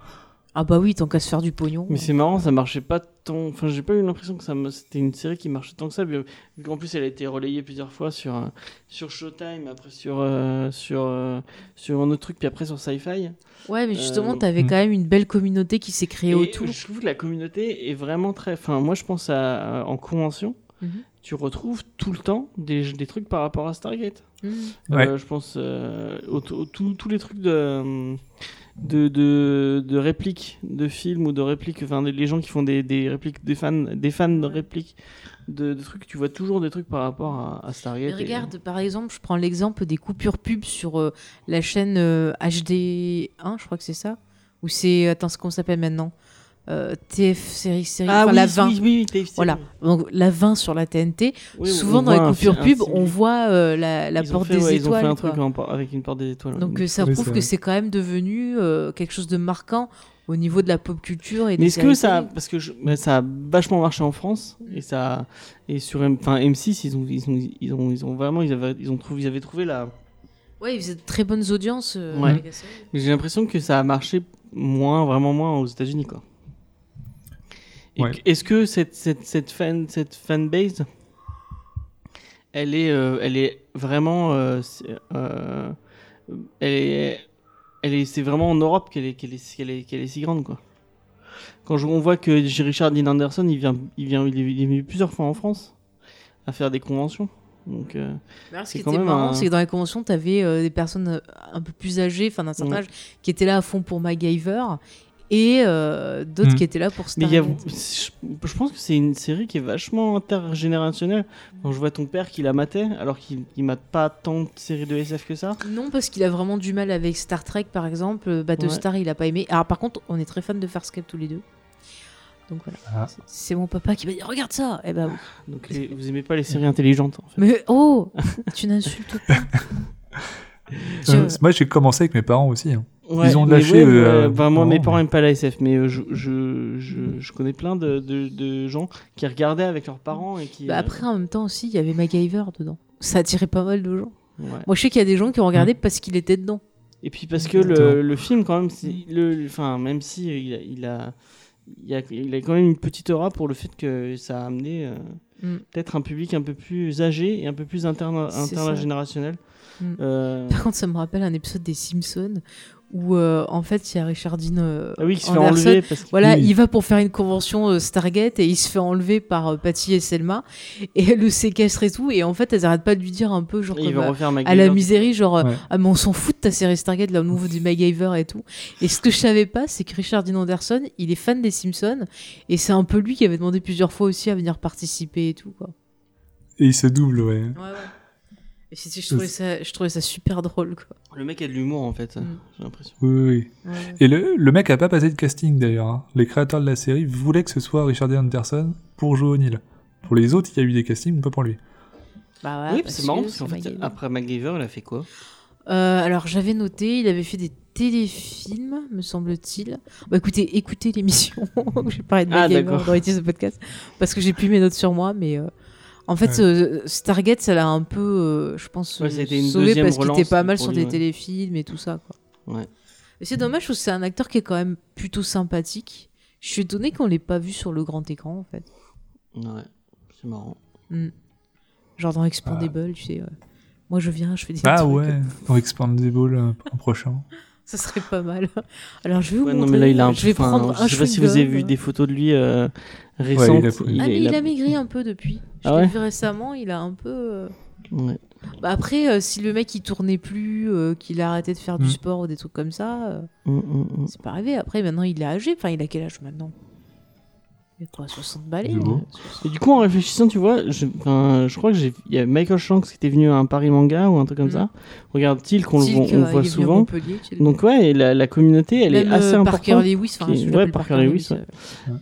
Ah bah oui, tant qu'à se faire du pognon. Mais c'est marrant, ça marchait pas tant. Enfin, j'ai pas eu l'impression que ça me- c'était une série qui marchait tant que ça. Vu qu'en plus, elle a été relayée plusieurs fois sur, euh, sur Showtime, après sur, euh, sur, euh, sur un autre truc, puis après sur Sci-Fi. Ouais, mais justement, Euh, t'avais hmm. quand même une belle communauté qui s'est créée Et autour. je trouve que la communauté est vraiment très. Enfin, moi, je pense à, à- en convention, Mhm. tu retrouves tout le temps des, des trucs par rapport à Stargate. Mhm. Ouais. Euh, je pense euh, au- au- tout- tous les trucs de, de, de, de répliques de films ou de répliques, enfin les gens qui font des, des répliques, des fans, des fans de répliques de, de trucs, tu vois toujours des trucs par rapport à, à Stargate. Mais et- regarde, par exemple, je prends l'exemple des coupures pub sur euh, la chaîne euh, HD1, je crois que c'est ça, Ou c'est. Attends, c'est comment ça s'appelle maintenant? Euh, TF série, série. Ah enfin, oui, la 20. oui, Voilà. oui. Donc la 20 sur la TNT. Oui, Souvent on dans les coupures pub, on voit euh, la, porte fait, des ouais, Ils ont fait étoiles. un truc avec une porte des étoiles. Donc euh, ça Oui, prouve que c'est quand même devenu euh, quelque chose de marquant au niveau de la pop culture et Mais est-ce que ça, parce que je- mais ça a vachement marché en France et ça et sur M, enfin M6 ils ont ils ont ils ont ils ont vraiment ils avaient ils ont trouvé ils avaient trouvé la. Ouais, ils faisaient de très bonnes audiences. euh, Ouais. J'ai l'impression que ça a marché moins vraiment moins aux États-Unis quoi. Ouais. Est-ce que cette cette cette fan cette fanbase elle est euh, elle est vraiment euh, c'est, euh, elle est elle est c'est vraiment en Europe qu'elle est qu'elle est qu'elle est qu'elle est si grande quoi. Quand je- on voit que J. Richard Dean Anderson, il vient, il vient, il est, il est venu plusieurs fois en France à faire des conventions. Donc, euh, alors, ce C'est qui quand était même marrant, un- c'est que dans les conventions, tu avais des personnes un peu plus âgées, enfin d'un certain Ouais. âge, qui étaient là à fond pour MacGyver et euh, d'autres Mm. qui étaient là pour mais il y a, Stargate. je, je pense que c'est une série qui est vachement intergénérationnelle. Quand je vois ton père qui la matait, alors qu'il il mate pas tant de séries de SF que ça. Non, parce qu'il a vraiment du mal avec Star Trek, par exemple. Euh, Battlestar, il a pas aimé. Alors, par contre, on est très fans de Farscape tous les deux. Donc voilà. Ah. C'est- mon papa qui m'a dit Regarde ça Eh ben oui. Donc les- vous aimez pas les séries intelligentes en fait. Mais oh Tu n'insultes pas. Euh, Je- moi, j'ai commencé avec mes parents aussi. hein. Ouais, Ils ont lâché, ouais, euh, bah, moi, mes parents mais- aiment pas la SF, mais euh, je, je, je, je connais plein de, de, de gens qui regardaient avec leurs parents et qui. Bah, euh, après, en même temps aussi, il y avait MacGyver dedans. Ça attirait pas mal de gens. ouais. Moi, je sais qu'il y a des gens qui ont regardé parce qu'il était dedans. Et puis parce que le, le film, quand même, le, enfin, même si il a, il a, il a, il a quand même une petite aura pour le fait que ça a amené euh, Mm. peut-être un public un peu plus âgé et un peu plus interna- intergénérationnel. Mm. Euh, Par contre, ça me rappelle un épisode des Simpsons où, euh, en fait, il y a Richard Dean euh, ah oui, qui se fait enlever parce qu'il Voilà, Oui. il va pour faire une convention euh, Stargate et il se fait enlever par euh, Patty et Selma et elle le séquestre et tout. Et en fait, elles arrêtent pas de lui dire un peu, genre, il comme, euh, à MacGyver. la misérie, genre, euh, Ouais. ah, mais on s'en fout de ta série Stargate, là, au nouveau du MacGyver et tout. Et ce que je savais pas, c'est que Richard Dean Anderson, il est fan des Simpsons et c'est un peu lui qui avait demandé plusieurs fois aussi à venir participer et tout, quoi. Et il se double, ouais. Ouais, ouais. Et je, trouvais ça, je trouvais ça super drôle, quoi. Le mec a de l'humour en fait, Mm. j'ai l'impression. Oui, oui. Ouais. Et le, le mec a pas passé de casting d'ailleurs. hein. Les créateurs de la série voulaient que ce soit Richard Dean Anderson pour jouer O'Neill. Pour les autres, il y a eu des castings, mais pas pour lui. Bah ouais, oui, parce c'est marrant que parce qu'en fait, MacGyver. après MacGyver, il a fait quoi? Euh, alors j'avais noté, il avait fait des téléfilms, me semble-t-il. Bah écoutez, écoutez l'émission où j'ai parlé de Ah, MacGyver dans ce podcast, parce que j'ai plus mes notes sur moi, mais euh, en fait, Ouais. euh, Stargate, ça l'a un peu, euh, je pense, Ouais, euh, une sauvé parce qu'il était pas mal sur lui, des ouais. téléfilms et tout ça. Quoi. C'est dommage parce que c'est un acteur qui est quand même plutôt sympathique. Je suis étonné qu'on l'ait pas vu sur le grand écran, en fait. Ouais, c'est marrant. Hmm. Genre dans Expandable, tu sais. ouais. Moi, je viens, je fais des Ah trucs. ouais, dans Expandable euh, en prochain. Ça serait pas mal. Alors, je vais vous Ouais, non, montrer. mais là, il a un je vais prendre un Je sais pas si vous avez vu des photos de lui euh, récentes. il a Ah, mais il, il a... a- maigri un peu depuis. Je Ah l'ai ouais vu récemment, il a un peu. euh, Ouais. Bah après, euh, si le mec il tournait plus, euh, qu'il a arrêté de faire du Mm. sport ou des trucs comme ça, euh, Mm, mm, mm. c'est pas arrivé. Après, maintenant il est âgé. Enfin, il a quel âge maintenant? Il a quoi, 60 balais euh, 60. Et du coup, en réfléchissant, tu vois, je, crois que j'ai, il y a Michael Shanks qui était venu à un Paris Manga ou un truc comme Mm. ça. Regarde Till qu'on le Tilk, voit, on euh, voit souvent. Donc ouais, et la, la communauté, elle Même, est assez euh, importante. Parker Lewis, enfin, qui- je ouais, Parker Lewis, ouais.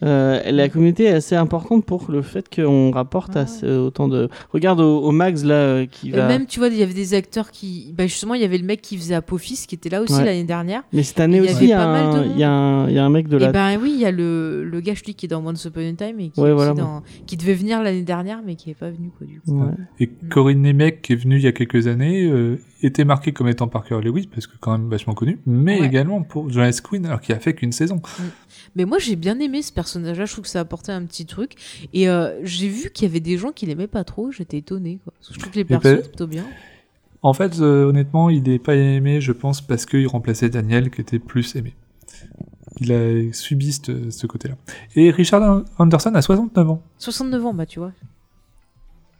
euh, Euh, la communauté est assez importante pour le fait qu'on rapporte Ah assez- autant de. Regarde au, au Max là euh, qui Et va. Même, tu vois, il y avait des acteurs qui. Bah, justement, il y avait le mec qui faisait Apophis qui était là aussi Ouais. l'année dernière. Mais cette année aussi, il y, a pas mal de un- y, y a mec de Et la. ben oui, il y a le, le gars, qui est dans Once Upon a Time et qui, Ouais, est voilà, aussi dans- qui devait venir l'année dernière, mais qui n'est pas venu, quoi, du coup. Ouais. Et Corinne Nemec, qui est venue il y a quelques années, euh, était marquée comme étant Parker Lewis, parce que quand même vachement connu, mais Ouais. également pour Jonas Quinn, alors qu'il a fait qu'une saison. Mais moi, j'ai bien aimé ce personnage-là. Je trouve que ça apportait un petit truc. Et euh, j'ai vu qu'il y avait des gens qui l'aimaient pas trop. J'étais étonnée, quoi. Parce que je trouve que les persos étaient plutôt bien. En fait, euh, honnêtement, il n'est pas aimé, je pense, parce qu'il remplaçait Daniel, qui était plus aimé. Il a subi ce, ce côté-là. Et Richard Anderson a 69 ans. 69 ans, bah, tu vois.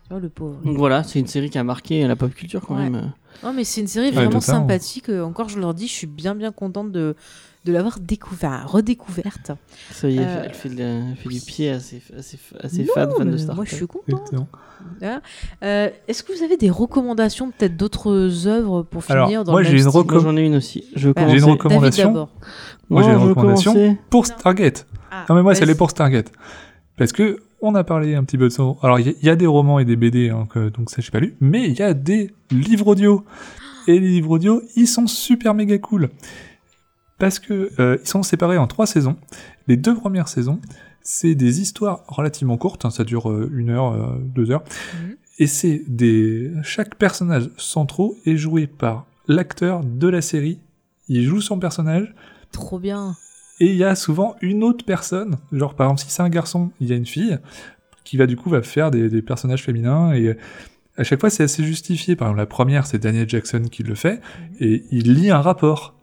Tu vois, le pauvre. Donc voilà, c'est une série qui a marqué la pop culture quand Ouais. même. Non, mais c'est une série Ouais, vraiment sympathique. Euh, Encore, je leur dis, je suis bien, bien contente de, de l'avoir découvert, redécouverte. Ça y est, Euh, elle fait, elle fait du pied à ses, à ses, à ses Non, fans, fans de Star moi, je suis contente. Euh, Est-ce que vous avez des recommandations, peut-être d'autres œuvres pour Alors, finir dans moi, le j'ai même une style reco- Moi j'en ai une aussi. Je Ah, J'ai une commencer. recommandation. Moi, j'ai une recommandation. commencer. Pour Non. Stargate. Ah, Non mais moi c'est les pour Stargate. Parce que on a parlé un petit peu de ça. Alors il y, a- il y a des romans et des BD, hein, que- donc ça j'ai pas lu, mais il y a des livres audio. Et les livres audio, ils sont super méga cool. Parce que euh, ils sont séparés en trois saisons. Les deux premières saisons, c'est des histoires relativement courtes, hein, ça dure euh, une heure, euh, deux heures. Mhm. Et c'est des chaque personnage centraux est joué par l'acteur de la série. Il joue son personnage Trop bien. et il y a souvent une autre personne, genre par exemple si c'est un garçon, il y a une fille, qui va du coup va faire des, des personnages féminins et à chaque fois c'est assez justifié. Par exemple la première c'est Daniel Jackson qui le fait et il lit un rapport.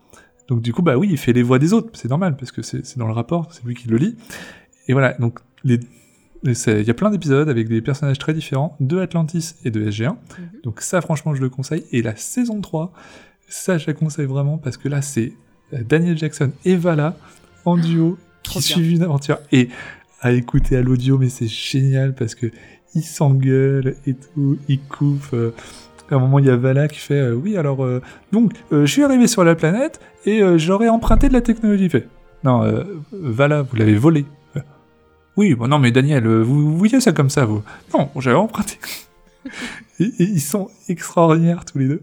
Donc du coup bah oui il fait les voix des autres, c'est normal parce que c'est dans le rapport, c'est lui qui le lit. Et voilà donc les il y a plein d'épisodes avec des personnages très différents de Atlantis et de SG1. Mhm. Donc ça franchement je le conseille. Et la saison 3, ça je la conseille vraiment parce que là c'est euh, Daniel Jackson et Vala en duo Trop qui suivent une aventure. Et à écouter à l'audio, mais c'est génial parce que ils s'engueulent et tout, ils coupent. euh. À un moment, il y a Vala qui fait euh, Oui, alors, euh, donc, euh, je suis arrivé sur la planète et j'aurais emprunté de la technologie. Il fait Non, Vala, vous l'avez volé. Oui, bon, non, mais Daniel, vous, vous voyez ça comme ça, vous? Non, j'avais emprunté. et, et ils sont extraordinaires tous les deux.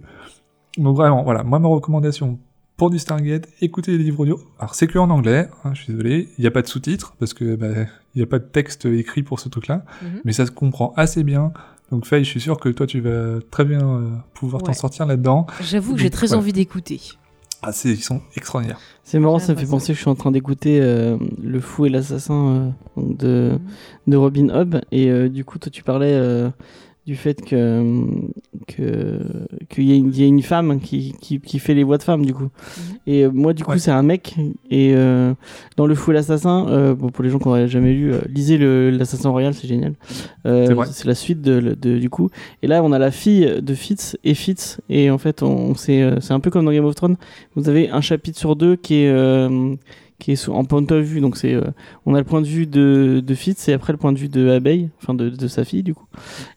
Donc, vraiment, voilà, moi, ma recommandation pour du Stargate, écoutez les livres audio. Alors, c'est que en anglais, hein, je suis désolé, il n'y a pas de sous-titres parce que bah, il n'y a pas de texte écrit pour ce truc-là, Mhm. mais ça se comprend assez bien. Donc, Faye, je suis sûr que toi, tu vas très bien euh, pouvoir t'en sortir là-dedans. J'avoue que j'ai très voilà. envie d'écouter. Ah, c'est, ils sont extraordinaires. C'est marrant, ça me fait penser que je suis en train d'écouter euh, Le Fou et l'Assassin euh, de, de Robin Hobb. Et euh, du coup, toi, tu parlais euh, du fait que que qu'il y, ait une- il y ait une femme qui, qui, qui fait les voix de femme, du coup. Et euh, moi, du coup, Ouais. c'est un mec. Et euh, dans Le Fou et l'Assassin, euh, bon, pour les gens qui n'auraient jamais lu, euh, lisez le- l'Assassin Royal, c'est génial. Euh, C'est vrai. c'est la suite de, de- du coup. Et là, on a la fille de Fitz et Fitz. Et en fait, on, c'est, euh, c'est un peu comme dans Game of Thrones. Vous avez un chapitre sur deux qui est, euh, qui est en point de vue. Donc, c'est, euh, on a le point de vue de, de Fitz et après le point de vue de Abeille, enfin de, de sa fille, du coup.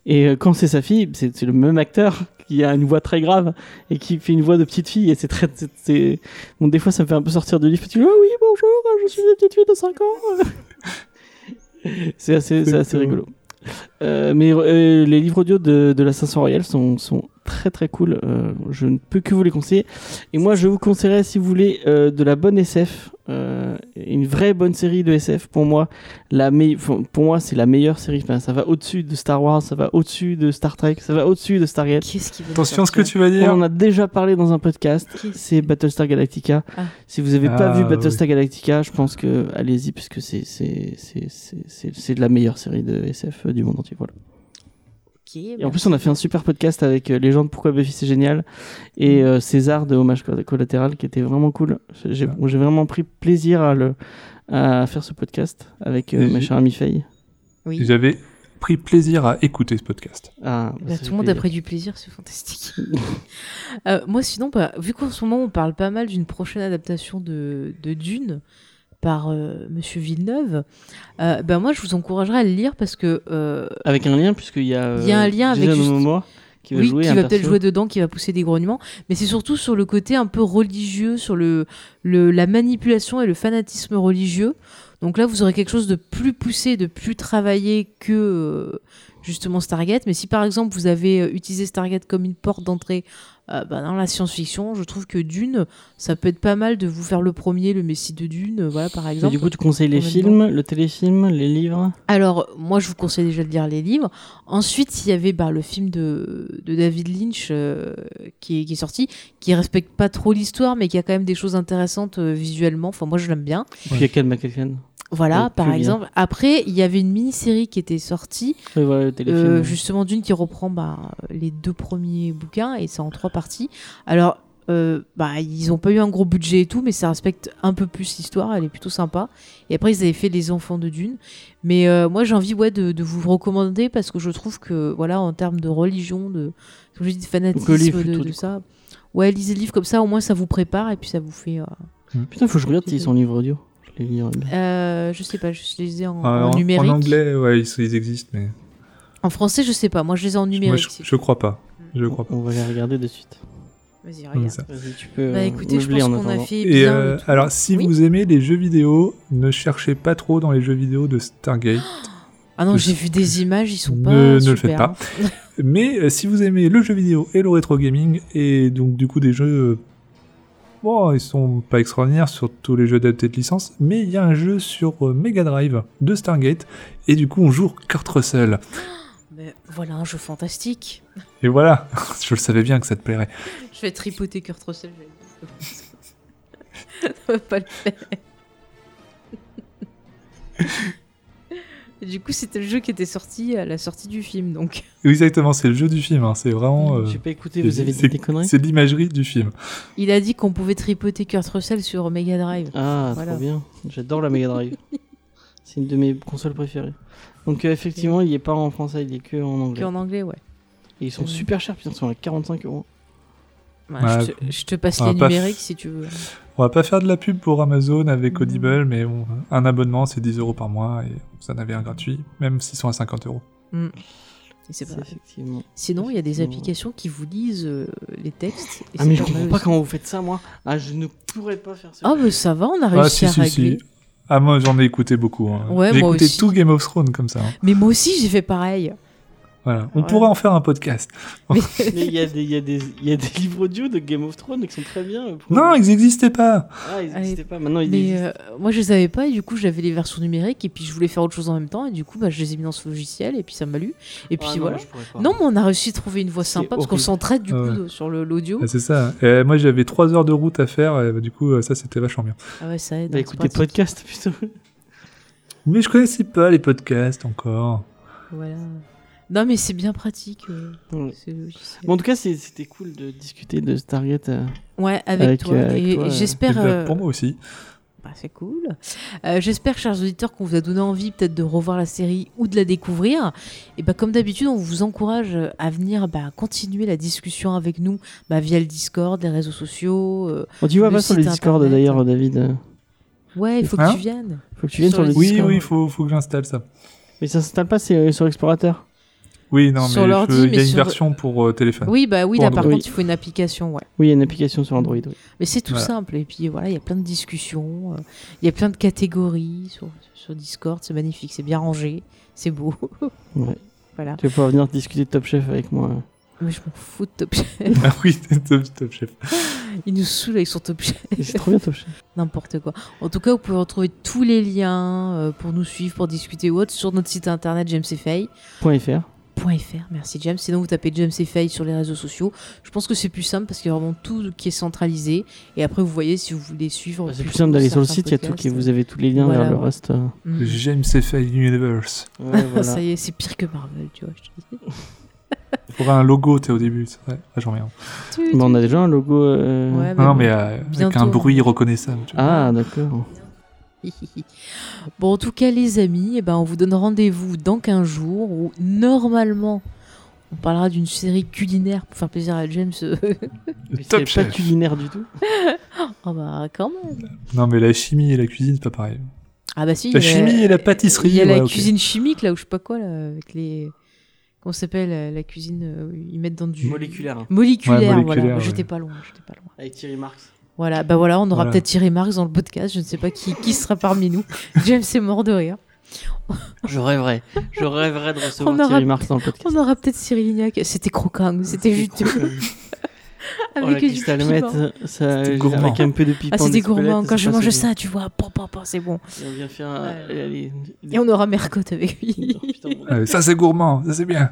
Et euh, quand c'est sa fille, c'est, le même acteur qui a une voix très grave et qui fait une voix de petite fille. Et c'est très. c'est- Bon, des fois, ça me fait un peu sortir de livre. Tu dis, oh oui, bonjour, je suis une petite fille de 5 ans. c'est assez, c'est assez rigolo. Euh, mais les livres audio de, de l'Assassin Royal sont, sont très très cool. Je ne peux que vous les conseiller. Et moi, je vous conseillerais, si vous voulez, de la bonne SF, euh, une vraie bonne série de SF. Pour moi, la pour moi, c'est la meilleure série. Enfin, ça va au-dessus de Star Wars, ça va au-dessus de Star Trek, ça va au-dessus de Stargate. Qu'est-ce Attention à ce que tu vas On dire. en a déjà parlé dans un podcast. C'est Battlestar Galactica. Ah. Si vous n'avez pas Ah, vu Battlestar Galactica, je pense que allez-y puisque c'est c'est c'est c'est c'est c'est de la meilleure série de SF du monde entier. Voilà. Et en plus, on a fait un super podcast avec euh, les gens de Pourquoi Buffy c'est génial et euh, César de Hommage Coll- Collatéral qui était vraiment cool. J'ai vraiment pris plaisir à, le, à faire ce podcast avec euh, ma chère amie Faye. Oui. J'avais pris plaisir à écouter ce podcast. Ah, Bah, tout le monde a pris du plaisir, c'est fantastique. Euh, moi, sinon, bah, vu qu'en ce moment on parle pas mal d'une prochaine adaptation de, de Dune par euh, Monsieur Villeneuve, euh, bah, moi je vous encouragerais à le lire parce que euh, Avec un lien, puisqu'il y a, Il y a un lien avec juste- Momoa qui va oui, jouer qui va peut-être jouer dedans, qui va pousser des grognements, mais c'est surtout sur le côté un peu religieux, sur le, le la manipulation et le fanatisme religieux. Donc là, vous aurez quelque chose de plus poussé, de plus travaillé que euh, justement Stargate. Mais si par exemple vous avez utilisé Stargate comme une porte d'entrée euh, bah, dans la science-fiction, je trouve que Dune, ça peut être pas mal de vous faire le premier, le Messie de Dune, euh, voilà par Et exemple. du coup, tu conseilles les films, le téléfilm, les livres Alors, moi, je vous conseille déjà de lire les livres. Ensuite, il y avait bah, le film de, de David Lynch euh, qui, est, qui est sorti, qui respecte pas trop l'histoire, mais qui a quand même des choses intéressantes euh, visuellement. Enfin, moi, je l'aime bien. Puis il y a McLachlan. Voilà, par bien. exemple. Après, il y avait une mini-série qui était sortie, Oui, voilà, euh, justement d'une qui reprend bah, les deux premiers bouquins, et c'est en trois parties. Alors, euh, bah, ils ont pas eu un gros budget et tout, mais ça respecte un peu plus l'histoire, elle est plutôt sympa. Et après, ils avaient fait Les Enfants de Dune. Mais euh, moi, j'ai envie ouais, de, de vous recommander parce que je trouve que, voilà, en termes de religion, de, comme je dis, de fanatisme, livre de, ça. Ouais, lisez le livre comme ça, au moins ça vous prépare et puis ça vous fait. Putain, faut que je regarde s'ils sont en livre audio. Les. Euh, je sais pas, je les ai en, Euh, en numérique. En anglais, ouais, ils, ils existent, mais En français, je sais pas. Moi, je les ai en moi, numérique. je, crois pas. Je crois pas. On va les regarder de suite. Vas-y, regarde. ça. Vas-y, tu peux. Bah écoutez, je pense en qu'on a fait Et bien. euh, alors, si Oui. vous aimez les jeux vidéo, ne cherchez pas trop dans les jeux vidéo de Stargate. Ah non, j'ai vu des images, ils sont Ne- pas. ne le super. faites pas. Mais euh, si vous aimez le jeu vidéo et le rétro gaming, et donc du coup des jeux, bon, ils sont pas extraordinaires sur tous les jeux adaptés de licence, mais il y a un jeu sur euh, Mega Drive de Stargate, et du coup on joue Kurt Russell. Mais voilà un jeu fantastique. Et voilà, je le savais bien que ça te plairait. Je vais tripoter Kurt Russell. je vais- pas le faire. Et du coup, c'était le jeu qui était sorti à la sortie du film, donc. Oui, Exactement, c'est le jeu du film, hein, c'est vraiment. euh, J'ai pas écouté, vous avez dit des conneries C'est l'imagerie du film. Il a dit qu'on pouvait tripoter Kurt Russell sur Mega Drive. Ah, Voilà. trop bien. J'adore la Mega Drive. C'est une de mes consoles préférées. Donc, euh, effectivement, il est pas en français, il est que en anglais. Qu'en anglais, ouais. Et ils sont super chers, putain, ils sont à 45 euros. Je, te, je te passe on les f- numériques si tu veux. On va pas faire de la pub pour Amazon avec. Audible, mais bon, un abonnement c'est 10 euros par mois et vous en avez un gratuit, même s'ils sont à 50 euros. Et c'est pas- effectivement. Sinon, il y a des applications qui vous lisent euh, les textes. et Ah, mais je comprends pas aussi. comment vous faites ça, moi. Ah, je ne pourrais pas faire ça. Ah, bah ça va, on a Ah réussi si à si régler. si. Ah moi j'en ai écouté beaucoup. hein. Ouais, J'ai écouté aussi. tout Game of Thrones comme ça. hein. Mais moi aussi, j'ai fait pareil. Voilà. On Ouais. pourrait en faire un podcast. Mais- il y, a des- y, y a livres audio de Game of Thrones qui sont très bien. pour- Non, ils n'existaient pas. Ah, ils n'existaient pas. Maintenant, ils Mais existent. euh, moi, je les avais pas et du coup, j'avais les versions numériques et puis je voulais faire autre chose en même temps et du coup, bah, je les ai mis dans ce logiciel et puis ça m'a lu. Et puis Ah, non, voilà. Non, mais on a réussi à trouver une voix sympa parce qu'on s'entraide du Ah coup ouais. de- sur le- l'audio. Ah, c'est ça. Euh, moi j'avais 3 heures de route à faire, et, bah, du coup euh, ça c'était vachement bien. Ah ouais, ça aide. Bah hein, écoute des podcasts plutôt. Mais je connaissais pas les podcasts encore. Voilà. Non, mais c'est bien pratique. euh, Ouais. ce logiciel. Bon, en tout cas, c'était cool de discuter de Stargate. euh. Ouais, avec, Avec, toi. euh, avec et euh, j'espère. Pour moi aussi. Bah, c'est cool. Euh, J'espère, chers auditeurs, qu'on vous a donné envie peut-être de revoir la série ou de la découvrir. Et bah, comme d'habitude, on vous encourage à venir bah, continuer la discussion avec nous bah, via le Discord, les réseaux sociaux. euh, On dit ouais, pas sur le Discord d'ailleurs, David. Ouais, il faut que Hein tu viennes. Faut que tu viennes Sur sur, le le Oui, Discord. oui, il faut, faut que j'installe ça. Mais ça s'installe pas, c'est euh, sur Explorateur. Oui, non, Sur mais l'ordi, je- il y mais a une sur- version pour euh, téléphone. Oui, bah oui, Pour là par Android. contre, il faut une application, ouais. Oui, il y a une application sur Android. oui. Mais c'est tout Voilà. simple. Et puis voilà, il y a plein de discussions, euh, il y a plein de catégories sur, sur Discord. C'est magnifique, c'est bien rangé, c'est beau. Ouais. voilà. Tu vas pouvoir venir discuter de Top Chef avec moi. Mais je m'en fous de Top Chef. Ah oui, top, top chef. Il nous saoule avec son Top Chef. Et C'est trop bien Top Chef. N'importe quoi. En tout cas, vous pouvez retrouver tous les liens euh, pour nous suivre, pour discuter ou autre sur notre site internet. Point .fr. Merci James. Sinon, vous tapez James et Faye sur les réseaux sociaux. Je pense que c'est plus simple parce qu'il y a vraiment tout qui est centralisé. Et après, vous voyez si vous voulez suivre. Bah, c'est plus simple d'aller sur le site, il y a tout qui, vous avez tous les liens Voilà, vers le ouais. reste. Mm. James. Universe. Ouais, voilà. Ça y est, c'est pire que Marvel, tu vois. je te dis. Il faudra un logo, t'es au début, c'est vrai. Ah, j'en reviens. Bah, on a déjà un logo. euh, Ouais, Non, non, mais mais bon. euh, avec un bruit reconnaissable. tu vois. Ah, d'accord. bon, en tout cas, les amis, eh ben, on vous donne rendez-vous dans 15 jours où normalement. On parlera d'une série culinaire pour faire plaisir à James. Top pas chef. culinaire du tout. oh bah quand même. Non, mais la chimie et la cuisine, c'est pas pareil. Ah bah si. La il y a chimie et la pâtisserie. Il y a ouais, la cuisine chimique là ou je sais pas quoi là avec les. Comment ça s'appelle la, la cuisine euh, où ils mettent dans du. Moléculaire. Moléculaire, Ouais, voilà. J'étais pas loin, j'étais pas loin. Avec Thierry Marx. Voilà, bah voilà, on aura Voilà. peut-être Thierry Marx dans le podcast, je ne sais pas qui, qui sera parmi nous. James est mort de rire. Je rêverais. Je rêverais de recevoir Thierry Marx dans le podcast. On aura peut-être Cyril Lignac. C'était croquant, c'était juste Oh, la avec piment. ça, avec un peu de piment. Ah, c'était gourmand. Quand ça je mange ça, tu vois, c'est bon. Et on vient faire un- Ouais. allez, Et on aura Mercotte avec lui. Oh, putain, mon- Ouais, ça, c'est gourmand, ça, c'est bien.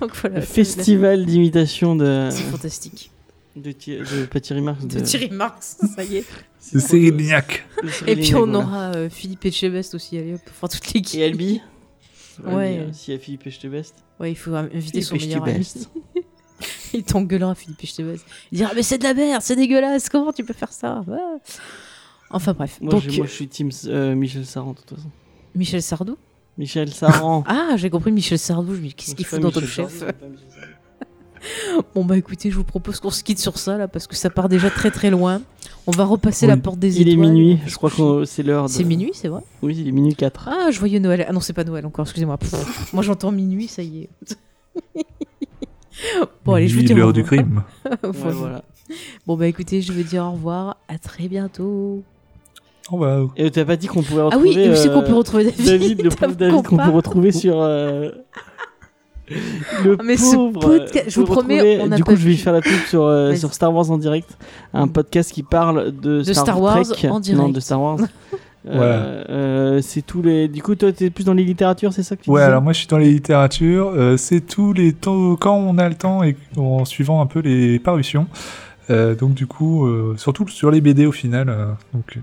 Donc voilà. Le festival d'imitation de, C'est fantastique. De, Thi- de pas Thierry Marx. De Thierry Marx, ça y est. C'est Cyril de- Lignac. de Et puis on voilà. aura euh, Philippe Etchebest aussi, allez hop, pour faire toute l'équipe. Et Albi Ouais. Albi, euh, S'il y a Philippe Echtebest. Ouais, il faut inviter son Philippe meilleur ami. Il t'engueulera, Philippe Etchebest. Il dira, mais c'est de la merde, c'est dégueulasse, comment tu peux faire ça? Ah. Enfin bref. Moi, Donc, moi, je suis team euh, Michel Saran, de toute façon. Michel Sardou? Michel Saran. Ah, j'ai compris Michel Sardou. Je me dis, qu'est-ce qu'il pas dans Michel Chef? Bon bah écoutez, je vous propose qu'on se quitte sur ça là parce que ça part déjà très très loin. On va repasser Oui. la porte des Il est étoiles. minuit, On je crois que c'est l'heure. de- C'est minuit, c'est vrai? Oui, il est minuit 4. Ah, joyeux Noël. Ah non, c'est pas Noël encore, excusez-moi. Moi j'entends minuit, ça y est. bon allez, je vous Minuit, dis l'heure du crime. Voilà. voilà. Bon bah écoutez, je veux dire au revoir, à très bientôt. Au revoir. Et t'as pas dit qu'on pouvait Ah retrouver. oui, et aussi qu'on euh, peut retrouver David. David, le pauvre David qu'on peut retrouver sur. euh, Le Ah, ce pauvre, podcast- euh, je vous promets, on Du pas coup, je vais faire la pub sur, euh, sur Star Wars en direct, un podcast qui parle de, De Star Wars Trek. en Non, direct. de Star Wars. Euh, euh, c'est tous les. Du coup, toi, t'es plus dans les littératures, c'est ça que tu Ouais, disais alors moi je suis dans les littératures. euh, c'est tous les temps, quand on a le temps et en suivant un peu les parutions. Euh, donc du coup, euh, surtout sur les BD au final. euh, donc,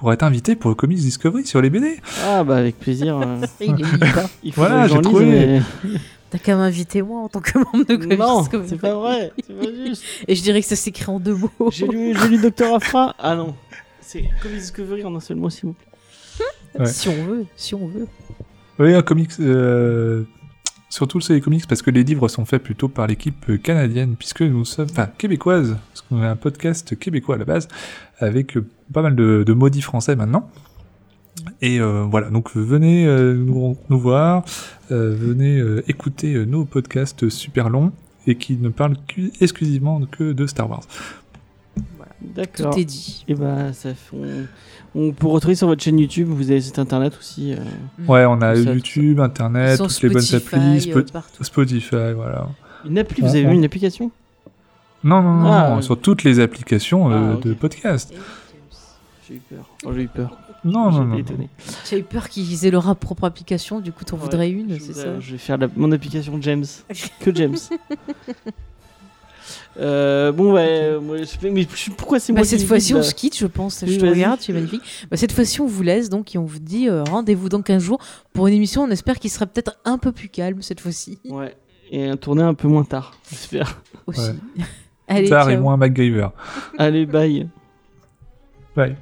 pour être invité pour le Comics Discovery sur les BD. Ah, bah avec plaisir. euh, Il faut Voilà, que j'ai trouvé. mais- T'as qu'à m'inviter moi en tant que membre de Comics Non, Discovery. c'est pas vrai. C'est pas juste. Et je dirais que ça s'écrit en deux mots. J'ai lu, j'ai lu Docteur Afra. Ah non. C'est Comics Discovery en un seul mot, s'il vous plaît. Ouais. Si on veut, si on veut. Oui, un comics. euh, surtout c'est les comics parce que les livres sont faits plutôt par l'équipe canadienne puisque nous sommes, enfin québécoise, parce qu'on a un podcast québécois à la base avec euh, pas mal de, de maudits français maintenant. Et euh, voilà, donc venez euh, nous, nous voir, euh, venez euh, écouter euh, nos podcasts super longs et qui ne parlent exclusivement que de Star Wars. D'accord. Tout est dit. Et bah, ça fait- on, peut retrouver sur votre chaîne YouTube. Vous avez site internet aussi. euh, Ouais, on a ça, YouTube, Internet, toutes les bonnes applis, euh, partout. Spotify, voilà. Une appli, vous avez vu une application? Non, non, non, Ah, non, sur toutes les applications euh, Ah, de podcast. J'ai eu peur. Oh, j'ai eu peur. Non, non, as eu peur qu'ils aient leur propre application, du coup t'en Ouais, voudrais une, je c'est ça? Je vais faire la- mon application James. Que James. Euh, bon, ouais, je fais- mais pourquoi c'est moi Bah, qui cette fois-ci, on se quitte, je pense. Oui, je te regarde, tu es magnifique. Bah, cette fois-ci, on vous laisse donc et on vous dit euh, rendez-vous dans 15 jours pour une émission. On espère qu'il sera peut-être un peu plus calme cette fois-ci Ouais, et un tourné un peu moins tard, j'espère. aussi. Ouais. Allez, Tard et moins MacGyver. Allez, bye. Bye.